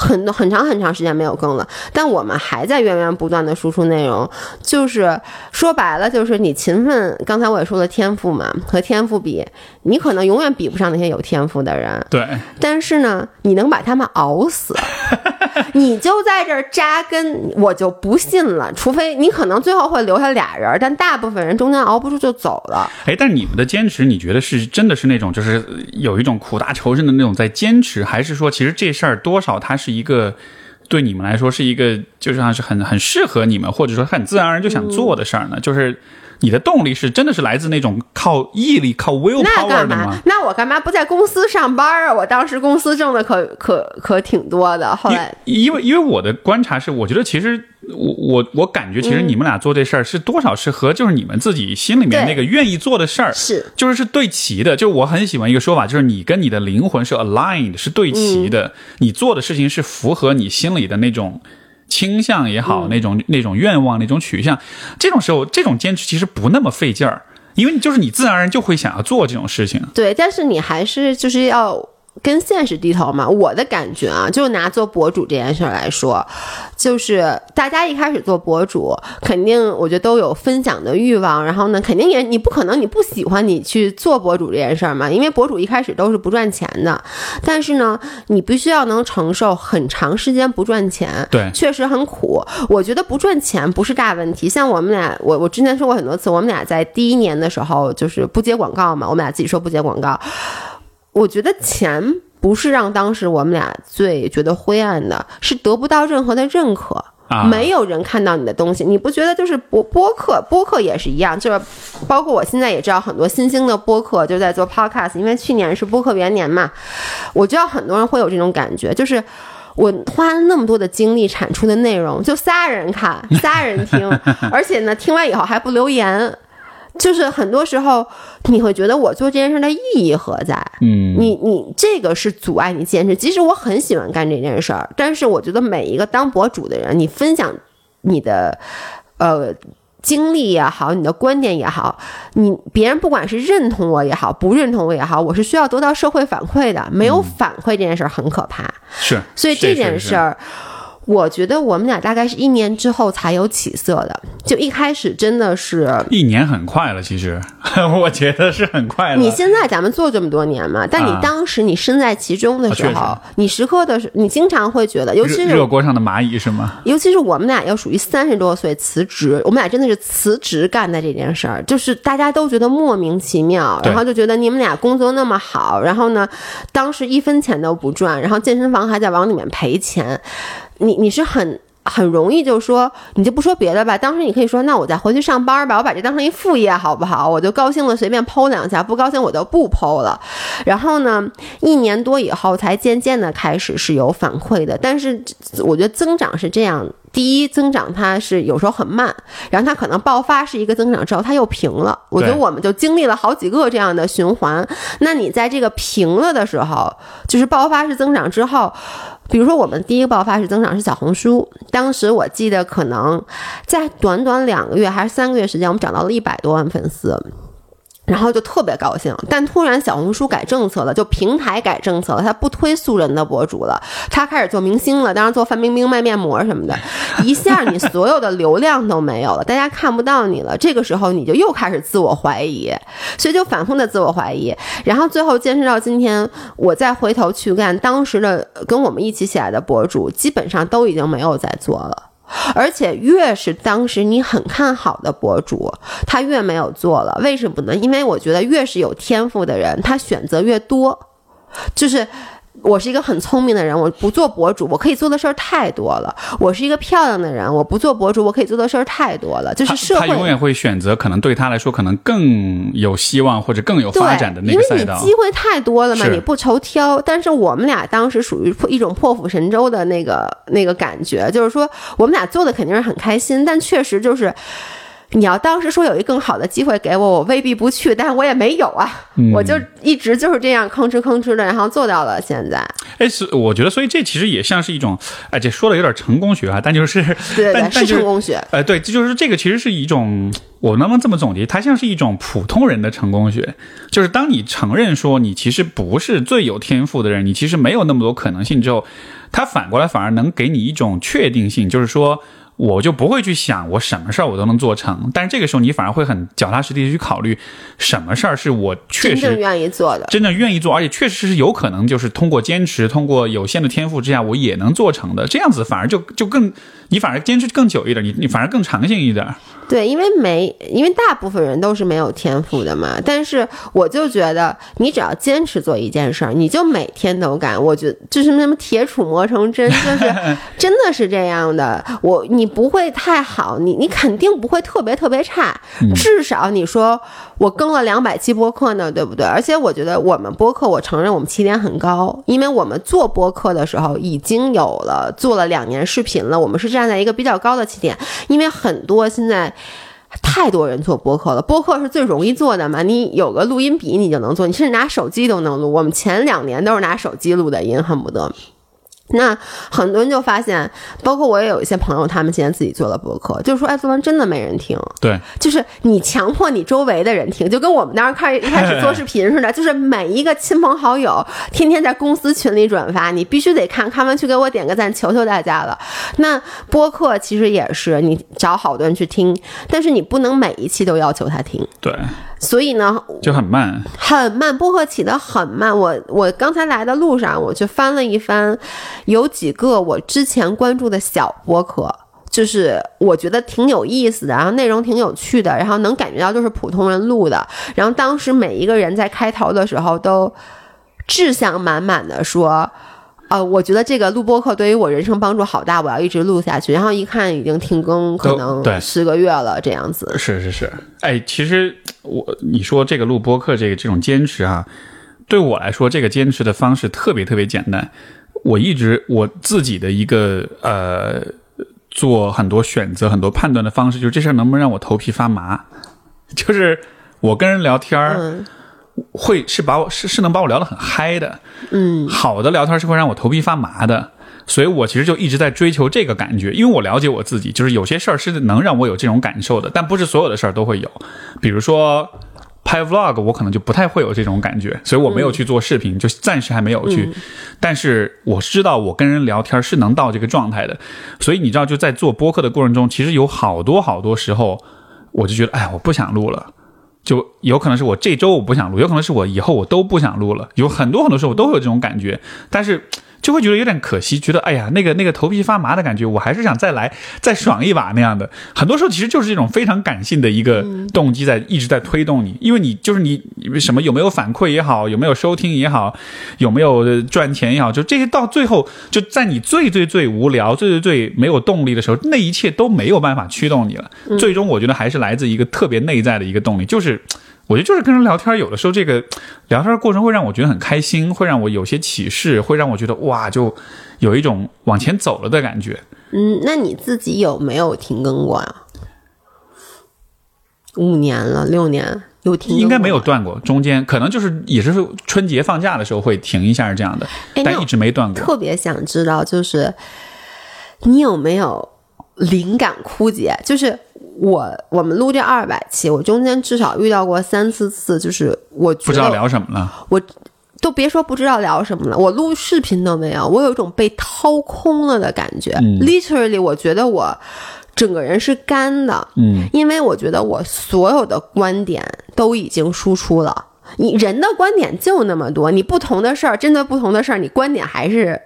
很多很长很长时间没有更了，但我们还在源源不断的输出内容，就是说白了，就是你勤奋。刚才我也说了天赋嘛，和天赋比，你可能永远比不上那些有天赋的人。对，但是呢，你能把他们熬死，你就在这儿扎根，我就不信了。除非你可能最后会留下俩人，但大部分人中间熬不住就走了。哎，但你们的坚持，你觉得是真的是那种，就是有一种苦大仇深的那种在坚持，还是说其实这事儿多少它是？一个对你们来说是一个，就像是很很适合你们，或者说很自然而然就想做的事儿呢？就是你的动力是真的是来自那种靠毅力、靠 will power 的吗？那我干嘛不在公司上班啊？我当时公司挣的可可可挺多的。后来，因为因为我的观察是，我觉得其实。我我我感觉，其实你们俩做这事儿是多少是和就是你们自己心里面那个愿意做的事儿是，就是是对齐的。就是我很喜欢一个说法，就是你跟你的灵魂是 aligned，是对齐的。你做的事情是符合你心里的那种倾向也好，那种那种愿望、那种取向。这种时候，这种坚持其实不那么费劲儿，因为你就是你自然而然就会想要做这种事情。对，但是你还是就是要。跟现实低头嘛，我的感觉啊，就拿做博主这件事来说，就是大家一开始做博主，肯定我觉得都有分享的欲望，然后呢，肯定也你不可能你不喜欢你去做博主这件事儿嘛，因为博主一开始都是不赚钱的，但是呢，你必须要能承受很长时间不赚钱，对，确实很苦。我觉得不赚钱不是大问题，像我们俩，我我之前说过很多次，我们俩在第一年的时候就是不接广告嘛，我们俩自己说不接广告。我觉得钱不是让当时我们俩最觉得灰暗的，是得不到任何的认可。没有人看到你的东西。你不觉得就是播播客，播客也是一样，就是包括我现在也知道很多新兴的播客就在做 podcast，因为去年是播客元年嘛，我知道很多人会有这种感觉，就是我花了那么多的精力产出的内容，就仨人看，仨人听，而且呢，听完以后还不留言。就是很多时候，你会觉得我做这件事的意义何在？嗯，你你这个是阻碍你坚持。即使我很喜欢干这件事儿，但是我觉得每一个当博主的人，你分享你的呃经历也好，你的观点也好，你别人不管是认同我也好，不认同我也好，我是需要得到社会反馈的。没有反馈这件事儿很可怕。是，所以这件事儿。我觉得我们俩大概是一年之后才有起色的，就一开始真的是，一年很快了，其实 我觉得是很快了。你现在咱们做这么多年嘛，但你当时你身在其中的时候，你时刻的，你经常会觉得，尤其是热锅上的蚂蚁是吗？尤其是我们俩要属于三十多岁辞职，我们俩真的是辞职干的这件事儿，就是大家都觉得莫名其妙，然后就觉得你们俩工作那么好，然后呢，当时一分钱都不赚，然后健身房还在往里面赔钱。你你是很很容易就说，你就不说别的吧。当时你可以说，那我再回去上班吧，我把这当成一副业好不好？我就高兴了，随便剖两下，不高兴我就不剖了。然后呢，一年多以后才渐渐的开始是有反馈的。但是我觉得增长是这样：第一，增长它是有时候很慢，然后它可能爆发是一个增长之后，它又平了。我觉得我们就经历了好几个这样的循环。那你在这个平了的时候，就是爆发式增长之后。比如说，我们第一个爆发式增长是小红书，当时我记得可能在短短两个月还是三个月时间，我们涨到了一百多万粉丝。然后就特别高兴，但突然小红书改政策了，就平台改政策了，他不推素人的博主了，他开始做明星了，当然做范冰冰卖面膜什么的，一下你所有的流量都没有了，大家看不到你了，这个时候你就又开始自我怀疑，所以就反复的自我怀疑，然后最后坚持到今天，我再回头去干，当时的跟我们一起起来的博主，基本上都已经没有在做了。而且越是当时你很看好的博主，他越没有做了。为什么呢？因为我觉得越是有天赋的人，他选择越多，就是。我是一个很聪明的人，我不做博主，我可以做的事儿太多了。我是一个漂亮的人，我不做博主，我可以做的事儿太多了。就是社会，他永远会选择可能对他来说可能更有希望或者更有发展的那个赛道。因为你机会太多了嘛，你不愁挑。但是我们俩当时属于一种破釜沉舟的那个那个感觉，就是说我们俩做的肯定是很开心，但确实就是。你要当时说有一更好的机会给我，我未必不去，但是我也没有啊，我就一直就是这样吭哧吭哧的，然后做到了现在。哎，是我觉得，所以这其实也像是一种，哎，这说的有点成功学啊，但就是，对 对，是成功学。哎，对，这就是这个其实是一种，我能不能这么总结？它像是一种普通人的成功学，就是当你承认说你其实不是最有天赋的人，你其实没有那么多可能性之后，它反过来反而能给你一种确定性，就是说。我就不会去想我什么事儿我都能做成，但是这个时候你反而会很脚踏实地去考虑，什么事儿是我确实真正愿意做的，真正愿意做，而且确实是有可能就是通过坚持，通过有限的天赋之下，我也能做成的。这样子反而就就更，你反而坚持更久一点，你你反而更长性一点。对，因为没，因为大部分人都是没有天赋的嘛。但是我就觉得，你只要坚持做一件事儿，你就每天都干。我觉得就是什么铁杵磨成针，就是 真的是这样的。我你不会太好，你你肯定不会特别特别差。至少你说我更了两百期播客呢，对不对？而且我觉得我们播客，我承认我们起点很高，因为我们做播客的时候已经有了做了两年视频了，我们是站在一个比较高的起点。因为很多现在。太多人做播客了，播客是最容易做的嘛？你有个录音笔，你就能做，你甚至拿手机都能录。我们前两年都是拿手机录的音，恨不得。那很多人就发现，包括我也有一些朋友，他们现在自己做了博客，就说：“哎，做完真的没人听。”对，就是你强迫你周围的人听，就跟我们当时开始一开始做视频似的，就是每一个亲朋好友天天在公司群里转发，你必须得看看完去给我点个赞，求求大家了。那播客其实也是，你找好多人去听，但是你不能每一期都要求他听。对。所以呢，就很慢，很慢，播客起的很慢。我我刚才来的路上，我去翻了一翻，有几个我之前关注的小播客，就是我觉得挺有意思的，然后内容挺有趣的，然后能感觉到就是普通人录的。然后当时每一个人在开头的时候都志向满满的说。呃，我觉得这个录播课对于我人生帮助好大，我要一直录下去。然后一看已经停更，可能十个月了这样子。是是是，哎，其实我你说这个录播课这个这种坚持啊，对我来说，这个坚持的方式特别特别简单。我一直我自己的一个呃，做很多选择、很多判断的方式，就是这事儿能不能让我头皮发麻？就是我跟人聊天儿，会是把我是是能把我聊得很嗨的。嗯，好的聊天是会让我头皮发麻的，所以我其实就一直在追求这个感觉，因为我了解我自己，就是有些事儿是能让我有这种感受的，但不是所有的事儿都会有，比如说。拍 vlog 我可能就不太会有这种感觉，所以我没有去做视频，就暂时还没有去。但是我知道我跟人聊天是能到这个状态的，所以你知道就在做播客的过程中，其实有好多好多时候，我就觉得哎，我不想录了，就有可能是我这周我不想录，有可能是我以后我都不想录了，有很多很多时候我都会有这种感觉，但是。就会觉得有点可惜，觉得哎呀，那个那个头皮发麻的感觉，我还是想再来再爽一把那样的。很多时候其实就是这种非常感性的一个动机在一直在推动你，因为你就是你什么有没有反馈也好，有没有收听也好，有没有赚钱也好，就这些到最后就在你最最最无聊、最最最没有动力的时候，那一切都没有办法驱动你了。最终我觉得还是来自一个特别内在的一个动力，就是。我觉得就是跟人聊天，有的时候这个 聊天的过程会让我觉得很开心，会让我有些启示，会让我觉得哇，就有一种往前走了的感觉。嗯，那你自己有没有停更过啊？五年了，六年有停？应该没有断过，中间可能就是也是春节放假的时候会停一下这样的，但一直没断过。特别想知道，就是你有没有灵感枯竭？就是。我我们录这二百期，我中间至少遇到过三四次，就是我不知道聊什么了，我都别说不知道聊什么了，我录视频都没有，我有一种被掏空了的感觉，literally，我觉得我整个人是干的，嗯，因为我觉得我所有的观点都已经输出了，你人的观点就那么多，你不同的事儿，针对不同的事儿，你观点还是。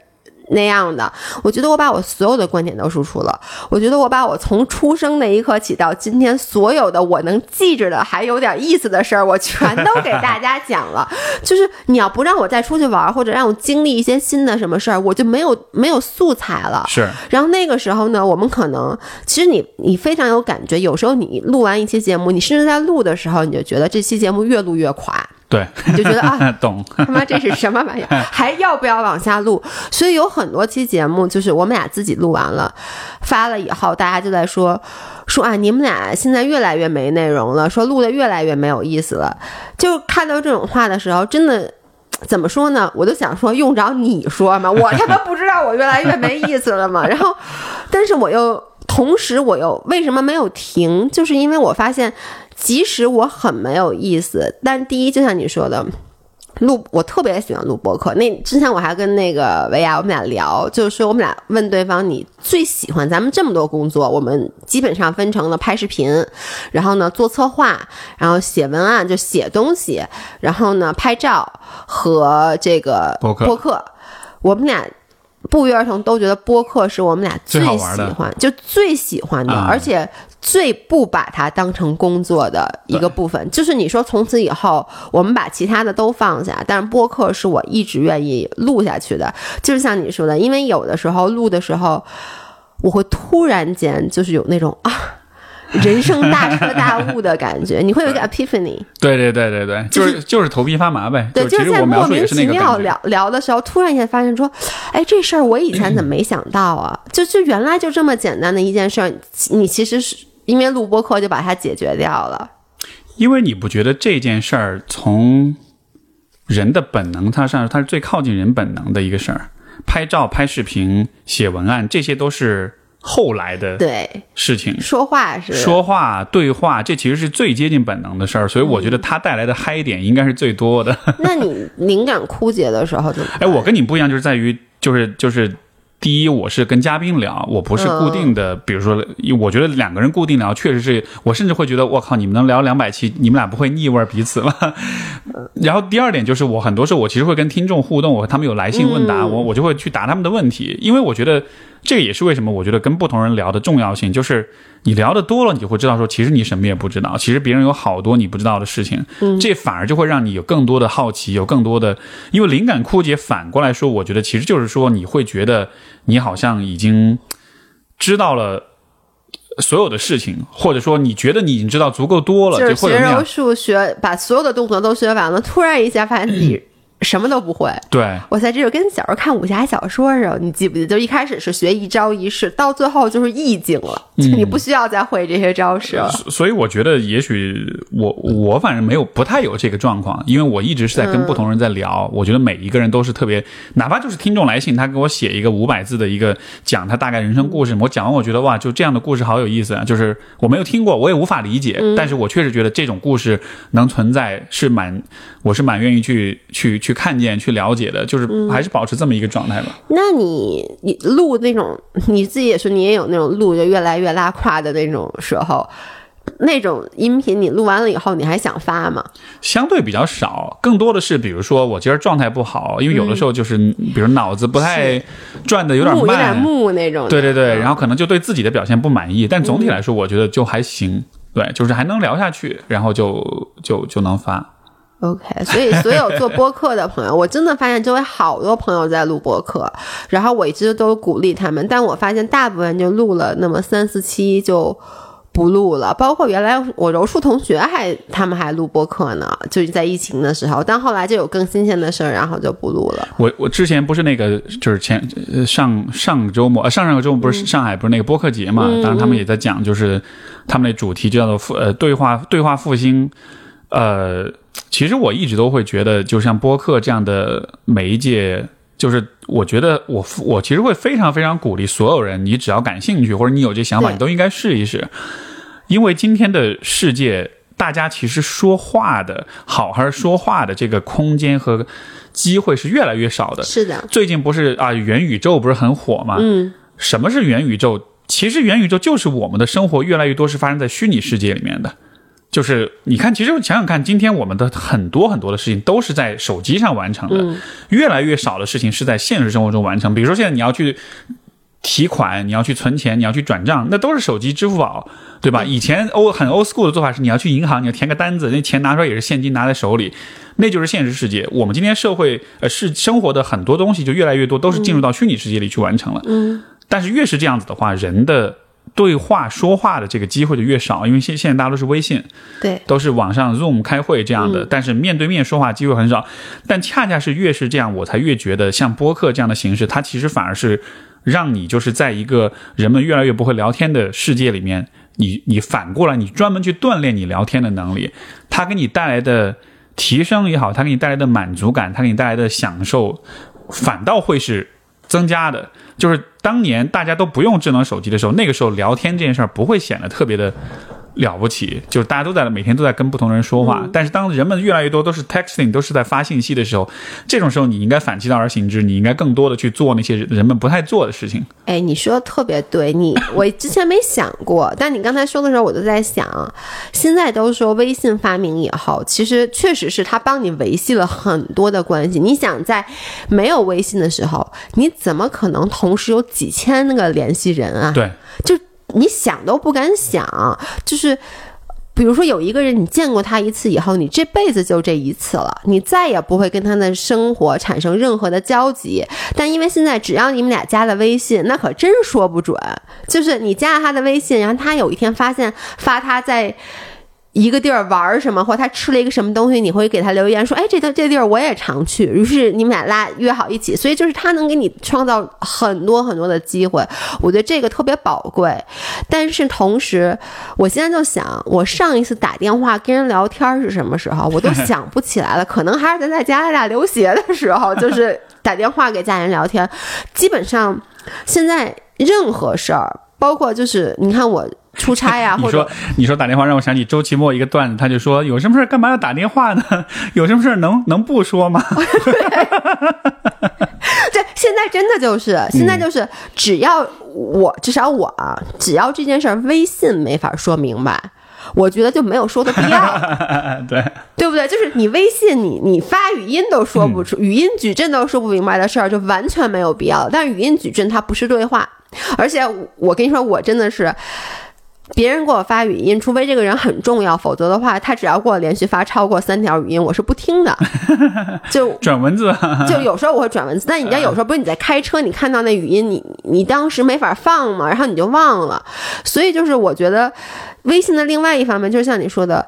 那样的，我觉得我把我所有的观点都输出了。我觉得我把我从出生那一刻起到今天所有的我能记着的还有点意思的事儿，我全都给大家讲了。就是你要不让我再出去玩，或者让我经历一些新的什么事儿，我就没有没有素材了。是。然后那个时候呢，我们可能其实你你非常有感觉，有时候你录完一期节目，你甚至在录的时候，你就觉得这期节目越录越垮。对，你就觉得啊，懂他妈这是什么玩意儿？还要不要往下录？所以有很多期节目，就是我们俩自己录完了，发了以后，大家就在说说啊，你们俩现在越来越没内容了，说录的越来越没有意思了。就看到这种话的时候，真的怎么说呢？我就想说，用着你说吗？我他妈不知道我越来越没意思了吗？然后，但是我又同时我又为什么没有停？就是因为我发现。即使我很没有意思，但第一，就像你说的，录我特别喜欢录播客。那之前我还跟那个维亚，我们俩聊，就是说我们俩问对方，你最喜欢咱们这么多工作，我们基本上分成了拍视频，然后呢做策划，然后写文案就写东西，然后呢拍照和这个播客。播客，我们俩不约而同都觉得播客是我们俩最喜欢，就最喜欢的，而且。最不把它当成工作的一个部分，就是你说从此以后我们把其他的都放下，但是播客是我一直愿意录下去的。就是像你说的，因为有的时候录的时候，我会突然间就是有那种啊，人生大彻大悟的感觉，你会有一个 epiphany。对对对对对，就是就是头皮发麻呗。对，就是在莫名其妙聊聊的时候，突然一下发现说，哎，这事儿我以前怎么没想到啊？就就原来就这么简单的一件事儿，你其实是。因为录播课就把它解决掉了，因为你不觉得这件事儿从人的本能它上，它是最靠近人本能的一个事儿。拍照、拍视频、写文案，这些都是后来的对事情。说话是说话对话，这其实是最接近本能的事儿。所以我觉得它带来的嗨点应该是最多的。那你灵感枯竭的时候怎么？哎，我跟你不一样，就是在于就是就是。第一，我是跟嘉宾聊，我不是固定的。比如说，我觉得两个人固定聊，确实是我甚至会觉得，我靠，你们能聊两百期，你们俩不会腻味彼此吗？然后第二点就是，我很多时候我其实会跟听众互动，我他们有来信问答，我我就会去答他们的问题，因为我觉得这个也是为什么我觉得跟不同人聊的重要性，就是你聊的多了，你就会知道说，其实你什么也不知道，其实别人有好多你不知道的事情，嗯，这反而就会让你有更多的好奇，有更多的，因为灵感枯竭，反过来说，我觉得其实就是说，你会觉得你好像已经知道了所有的事情，或者说你觉得你已经知道足够多了，就是学柔术学把所有的动作都学完了，突然一下发现自己。什么都不会，对，我在这就跟小时候看武侠小说似的，你记不记得？就一开始是学一招一式，到最后就是意境了，就你不需要再会这些招式了。所以我觉得，也许我我反正没有不太有这个状况，因为我一直是在跟不同人在聊。我觉得每一个人都是特别，哪怕就是听众来信，他给我写一个五百字的一个讲他大概人生故事，我讲完我觉得哇，就这样的故事好有意思啊！就是我没有听过，我也无法理解，但是我确实觉得这种故事能存在是蛮，我是蛮愿意去去去。看见、去了解的，就是还是保持这么一个状态吧。那你你录那种，你自己也说你也有那种录就越来越拉胯的那种时候，那种音频你录完了以后，你还想发吗？相对比较少，更多的是比如说我今儿状态不好，因为有的时候就是比如脑子不太转的有点慢，有点木那种。对对对，然后可能就对自己的表现不满意，但总体来说我觉得就还行，对，就是还能聊下去，然后就就就能发。OK，所以所有做播客的朋友，我真的发现周围好多朋友在录播客，然后我一直都鼓励他们，但我发现大部分就录了那么三四期就不录了。包括原来我柔术同学还他们还录播客呢，就是在疫情的时候，但后来就有更新鲜的事儿，然后就不录了。我我之前不是那个就是前上上周末呃上上个周末不是上海不是那个播客节嘛，当然他们也在讲，就是他们那主题就叫做复呃对话对话复兴，呃。其实我一直都会觉得，就像播客这样的媒介，就是我觉得我我其实会非常非常鼓励所有人，你只要感兴趣或者你有这想法，你都应该试一试。因为今天的世界，大家其实说话的好还是说话的这个空间和机会是越来越少的。是的，最近不是啊，元宇宙不是很火吗？嗯，什么是元宇宙？其实元宇宙就是我们的生活越来越多是发生在虚拟世界里面的。就是你看，其实想想看，今天我们的很多很多的事情都是在手机上完成的，越来越少的事情是在现实生活中完成。比如说，现在你要去提款，你要去存钱，你要去转账，那都是手机、支付宝，对吧？以前欧很 old school 的做法是，你要去银行，你要填个单子，那钱拿出来也是现金拿在手里，那就是现实世界。我们今天社会呃是生活的很多东西就越来越多都是进入到虚拟世界里去完成了。嗯，但是越是这样子的话，人的。对话说话的这个机会就越少，因为现现在大家都是微信，对，都是网上 Zoom 开会这样的，但是面对面说话机会很少。但恰恰是越是这样，我才越觉得像播客这样的形式，它其实反而是让你就是在一个人们越来越不会聊天的世界里面，你你反过来你专门去锻炼你聊天的能力，它给你带来的提升也好，它给你带来的满足感，它给你带来的享受，反倒会是增加的。就是当年大家都不用智能手机的时候，那个时候聊天这件事儿不会显得特别的。了不起，就是大家都在每天都在跟不同人说话，但是当人们越来越多都是 texting，都是在发信息的时候，这种时候你应该反其道而行之，你应该更多的去做那些人们不太做的事情。哎，你说的特别对，你我之前没想过，但你刚才说的时候，我就在想，现在都说微信发明以后，其实确实是它帮你维系了很多的关系。你想在没有微信的时候，你怎么可能同时有几千那个联系人啊？对，就。你想都不敢想，就是，比如说有一个人，你见过他一次以后，你这辈子就这一次了，你再也不会跟他的生活产生任何的交集。但因为现在只要你们俩加了微信，那可真说不准，就是你加了他的微信，然后他有一天发现发他在。一个地儿玩什么，或者他吃了一个什么东西，你会给他留言说：“哎，这个这地儿我也常去。”于是你们俩拉约好一起，所以就是他能给你创造很多很多的机会，我觉得这个特别宝贵。但是同时，我现在就想，我上一次打电话跟人聊天是什么时候？我都想不起来了，可能还是咱在加拿大留学的时候，就是打电话给家人聊天。基本上，现在任何事儿，包括就是你看我。出差呀，你说你说打电话让我想起周奇墨一个段子，他就说有什么事干嘛要打电话呢？有什么事能能不说吗？对，现在真的就是现在就是只要我至少我啊，只要这件事儿微信没法说明白，我觉得就没有说的必要。对对不对？就是你微信你你发语音都说不出，语音矩阵都说不明白的事儿，就完全没有必要。但是语音矩阵它不是对话。而且我跟你说，我真的是。别人给我发语音，除非这个人很重要，否则的话，他只要给我连续发超过三条语音，我是不听的。就转文字，就有时候我会转文字，但你知道，有时候不是你在开车，你看到那语音，你你当时没法放嘛，然后你就忘了。所以就是我觉得，微信的另外一方面，就是像你说的。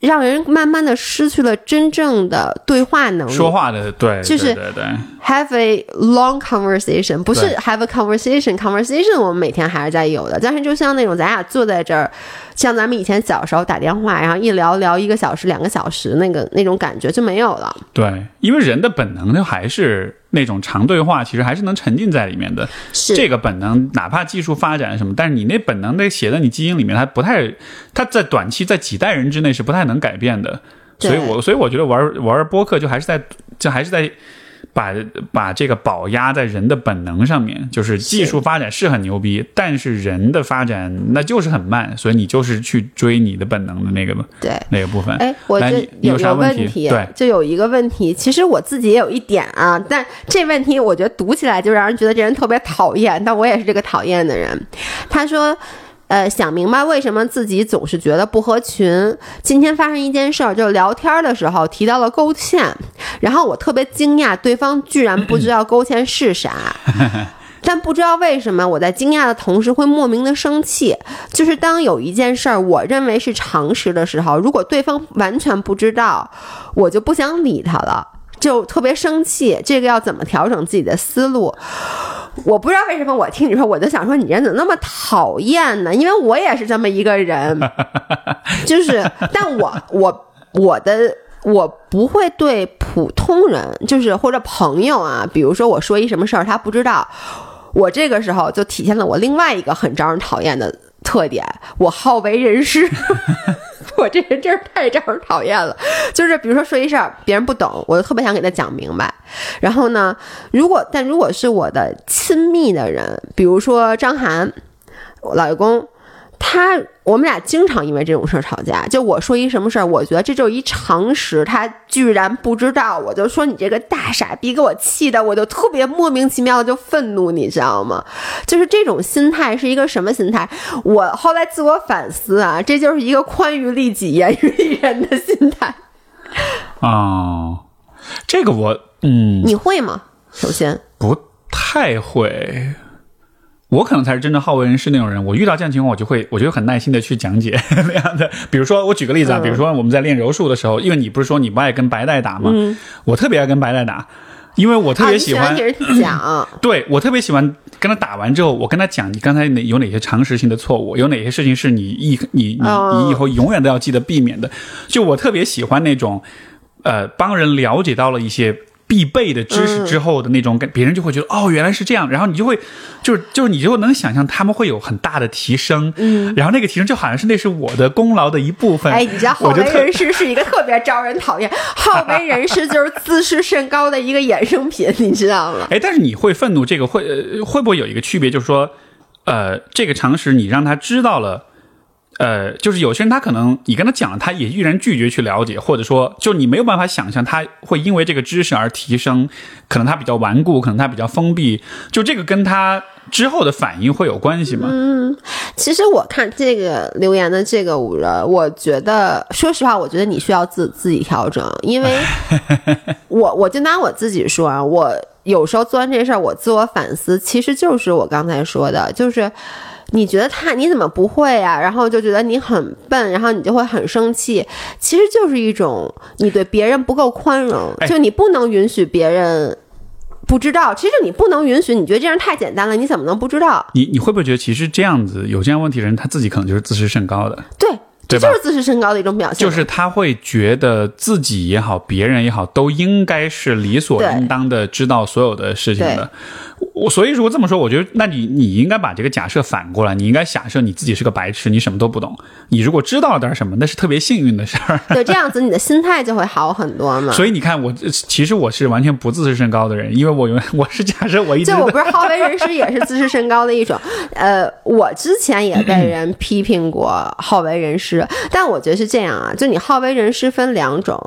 让人慢慢的失去了真正的对话能力，说话的对，就是对对 have a long conversation，不是 have a conversation，conversation 我们每天还是在有的，但是就像那种咱俩坐在这儿。像咱们以前小时候打电话，然后一聊聊一个小时、两个小时，那个那种感觉就没有了。对，因为人的本能就还是那种长对话，其实还是能沉浸在里面的。是这个本能，哪怕技术发展什么，但是你那本能得写在你基因里面，它不太，它在短期在几代人之内是不太能改变的。所以我所以我觉得玩玩播客就还是在，就还是在。把把这个宝压在人的本能上面，就是技术发展是很牛逼，但是人的发展那就是很慢，所以你就是去追你的本能的那个对那个部分。哎，我就有啥问题？对，就有一个问题，其实我自己也有一点啊，但这问题我觉得读起来就让人觉得这人特别讨厌，但我也是这个讨厌的人。他说。呃，想明白为什么自己总是觉得不合群。今天发生一件事儿，就聊天的时候提到了勾芡，然后我特别惊讶，对方居然不知道勾芡是啥。但不知道为什么，我在惊讶的同时会莫名的生气。就是当有一件事儿我认为是常识的时候，如果对方完全不知道，我就不想理他了。就特别生气，这个要怎么调整自己的思路？我不知道为什么，我听你说，我就想说，你人怎么那么讨厌呢？因为我也是这么一个人，就是，但我我我的我不会对普通人，就是或者朋友啊，比如说我说一什么事儿，他不知道，我这个时候就体现了我另外一个很招人讨厌的特点，我好为人师。我这人真是太招人讨厌了，就是比如说说一事儿，别人不懂，我就特别想给他讲明白。然后呢，如果但如果是我的亲密的人，比如说张涵，我老公。他，我们俩经常因为这种事儿吵架。就我说一什么事儿，我觉得这就是一常识，他居然不知道，我就说你这个大傻逼，给我气的，我就特别莫名其妙的就愤怒，你知道吗？就是这种心态是一个什么心态？我后来自我反思啊，这就是一个宽于利己、严于利人的心态。哦，这个我，嗯，你会吗？首先，不太会。我可能才是真正好为人师那种人。我遇到这样情况，我就会，我就很耐心的去讲解 那样的。比如说，我举个例子啊，比如说我们在练柔术的时候，因为你不是说你不爱跟白带打吗？我特别爱跟白带打，因为我特别喜欢给人讲。对我特别喜欢跟他打完之后，我跟他讲你刚才哪有哪些常识性的错误，有哪些事情是你一你你你以后永远都要记得避免的。就我特别喜欢那种，呃，帮人了解到了一些。必备的知识之后的那种感，别人就会觉得哦，原来是这样，然后你就会，就是就是你就能想象他们会有很大的提升，嗯，然后那个提升就好像是那是我的功劳的一部分。哎，你知道好为人师是一个特别招人讨厌，好为人师就是自视甚高的一个衍生品，你知道吗？哎，但是你会愤怒，这个会会不会有一个区别，就是说，呃，这个常识你让他知道了。呃，就是有些人他可能你跟他讲了，他也依然拒绝去了解，或者说，就你没有办法想象他会因为这个知识而提升，可能他比较顽固，可能他比较封闭，就这个跟他之后的反应会有关系吗？嗯，其实我看这个留言的这个五人，我觉得，说实话，我觉得你需要自自己调整，因为 我我就拿我自己说啊，我有时候做完这事儿，我自我反思，其实就是我刚才说的，就是。你觉得他你怎么不会啊？然后就觉得你很笨，然后你就会很生气。其实就是一种你对别人不够宽容，就你不能允许别人不知道。其实你不能允许，你觉得这样太简单了，你怎么能不知道？你你会不会觉得，其实这样子有这样问题的人，他自己可能就是自视甚高的？对，这就是自视甚高的一种表现。就是他会觉得自己也好，别人也好，都应该是理所应当的知道所有的事情的。我所以如果这么说，我觉得那你你应该把这个假设反过来，你应该假设你自己是个白痴，你什么都不懂。你如果知道了点什么，那是特别幸运的事儿。对，这样子你的心态就会好很多嘛。所以你看，我其实我是完全不自视甚高的人，因为我永远 我是假设我一直就我不是好为人师，也是自视甚高的一种。呃，我之前也被人批评过好为人师，但我觉得是这样啊，就你好为人师分两种。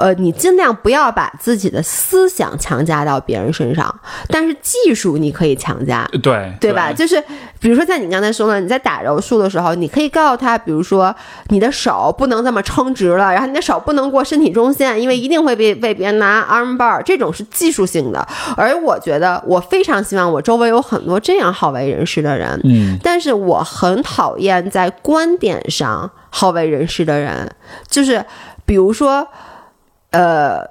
呃，你尽量不要把自己的思想强加到别人身上，但是技术你可以强加，对对吧？就是比如说，像你刚才说的，你在打柔术的时候，你可以告诉他，比如说你的手不能这么撑直了，然后你的手不能过身体中线，因为一定会被被别人拿 arm bar，这种是技术性的。而我觉得，我非常希望我周围有很多这样好为人师的人，嗯，但是我很讨厌在观点上好为人师的人，就是比如说。呃，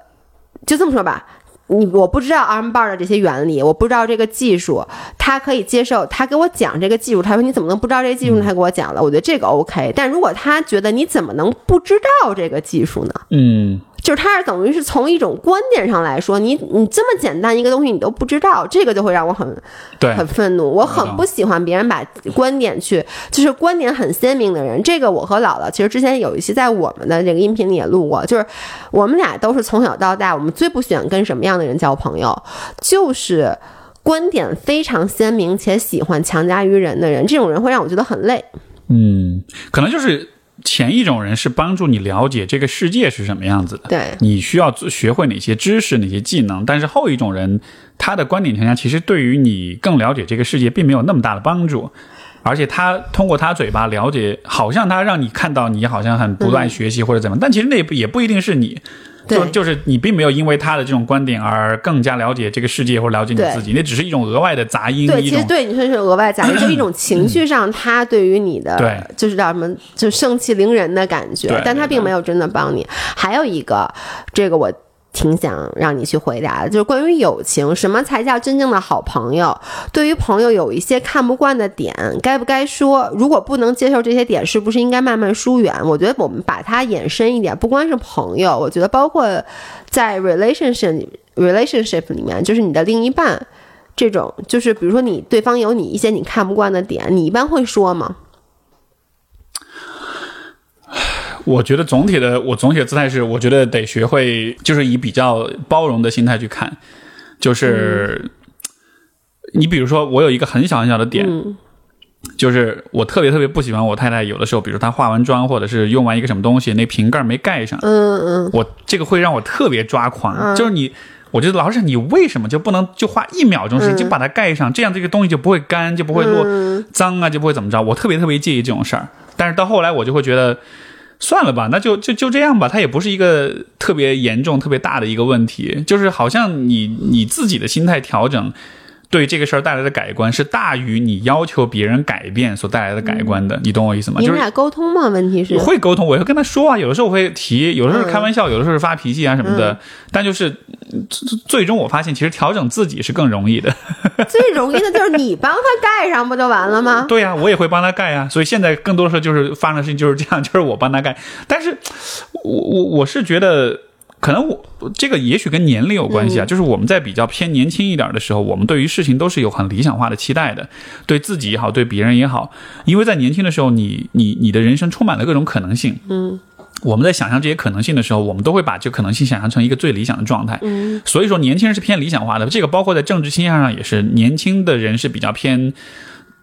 就这么说吧，你我不知道 arm bar 的这些原理，我不知道这个技术，他可以接受，他给我讲这个技术，他说你怎么能不知道这个技术？他给我讲了，我觉得这个 OK。但如果他觉得你怎么能不知道这个技术呢？嗯。就是他是等于是从一种观点上来说，你你这么简单一个东西你都不知道，这个就会让我很对很愤怒。我很不喜欢别人把观点去，就是观点很鲜明的人。这个我和姥姥其实之前有一期在我们的这个音频里也录过，就是我们俩都是从小到大，我们最不喜欢跟什么样的人交朋友，就是观点非常鲜明且喜欢强加于人的人。这种人会让我觉得很累。嗯，可能就是。前一种人是帮助你了解这个世界是什么样子的，对，你需要学会哪些知识、哪些技能。但是后一种人，他的观点强加，其实对于你更了解这个世界并没有那么大的帮助，而且他通过他嘴巴了解，好像他让你看到你好像很不断学习或者怎么，但其实那不也不一定是你。就就是你并没有因为他的这种观点而更加了解这个世界或了解你自己，那只是一种额外的杂音。对，其实对你说是额外杂音，就一种 情绪上他对于你的，对，就是叫什么，就盛气凌人的感觉，但他并没有真的帮你。还有一个，这个我。挺想让你去回答的，就是关于友情，什么才叫真正的好朋友？对于朋友有一些看不惯的点，该不该说？如果不能接受这些点，是不是应该慢慢疏远？我觉得我们把它延伸一点，不光是朋友，我觉得包括在 relationship relationship 里面，就是你的另一半，这种就是比如说你对方有你一些你看不惯的点，你一般会说吗？我觉得总体的，我总体的姿态是，我觉得得学会，就是以比较包容的心态去看。就是你比如说，我有一个很小很小的点，就是我特别特别不喜欢我太太有的时候，比如她化完妆或者是用完一个什么东西，那瓶盖没盖上。嗯嗯，我这个会让我特别抓狂。就是你，我觉得老师，你为什么就不能就花一秒钟时间就把它盖上？这样这个东西就不会干，就不会落脏啊，就不会怎么着？我特别特别介意这种事儿。但是到后来，我就会觉得。算了吧，那就就就这样吧。它也不是一个特别严重、特别大的一个问题，就是好像你你自己的心态调整。对这个事儿带来的改观是大于你要求别人改变所带来的改观的，你懂我意思吗？你们俩沟通吗？问题是会沟通，我会跟他说啊，有的时候我会提，有的时候是开玩笑，有的时候是发脾气啊什么的。但就是最终我发现，其实调整自己是更容易的。最容易的就是你帮他盖上不就完了吗？对呀，我也会帮他盖啊。所以现在更多的时候就是发生的事情就是这样，就是我帮他盖。但是我我我是觉得。可能我这个也许跟年龄有关系啊，就是我们在比较偏年轻一点的时候，我们对于事情都是有很理想化的期待的，对自己也好，对别人也好，因为在年轻的时候，你你你的人生充满了各种可能性。嗯，我们在想象这些可能性的时候，我们都会把这可能性想象成一个最理想的状态。嗯，所以说年轻人是偏理想化的，这个包括在政治倾向上也是，年轻的人是比较偏。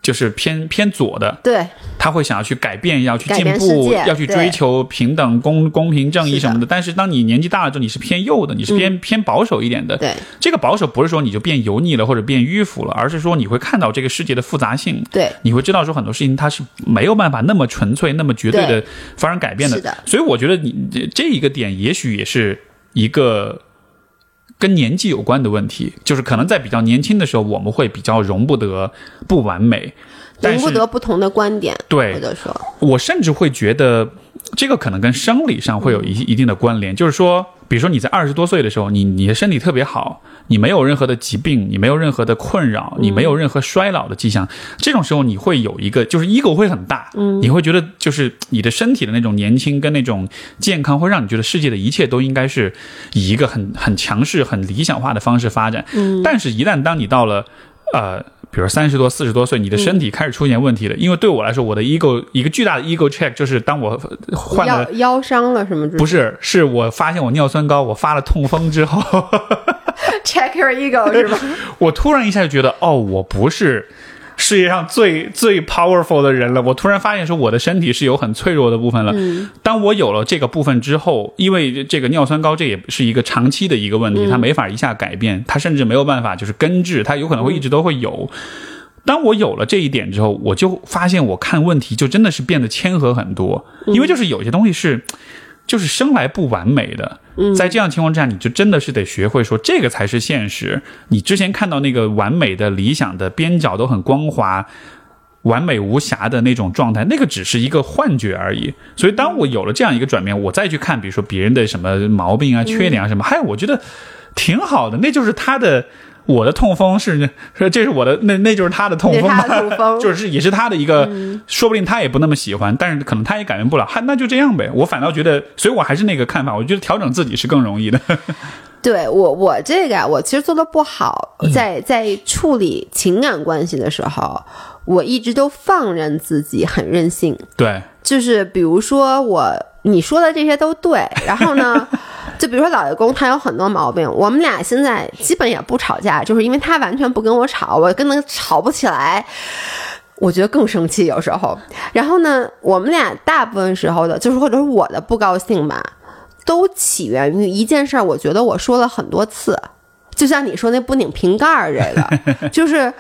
就是偏偏左的，对，他会想要去改变，要去进步，要去追求平等、公公平、正义什么的。但是当你年纪大了之后，你是偏右的，你是偏偏保守一点的。对，这个保守不是说你就变油腻了或者变迂腐了，而是说你会看到这个世界的复杂性。对，你会知道说很多事情它是没有办法那么纯粹、那么绝对的发生改变的。是的，所以我觉得你这一个点也许也是一个。跟年纪有关的问题，就是可能在比较年轻的时候，我们会比较容不得不完美，容不得不同的观点。对，或者说，我甚至会觉得这个可能跟生理上会有一一定的关联，就是说。比如说你在二十多岁的时候，你你的身体特别好，你没有任何的疾病，你没有任何的困扰，你没有任何衰老的迹象，这种时候你会有一个就是 ego 会很大，嗯，你会觉得就是你的身体的那种年轻跟那种健康会让你觉得世界的一切都应该是以一个很很强势、很理想化的方式发展，嗯，但是，一旦当你到了呃。比如三十多、四十多岁，你的身体开始出现问题了。因为对我来说，我的 ego 一个巨大的 ego check 就是当我患了腰伤了什么？不是，是我发现我尿酸高，我发了痛风之后 check your ego 是吧？我突然一下就觉得，哦，我不是世界上最最 powerful 的人了。我突然发现说，我的身体是有很脆弱的部分了。当我有了这个部分之后，因为这个尿酸高，这也是一个长期的一个问题，它没法一下改变，它甚至没有办法就是根治，它有可能会一直都会有。当我有了这一点之后，我就发现我看问题就真的是变得谦和很多，因为就是有些东西是。就是生来不完美的，在这样情况之下，你就真的是得学会说这个才是现实。你之前看到那个完美的、理想的边角都很光滑、完美无瑕的那种状态，那个只是一个幻觉而已。所以，当我有了这样一个转变，我再去看，比如说别人的什么毛病啊、缺点啊什么，嗨，我觉得挺好的，那就是他的。我的痛风是说这是我的那那就是他的痛风嘛，就是也是他的一个，说不定他也不那么喜欢，但是可能他也改变不了，还那就这样呗。我反倒觉得，所以我还是那个看法，我觉得调整自己是更容易的。对我我这个我其实做的不好，在在处理情感关系的时候，我一直都放任自己，很任性。对，就是比如说我你说的这些都对，然后呢？就比如说老爷公，他有很多毛病。我们俩现在基本也不吵架，就是因为他完全不跟我吵，我跟他吵不起来，我觉得更生气有时候。然后呢，我们俩大部分时候的，就是或者是我的不高兴吧，都起源于一件事儿。我觉得我说了很多次，就像你说那不拧瓶盖儿这个，就是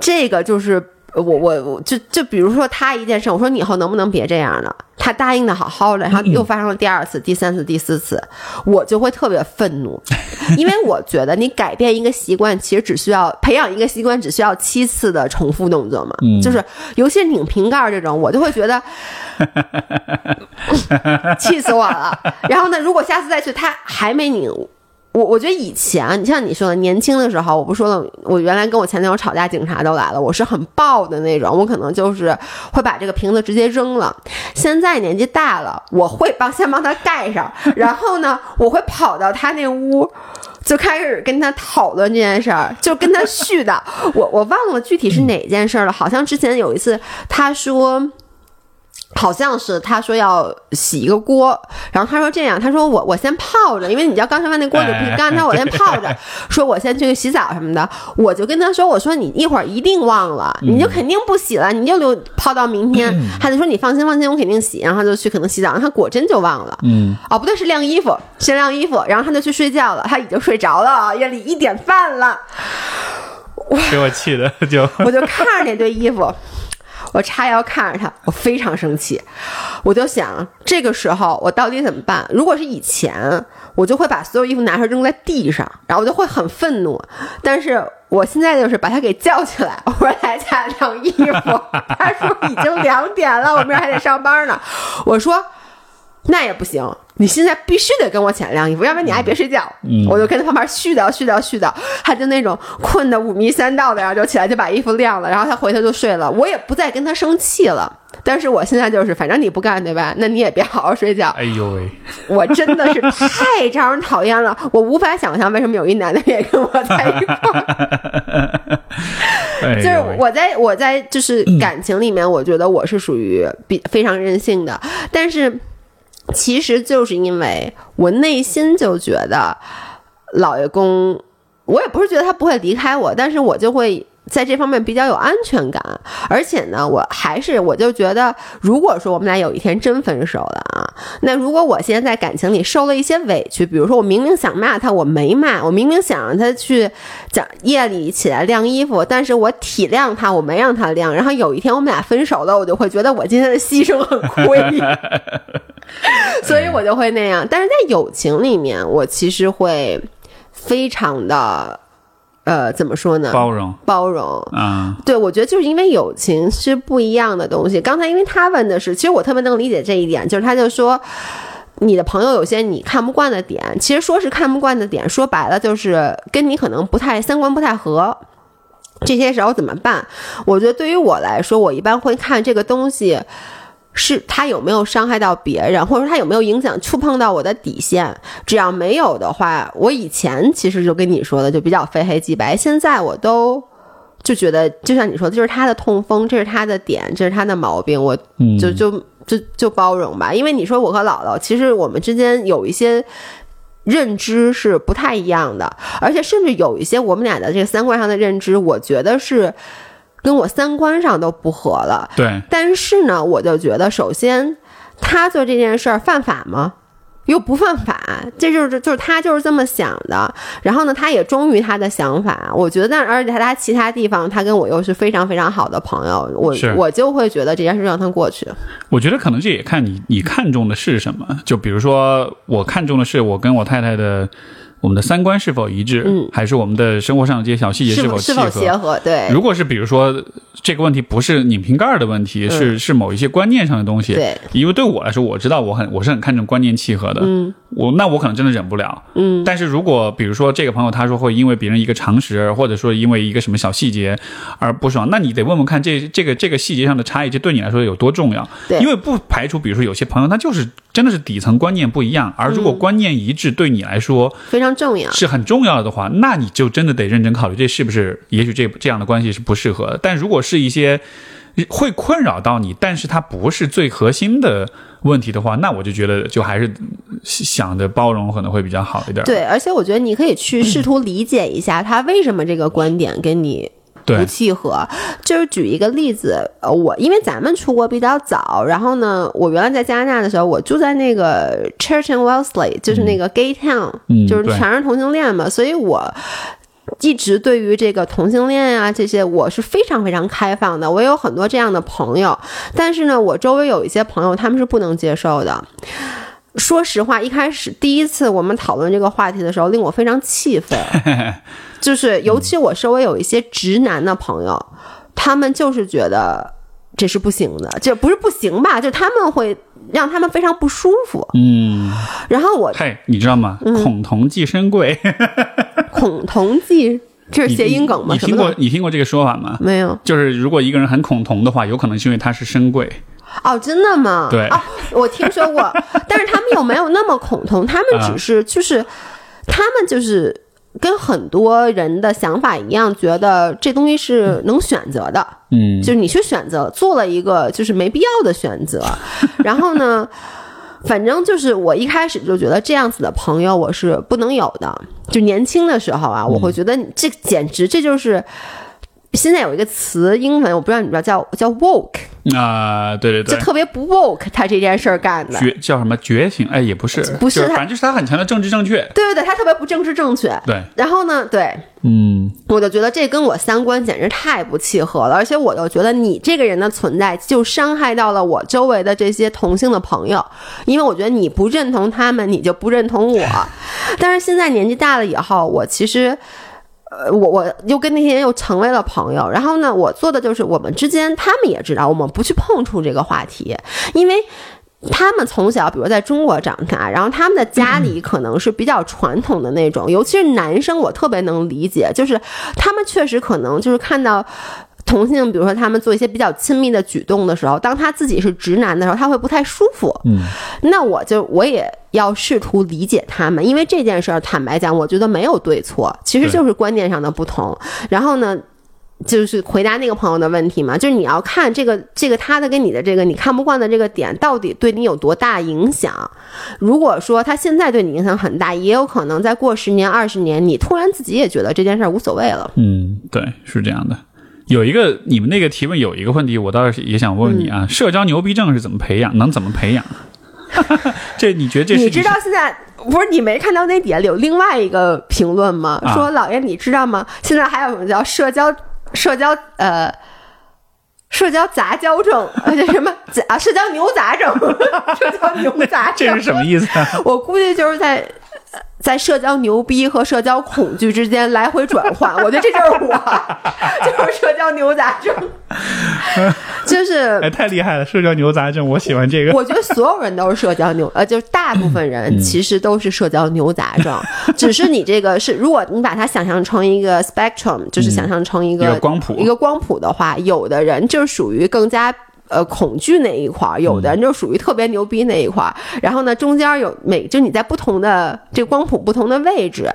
这个就是。我我我就就比如说他一件事，我说你以后能不能别这样了？他答应的好好的，然后又发生了第二次、第三次、第四次，我就会特别愤怒，因为我觉得你改变一个习惯，其实只需要培养一个习惯，只需要七次的重复动作嘛。就是尤其是拧瓶盖这种，我就会觉得 气死我了。然后呢，如果下次再去，他还没拧。我我觉得以前，你像你说的，年轻的时候，我不说了，我原来跟我前男友吵架，警察都来了，我是很暴的那种，我可能就是会把这个瓶子直接扔了。现在年纪大了，我会帮先帮他盖上，然后呢，我会跑到他那屋，就开始跟他讨论这件事儿，就跟他絮叨。我我忘了具体是哪件事了，好像之前有一次他说。好像是他说要洗一个锅，然后他说这样，他说我我先泡着，因为你知道刚才问那锅就不干，他说我先泡着，说我先去洗澡什么的，我就跟他说，我说你一会儿一定忘了，你就肯定不洗了，你就留泡到明天。他就说你放心放心，我肯定洗，然后他就去可能洗澡，他果真就忘了。嗯，哦不对，是晾衣服，先晾衣服，然后他就去睡觉了，他已经睡着了，夜里一点半了，给我气的就，我就看着那堆衣服。我叉腰看着他，我非常生气，我就想这个时候我到底怎么办？如果是以前，我就会把所有衣服拿出来扔在地上，然后我就会很愤怒。但是我现在就是把他给叫起来，我说来家晾衣服。他说已经两点了，我明儿还得上班呢。我说那也不行。你现在必须得跟我起来晾衣服，要不然你还别睡觉。我就跟他旁边絮叨絮叨絮叨，他就那种困得五迷三道的，然后就起来就把衣服晾了，然后他回头就睡了。我也不再跟他生气了。但是我现在就是，反正你不干对吧？那你也别好好睡觉。哎呦喂，我真的是太招人讨厌了，我无法想象为什么有一男的也跟我在一块儿。就是我在我在就是感情里面，我觉得我是属于比非常任性的，但是。其实就是因为我内心就觉得，老爷公，我也不是觉得他不会离开我，但是我就会在这方面比较有安全感。而且呢，我还是我就觉得，如果说我们俩有一天真分手了啊，那如果我现在在感情里受了一些委屈，比如说我明明想骂他，我没骂；我明明想让他去讲夜里起来晾衣服，但是我体谅他，我没让他晾。然后有一天我们俩分手了，我就会觉得我今天的牺牲很亏。所以我就会那样，但是在友情里面，我其实会非常的，呃，怎么说呢？包容，包容。嗯，对，我觉得就是因为友情是不一样的东西。刚才因为他问的是，其实我特别能理解这一点，就是他就说，你的朋友有些你看不惯的点，其实说是看不惯的点，说白了就是跟你可能不太三观不太合。这些时候怎么办？我觉得对于我来说，我一般会看这个东西。是他有没有伤害到别人，或者说他有没有影响、触碰到我的底线？只要没有的话，我以前其实就跟你说的，就比较非黑即白。现在我都就觉得，就像你说的，这是他的痛风，这是他的点，这是他的毛病，我就就就就包容吧。因为你说我和姥姥，其实我们之间有一些认知是不太一样的，而且甚至有一些我们俩的这个三观上的认知，我觉得是。跟我三观上都不合了。对，但是呢，我就觉得，首先他做这件事儿犯法吗？又不犯法，这就是就是他就是这么想的。然后呢，他也忠于他的想法。我觉得，而且他其他地方，他跟我又是非常非常好的朋友。我我就会觉得这件事让他过去。我觉得可能这也看你你看中的是什么。就比如说，我看中的是我跟我太太的。我们的三观是否一致？嗯，还是我们的生活上的这些小细节是否是否协和？对，如果是比如说这个问题不是拧瓶盖的问题，是是某一些观念上的东西。对，因为对我来说，我知道我很我是很看重观念契合的。嗯，我那我可能真的忍不了。嗯，但是如果比如说这个朋友他说会因为别人一个常识，或者说因为一个什么小细节而不爽，那你得问问看这这个这个细节上的差异，这对你来说有多重要？对，因为不排除比如说有些朋友他就是真的是底层观念不一样，而如果观念一致，对你来说非常重要，是很。重要的话，那你就真的得认真考虑，这是不是？也许这这样的关系是不适合的。但如果是一些会困扰到你，但是它不是最核心的问题的话，那我就觉得就还是想着包容可能会比较好一点。对，而且我觉得你可以去试图理解一下他为什么这个观点跟你。不契合，就是举一个例子，呃，我因为咱们出国比较早，然后呢，我原来在加拿大的时候，我住在那个 Church and Wellesley，就是那个 Gay Town，就是全是同性恋嘛，所以我一直对于这个同性恋啊这些，我是非常非常开放的，我有很多这样的朋友，但是呢，我周围有一些朋友他们是不能接受的。说实话，一开始第一次我们讨论这个话题的时候，令我非常气愤。就是，尤其我周围有一些直男的朋友，他们就是觉得这是不行的，就不是不行吧？就他们会让他们非常不舒服。嗯，然后我，嘿，你知道吗？孔同寄生贵，孔同寄这是谐音梗吗？你听过你听过这个说法吗？没有。就是如果一个人很恐同的话，有可能是因为他是生贵。哦，真的吗？对。哦，我听说过，但是他们又没有那么恐同，他们只是就是他们就是。跟很多人的想法一样，觉得这东西是能选择的，嗯，就是你去选择，做了一个就是没必要的选择。然后呢，反正就是我一开始就觉得这样子的朋友我是不能有的。就年轻的时候啊，我会觉得这简直这就是现在有一个词，英文我不知道你知道叫叫 woke。啊，对对对，就特别不 woke，他这件事儿干的觉叫什么觉醒？哎，也不是，不是，反正就是他很强的政治正确。对对对，他特别不政治正确。对，然后呢，对，嗯，我就觉得这跟我三观简直太不契合了，而且我就觉得你这个人的存在就伤害到了我周围的这些同性的朋友，因为我觉得你不认同他们，你就不认同我。但是现在年纪大了以后，我其实。我我又跟那些人又成为了朋友，然后呢，我做的就是我们之间，他们也知道我们不去碰触这个话题，因为他们从小比如在中国长大，然后他们的家里可能是比较传统的那种，尤其是男生，我特别能理解，就是他们确实可能就是看到。同性，比如说他们做一些比较亲密的举动的时候，当他自己是直男的时候，他会不太舒服。嗯，那我就我也要试图理解他们，因为这件事儿，坦白讲，我觉得没有对错，其实就是观念上的不同。然后呢，就是回答那个朋友的问题嘛，就是你要看这个这个他的跟你的这个你看不惯的这个点到底对你有多大影响。如果说他现在对你影响很大，也有可能再过十年二十年，你突然自己也觉得这件事儿无所谓了。嗯，对，是这样的。有一个你们那个提问有一个问题，我倒是也想问问你啊，社交牛逼症是怎么培养？能怎么培养？这你觉得这是？你知道现在不是你没看到那底下有另外一个评论吗？说老爷你知道吗？现在还有什么叫社交社交呃社交杂交症？而且什么杂社交牛杂症？社交牛杂症这是什么意思？啊我估计就是在。在社交牛逼和社交恐惧之间来回转换，我觉得这就是我，就是社交牛杂症，就是哎，太厉害了！社交牛杂症，我喜欢这个。我觉得所有人都是社交牛，呃，就是大部分人其实都是社交牛杂症，只是你这个是，如果你把它想象成一个 spectrum，就是想象成一个光谱，一个光谱的话，有的人就属于更加。呃，恐惧那一块儿，有的人就属于特别牛逼那一块儿，然后呢，中间有每就你在不同的这光谱不同的位置，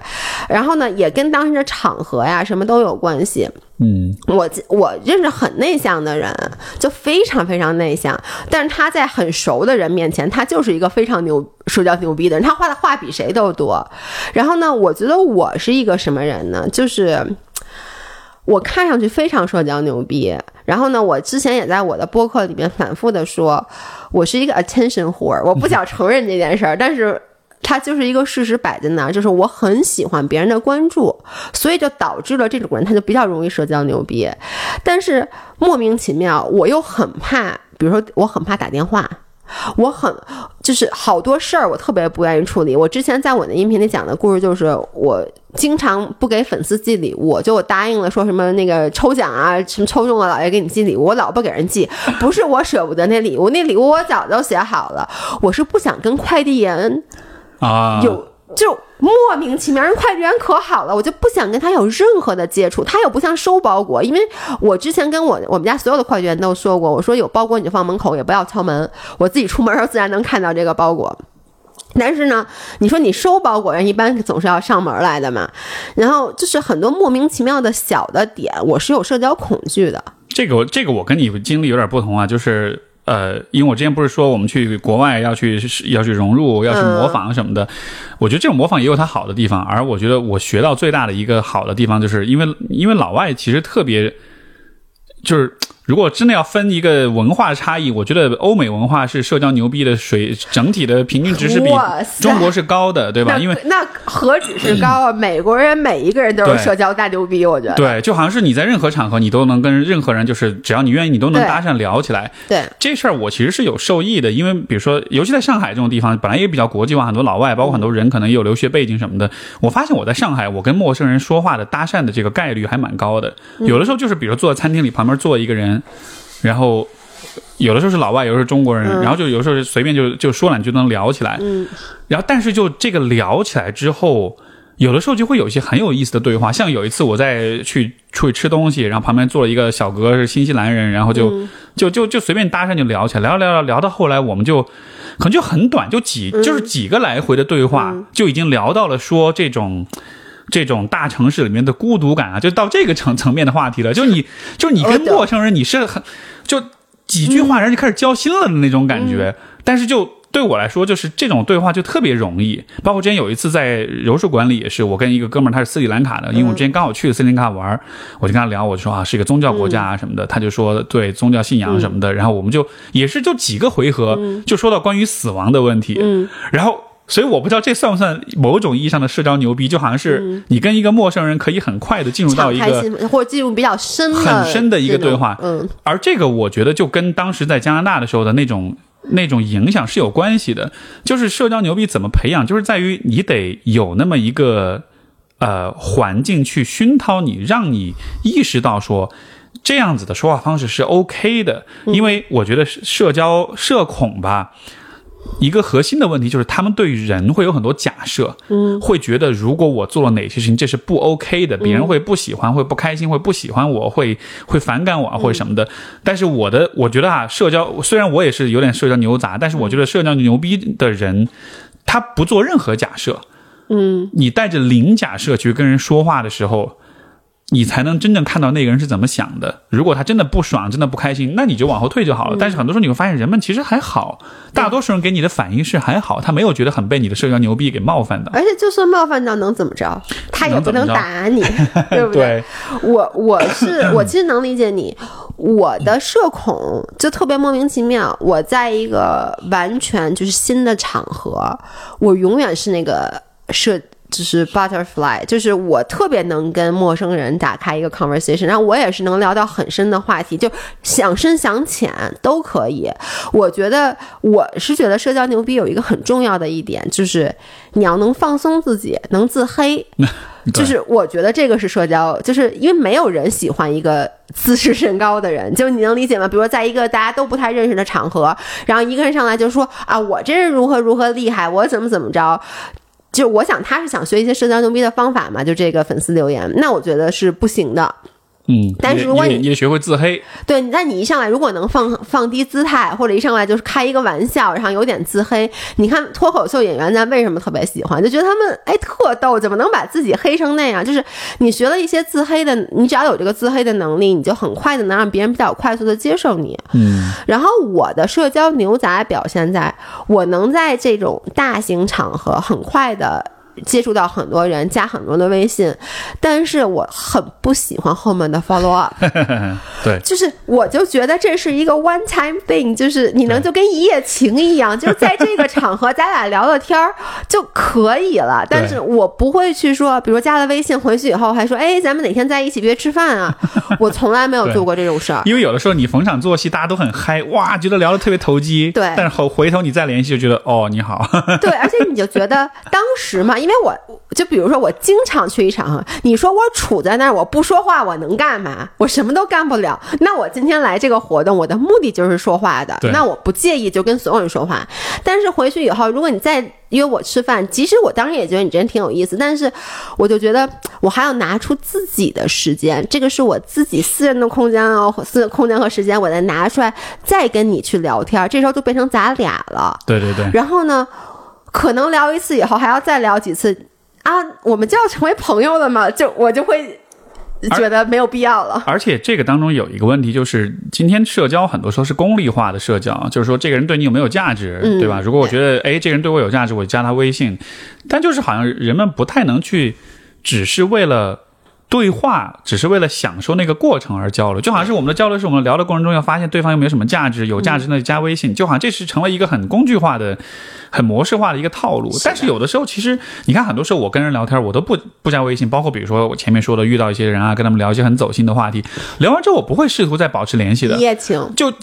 然后呢，也跟当时的场合呀什么都有关系。嗯，我我认识很内向的人，就非常非常内向，但是他在很熟的人面前，他就是一个非常牛社交牛逼的人，他画的画比谁都多。然后呢，我觉得我是一个什么人呢？就是。我看上去非常社交牛逼。然后呢，我之前也在我的播客里面反复的说，我是一个 attention whore，我不想承认这件事儿，但是它就是一个事实摆在那儿，就是我很喜欢别人的关注，所以就导致了这种人他就比较容易社交牛逼。但是莫名其妙，我又很怕，比如说我很怕打电话。我很就是好多事儿，我特别不愿意处理。我之前在我的音频里讲的故事，就是我经常不给粉丝寄礼物，就我答应了说什么那个抽奖啊，什么抽中了老爷给你寄礼物，我老不给人寄，不是我舍不得那礼物，那礼物我早就写好了，我是不想跟快递员啊有。就莫名其妙，人快递员可好了，我就不想跟他有任何的接触。他又不像收包裹，因为我之前跟我我们家所有的快递员都说过，我说有包裹你就放门口，也不要敲门，我自己出门时候自然能看到这个包裹。但是呢，你说你收包裹人一般总是要上门来的嘛，然后就是很多莫名其妙的小的点，我是有社交恐惧的。这个这个我跟你经历有点不同啊，就是。呃，因为我之前不是说我们去国外要去要去融入要去模仿什么的，我觉得这种模仿也有它好的地方，而我觉得我学到最大的一个好的地方，就是因为因为老外其实特别就是。如果真的要分一个文化差异，我觉得欧美文化是社交牛逼的水整体的平均值是比中国是高的，对吧？因为那何止是高啊？美国人每一个人都是社交大牛逼，我觉得对，就好像是你在任何场合你都能跟任何人，就是只要你愿意，你都能搭讪聊起来。对这事儿，我其实是有受益的，因为比如说，尤其在上海这种地方，本来也比较国际化，很多老外，包括很多人可能也有留学背景什么的。我发现我在上海，我跟陌生人说话的搭讪的这个概率还蛮高的。有的时候就是，比如坐在餐厅里，旁边坐一个人。然后，有的时候是老外，有的时候是中国人，然后就有时候随便就就说两句能聊起来。嗯，然后但是就这个聊起来之后，有的时候就会有一些很有意思的对话。像有一次我在去出去吃东西，然后旁边坐了一个小哥是新西兰人，然后就就就就随便搭讪就聊起来，聊聊聊聊到后来，我们就可能就很短，就几就是几个来回的对话，就已经聊到了说这种。这种大城市里面的孤独感啊，就到这个层层面的话题了。就你，就你跟陌生人，你是很就几句话，人就开始交心了的那种感觉。但是就对我来说，就是这种对话就特别容易。包括之前有一次在柔术馆里也是，我跟一个哥们儿，他是斯里兰卡的，因为我之前刚好去斯里兰卡玩，我就跟他聊，我就说啊，是一个宗教国家啊什么的，他就说对宗教信仰什么的。然后我们就也是就几个回合，就说到关于死亡的问题。嗯，然后。所以我不知道这算不算某种意义上的社交牛逼，就好像是你跟一个陌生人可以很快的进入到一个 或者进入比较深很深的一个对话，嗯，而这个我觉得就跟当时在加拿大的时候的那种那种影响是有关系的。就是社交牛逼怎么培养，就是在于你得有那么一个呃环境去熏陶你，让你意识到说这样子的说话方式是 OK 的。因为我觉得社交社恐吧。一个核心的问题就是，他们对人会有很多假设，嗯，会觉得如果我做了哪些事情，这是不 OK 的，别人会不喜欢，会不开心，会不喜欢我，会会反感我，或者什么的。但是我的，我觉得啊，社交虽然我也是有点社交牛杂，但是我觉得社交牛逼的人，他不做任何假设，嗯，你带着零假设去跟人说话的时候。你才能真正看到那个人是怎么想的。如果他真的不爽，真的不开心，那你就往后退就好了。但是很多时候你会发现，人们其实还好，大多数人给你的反应是还好，他没有觉得很被你的社交牛逼给冒犯的。而且就算冒犯到，能怎么着？他也不能打你，对不对？我我是我其实能理解你，我的社恐就特别莫名其妙。我在一个完全就是新的场合，我永远是那个社。就是 butterfly，就是我特别能跟陌生人打开一个 conversation，然后我也是能聊到很深的话题，就想深想浅都可以。我觉得我是觉得社交牛逼有一个很重要的一点，就是你要能放松自己，能自黑。就是我觉得这个是社交，就是因为没有人喜欢一个自视甚高的人，就你能理解吗？比如说在一个大家都不太认识的场合，然后一个人上来就说啊，我这人如何如何厉害，我怎么怎么着。就我想他是想学一些社交牛逼的方法嘛，就这个粉丝留言，那我觉得是不行的。嗯，但是如果你你学会自黑，对，那你一上来如果能放放低姿态，或者一上来就是开一个玩笑，然后有点自黑，你看脱口秀演员咱为什么特别喜欢？就觉得他们哎特逗，怎么能把自己黑成那样？就是你学了一些自黑的，你只要有这个自黑的能力，你就很快的能让别人比较快速的接受你。嗯，然后我的社交牛杂表现在我能在这种大型场合很快的。接触到很多人，加很多的微信，但是我很不喜欢后面的 follow up。对，就是我就觉得这是一个 one time thing，就是你能就跟一夜情一样，就是在这个场合咱俩聊聊天儿就可以了。但是我不会去说，比如加了微信回去以后还说，哎，咱们哪天在一起约吃饭啊？我从来没有做过这种事儿。因为有的时候你逢场作戏，大家都很嗨，哇，觉得聊得特别投机。对，但是后回头你再联系，就觉得哦，你好。对，而且你就觉得当时嘛，因为我就比如说我经常去一场，你说我杵在那儿我不说话，我能干嘛？我什么都干不了。那我今天来这个活动，我的目的就是说话的。那我不介意就跟所有人说话。但是回去以后，如果你再约我吃饭，即使我当时也觉得你真挺有意思，但是我就觉得我还要拿出自己的时间，这个是我自己私人的空间哦，私人空间和时间，我再拿出来再跟你去聊天，这时候就变成咱俩了。对对对。然后呢？可能聊一次以后还要再聊几次啊，我们就要成为朋友了嘛？就我就会觉得没有必要了。而且这个当中有一个问题，就是今天社交很多时候是功利化的社交，就是说这个人对你有没有价值，对吧？如果我觉得哎，这个人对我有价值，我就加他微信。但就是好像人们不太能去，只是为了。对话只是为了享受那个过程而交流，就好像是我们的交流是我们聊的过程中要发现对方有没有什么价值，有价值那就加微信，就好像这是成了一个很工具化的、很模式化的一个套路。但是有的时候，其实你看，很多时候我跟人聊天，我都不不加微信，包括比如说我前面说的遇到一些人啊，跟他们聊一些很走心的话题，聊完之后我不会试图再保持联系的，一夜情就。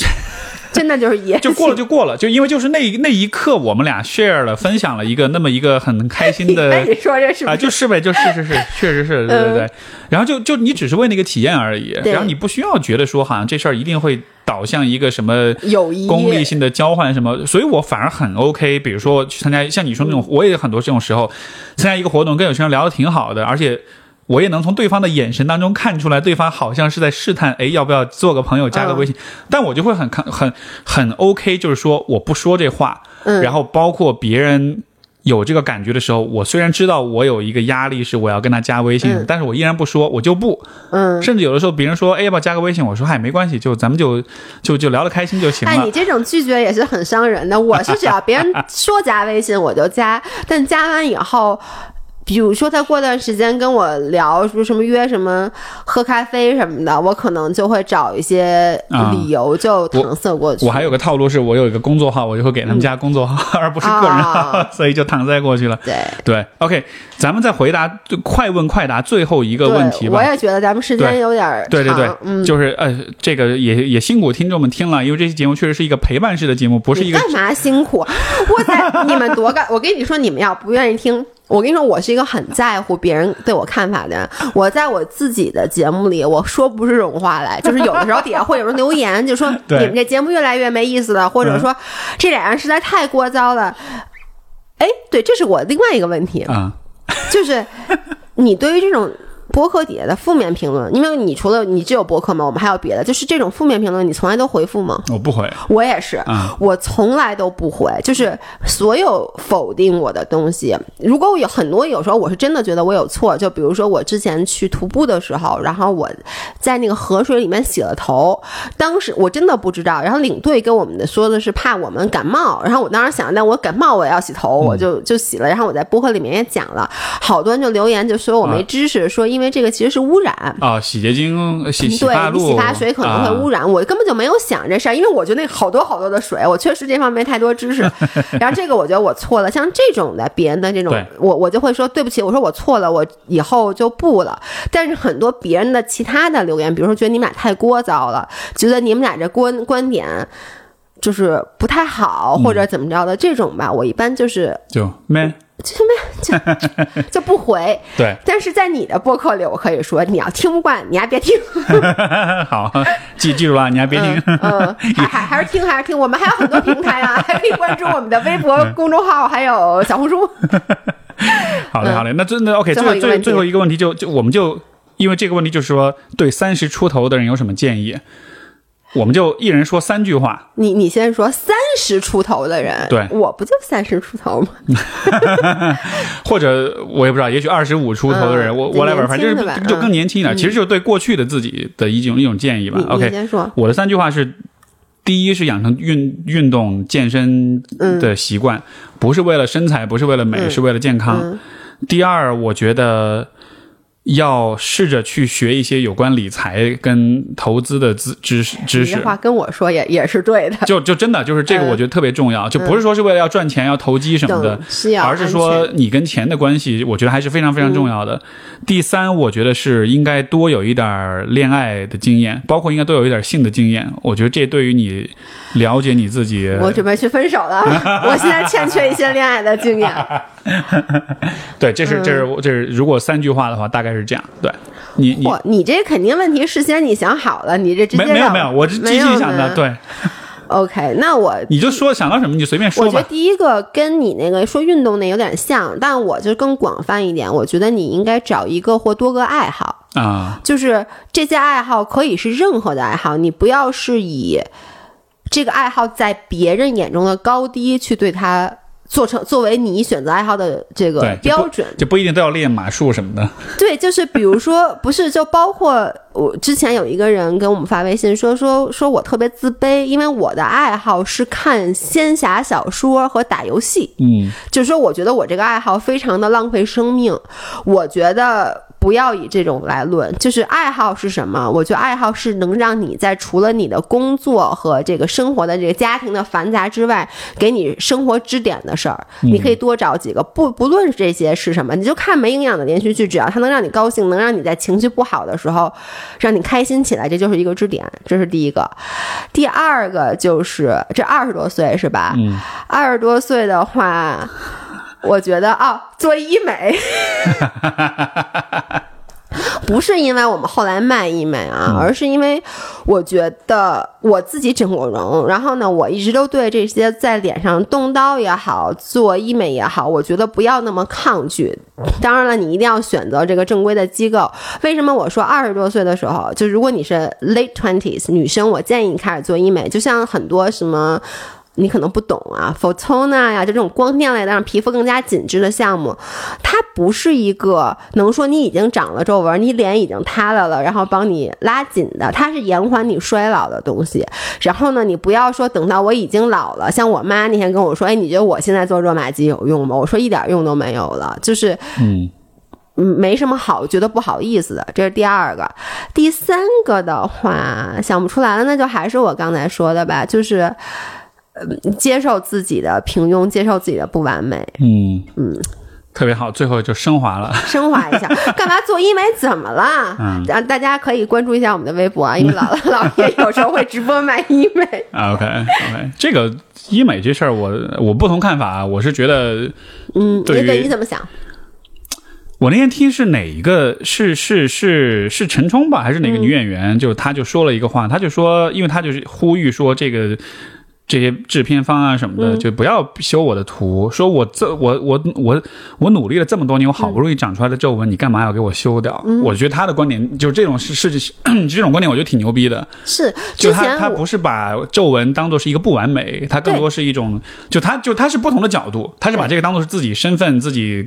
真的就是也就过了就过了，就因为就是那那一刻，我们俩 share 了，分享了一个那么一个很开心的。你说这是啊，就是呗，就是是是，确实是，对对对。然后就就你只是为那个体验而已，然后你不需要觉得说好像这事儿一定会导向一个什么友谊功利性的交换什么，所以我反而很 OK。比如说去参加像你说那种，我也很多这种时候参加一个活动，跟有些人聊的挺好的，而且。我也能从对方的眼神当中看出来，对方好像是在试探，哎，要不要做个朋友，加个微信？但我就会很看很很 OK，就是说我不说这话，嗯然后包括别人有这个感觉的时候，我虽然知道我有一个压力是我要跟他加微信，但是我依然不说，我就不，嗯，甚至有的时候别人说，哎，要不要加个微信？我说，嗨，没关系，就咱们就就就聊得开心就行了。哎，你这种拒绝也是很伤人的。我是只要别人说加微信我就加，但加完以后。比如说，他过段时间跟我聊说什么约什么喝咖啡什么的，我可能就会找一些理由就搪塞过去。我还有个套路是，我有一个工作号，我就会给他们加工作号，而不是个人号，所以就搪塞过去了。对对，OK，咱们再回答快问快答最后一个问题吧。我也觉得咱们时间有点长。对对对，就是呃，这个也也辛苦听众们听了，因为这期节目确实是一个陪伴式的节目，不是一个干嘛辛苦？我在你们多干，我跟你说，你们要不愿意听。我跟你说，我是一个很在乎别人对我看法的人。我在我自己的节目里，我说不出这种话来，就是有的时候底下会有人留言，就说 你们这节目越来越没意思了，或者说这俩人实在太聒噪了。哎，对，这是我另外一个问题啊，就是你对于这种。博客底下的负面评论，因为你除了你只有博客吗？我们还有别的，就是这种负面评论，你从来都回复吗？我不回，我也是，我从来都不回，就是所有否定我的东西。如果我有很多，有时候我是真的觉得我有错，就比如说我之前去徒步的时候，然后我在那个河水里面洗了头，当时我真的不知道，然后领队跟我们的说的是怕我们感冒，然后我当时想，那我感冒我也要洗头，我就就洗了，然后我在博客里面也讲了，好多人就留言就说我没知识，说因为。因为这个其实是污染啊，洗洁精、洗洗发露、洗发水可能会污染，我根本就没有想这事儿，因为我觉得那好多好多的水，我确实这方面没太多知识。然后这个我觉得我错了，像这种的别人的这种，我我就会说对不起，我说我错了，我以后就不了。但是很多别人的其他的留言，比如说觉得你们俩太聒噪了，觉得你们俩这观观点就是不太好，或者怎么着的这种吧，我一般就是就 man。就什么就就不回，对。但是在你的播客里，我可以说，你要听不惯，你还别听。好，记记住了，你还别听。嗯，还还还是听，还是听。我们还有很多平台啊，还可以关注我们的微博公众号，还有小红书。好嘞，好嘞。那真的 OK。最最最后一个问题，就就我们就因为这个问题，就是说，对三十出头的人有什么建议？我们就一人说三句话。你你先说三十出头的人，对，我不就三十出头吗？或者我也不知道，也许二十五出头的人，我我来玩，反正就是就更年轻一点。其实就是对过去的自己的一种一种建议吧。OK，先说我的三句话是：第一是养成运运动健身的习惯，不是为了身材，不是为了美，是为了健康。第二，我觉得。要试着去学一些有关理财跟投资的知知识知识。这话跟我说也也是对的。就就真的就是这个，我觉得特别重要，就不是说是为了要赚钱要投机什么的，而是说你跟钱的关系，我觉得还是非常非常重要的。第三，我觉得是应该多有一点恋爱的经验，包括应该多有一点性的经验。我觉得这对于你了解你自己。我准备去分手了，我现在欠缺一些恋爱的经验。对，这是这是这是如果三句话的话，大概是这样。对，你你你这肯定问题事先你想好了，你这直接没有没有，我是积极想的。对，OK，那我你就说想到什么你就随便说吧。我觉得第一个跟你那个说运动那有点像，但我就更广泛一点。我觉得你应该找一个或多个爱好啊，就是这些爱好可以是任何的爱好，你不要是以这个爱好在别人眼中的高低去对他。做成作为你选择爱好的这个标准，就不一定都要练马术什么的。对，就是比如说，不是就包括我之前有一个人给我们发微信说说说我特别自卑，因为我的爱好是看仙侠小说和打游戏。嗯，就是说我觉得我这个爱好非常的浪费生命。我觉得。不要以这种来论，就是爱好是什么？我觉得爱好是能让你在除了你的工作和这个生活的这个家庭的繁杂之外，给你生活支点的事儿。你可以多找几个，不不论这些是什么，你就看没营养的连续剧，只要它能让你高兴，能让你在情绪不好的时候让你开心起来，这就是一个支点。这是第一个。第二个就是这二十多岁是吧？嗯，二十多岁的话。我觉得啊，做医美，不是因为我们后来卖医美啊，而是因为我觉得我自己整过容，然后呢，我一直都对这些在脸上动刀也好，做医美也好，我觉得不要那么抗拒。当然了，你一定要选择这个正规的机构。为什么我说二十多岁的时候，就如果你是 late twenties 女生，我建议你开始做医美，就像很多什么。你可能不懂啊，Photona 呀，就这种光电类的让皮肤更加紧致的项目，它不是一个能说你已经长了皱纹，你脸已经塌了了，然后帮你拉紧的，它是延缓你衰老的东西。然后呢，你不要说等到我已经老了，像我妈那天跟我说，哎，你觉得我现在做热玛吉有用吗？我说一点用都没有了，就是嗯嗯，没什么好觉得不好意思的。这是第二个，第三个的话想不出来了，那就还是我刚才说的吧，就是。呃，接受自己的平庸，接受自己的不完美。嗯嗯，特别好，最后就升华了，升华一下。干嘛做医美？怎么了？嗯，让大家可以关注一下我们的微博啊，因为老老爷有时候会直播卖医美。OK OK，这个医美这事儿，我我不同看法啊。我是觉得，嗯，对于你怎么想？我那天听是哪一个？是是是是陈冲吧？还是哪个女演员？就她就说了一个话，她就说，因为她就是呼吁说这个。这些制片方啊什么的，就不要修我的图。说我这我我我我努力了这么多年，我好不容易长出来的皱纹，你干嘛要给我修掉？我觉得他的观点就是这种是是 这种观点，我觉得挺牛逼的。是，就他他不是把皱纹当做是一个不完美，他更多是一种，就他就他是不同的角度，他是把这个当做是自己身份、自己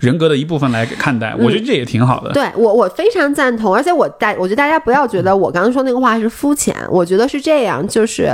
人格的一部分来看待。我觉得这也挺好的。对我我非常赞同，而且我大我觉得大家不要觉得我刚刚说那个话是肤浅，我觉得是这样，就是。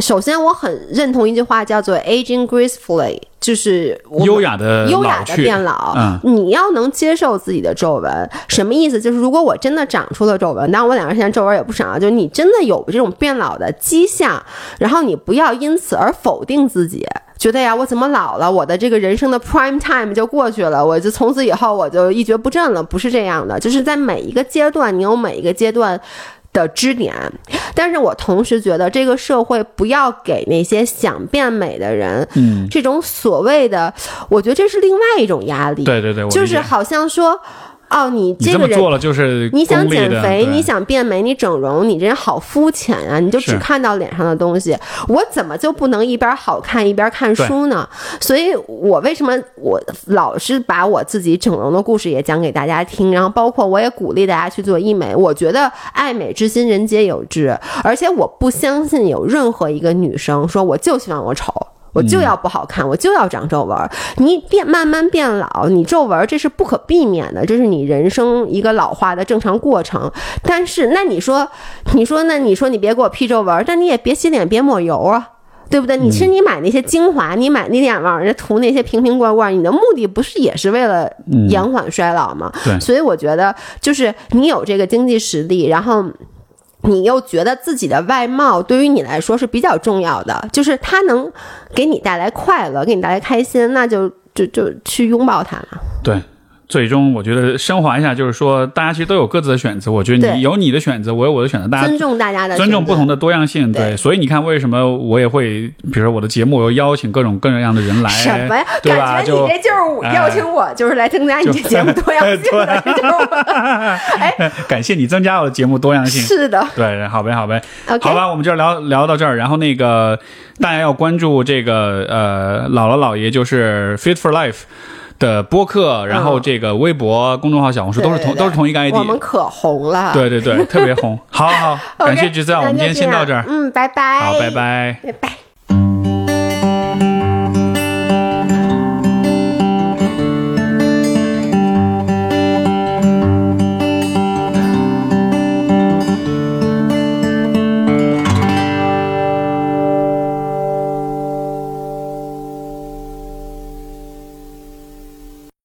首先，我很认同一句话，叫做 “aging gracefully”，就是优雅的优雅的变老。嗯，你要能接受自己的皱纹，什么意思？就是如果我真的长出了皱纹，当然我两个人现在皱纹也不少，就是你真的有这种变老的迹象，然后你不要因此而否定自己，觉得呀，我怎么老了？我的这个人生的 prime time 就过去了，我就从此以后我就一蹶不振了？不是这样的，就是在每一个阶段，你有每一个阶段。的支点，但是我同时觉得这个社会不要给那些想变美的人，嗯，这种所谓的，我觉得这是另外一种压力。对对对，就是好像说。哦，你这个人做了就是你想减肥，你想变美，你整容，你这人好肤浅啊！你就只看到脸上的东西，我怎么就不能一边好看一边看书呢？所以我为什么我老是把我自己整容的故事也讲给大家听，然后包括我也鼓励大家去做医美。我觉得爱美之心人皆有之，而且我不相信有任何一个女生说我就希望我丑。我就要不好看，我就要长皱纹。你变慢慢变老，你皱纹这是不可避免的，这是你人生一个老化的正常过程。但是，那你说，你说，那你说你别给我 P 皱纹，但你也别洗脸，别抹油啊。对不对？你其实你买那些精华，你买那点往人家涂那些瓶瓶罐罐，你的目的不是也是为了延缓衰老吗？对，所以我觉得就是你有这个经济实力，然后你又觉得自己的外貌对于你来说是比较重要的，就是它能给你带来快乐，给你带来开心，那就就就去拥抱它了。对。最终，我觉得升华一下，就是说，大家其实都有各自的选择。我觉得你有你的选择，我有我的选择，大家尊重大家的，尊重不同的多样性。对，所以你看，为什么我也会，比如说我的节目，我邀请各种各样的人来，什么呀？感觉你这就是邀请我，就是来增加你这节目多样性的。哎，感谢你增加我的节目多样性。是的，对，好呗，好呗，好吧，我们就聊聊到这儿。然后那个大家要关注这个呃，姥姥姥爷就是 Fit for Life。的播客，然后这个微博、公众号、小红书都是同都是同一个 ID，我们可红了，对对对，特别红。好好，感谢橘子，我们今天先到这儿，嗯，拜拜，好，拜拜，拜拜。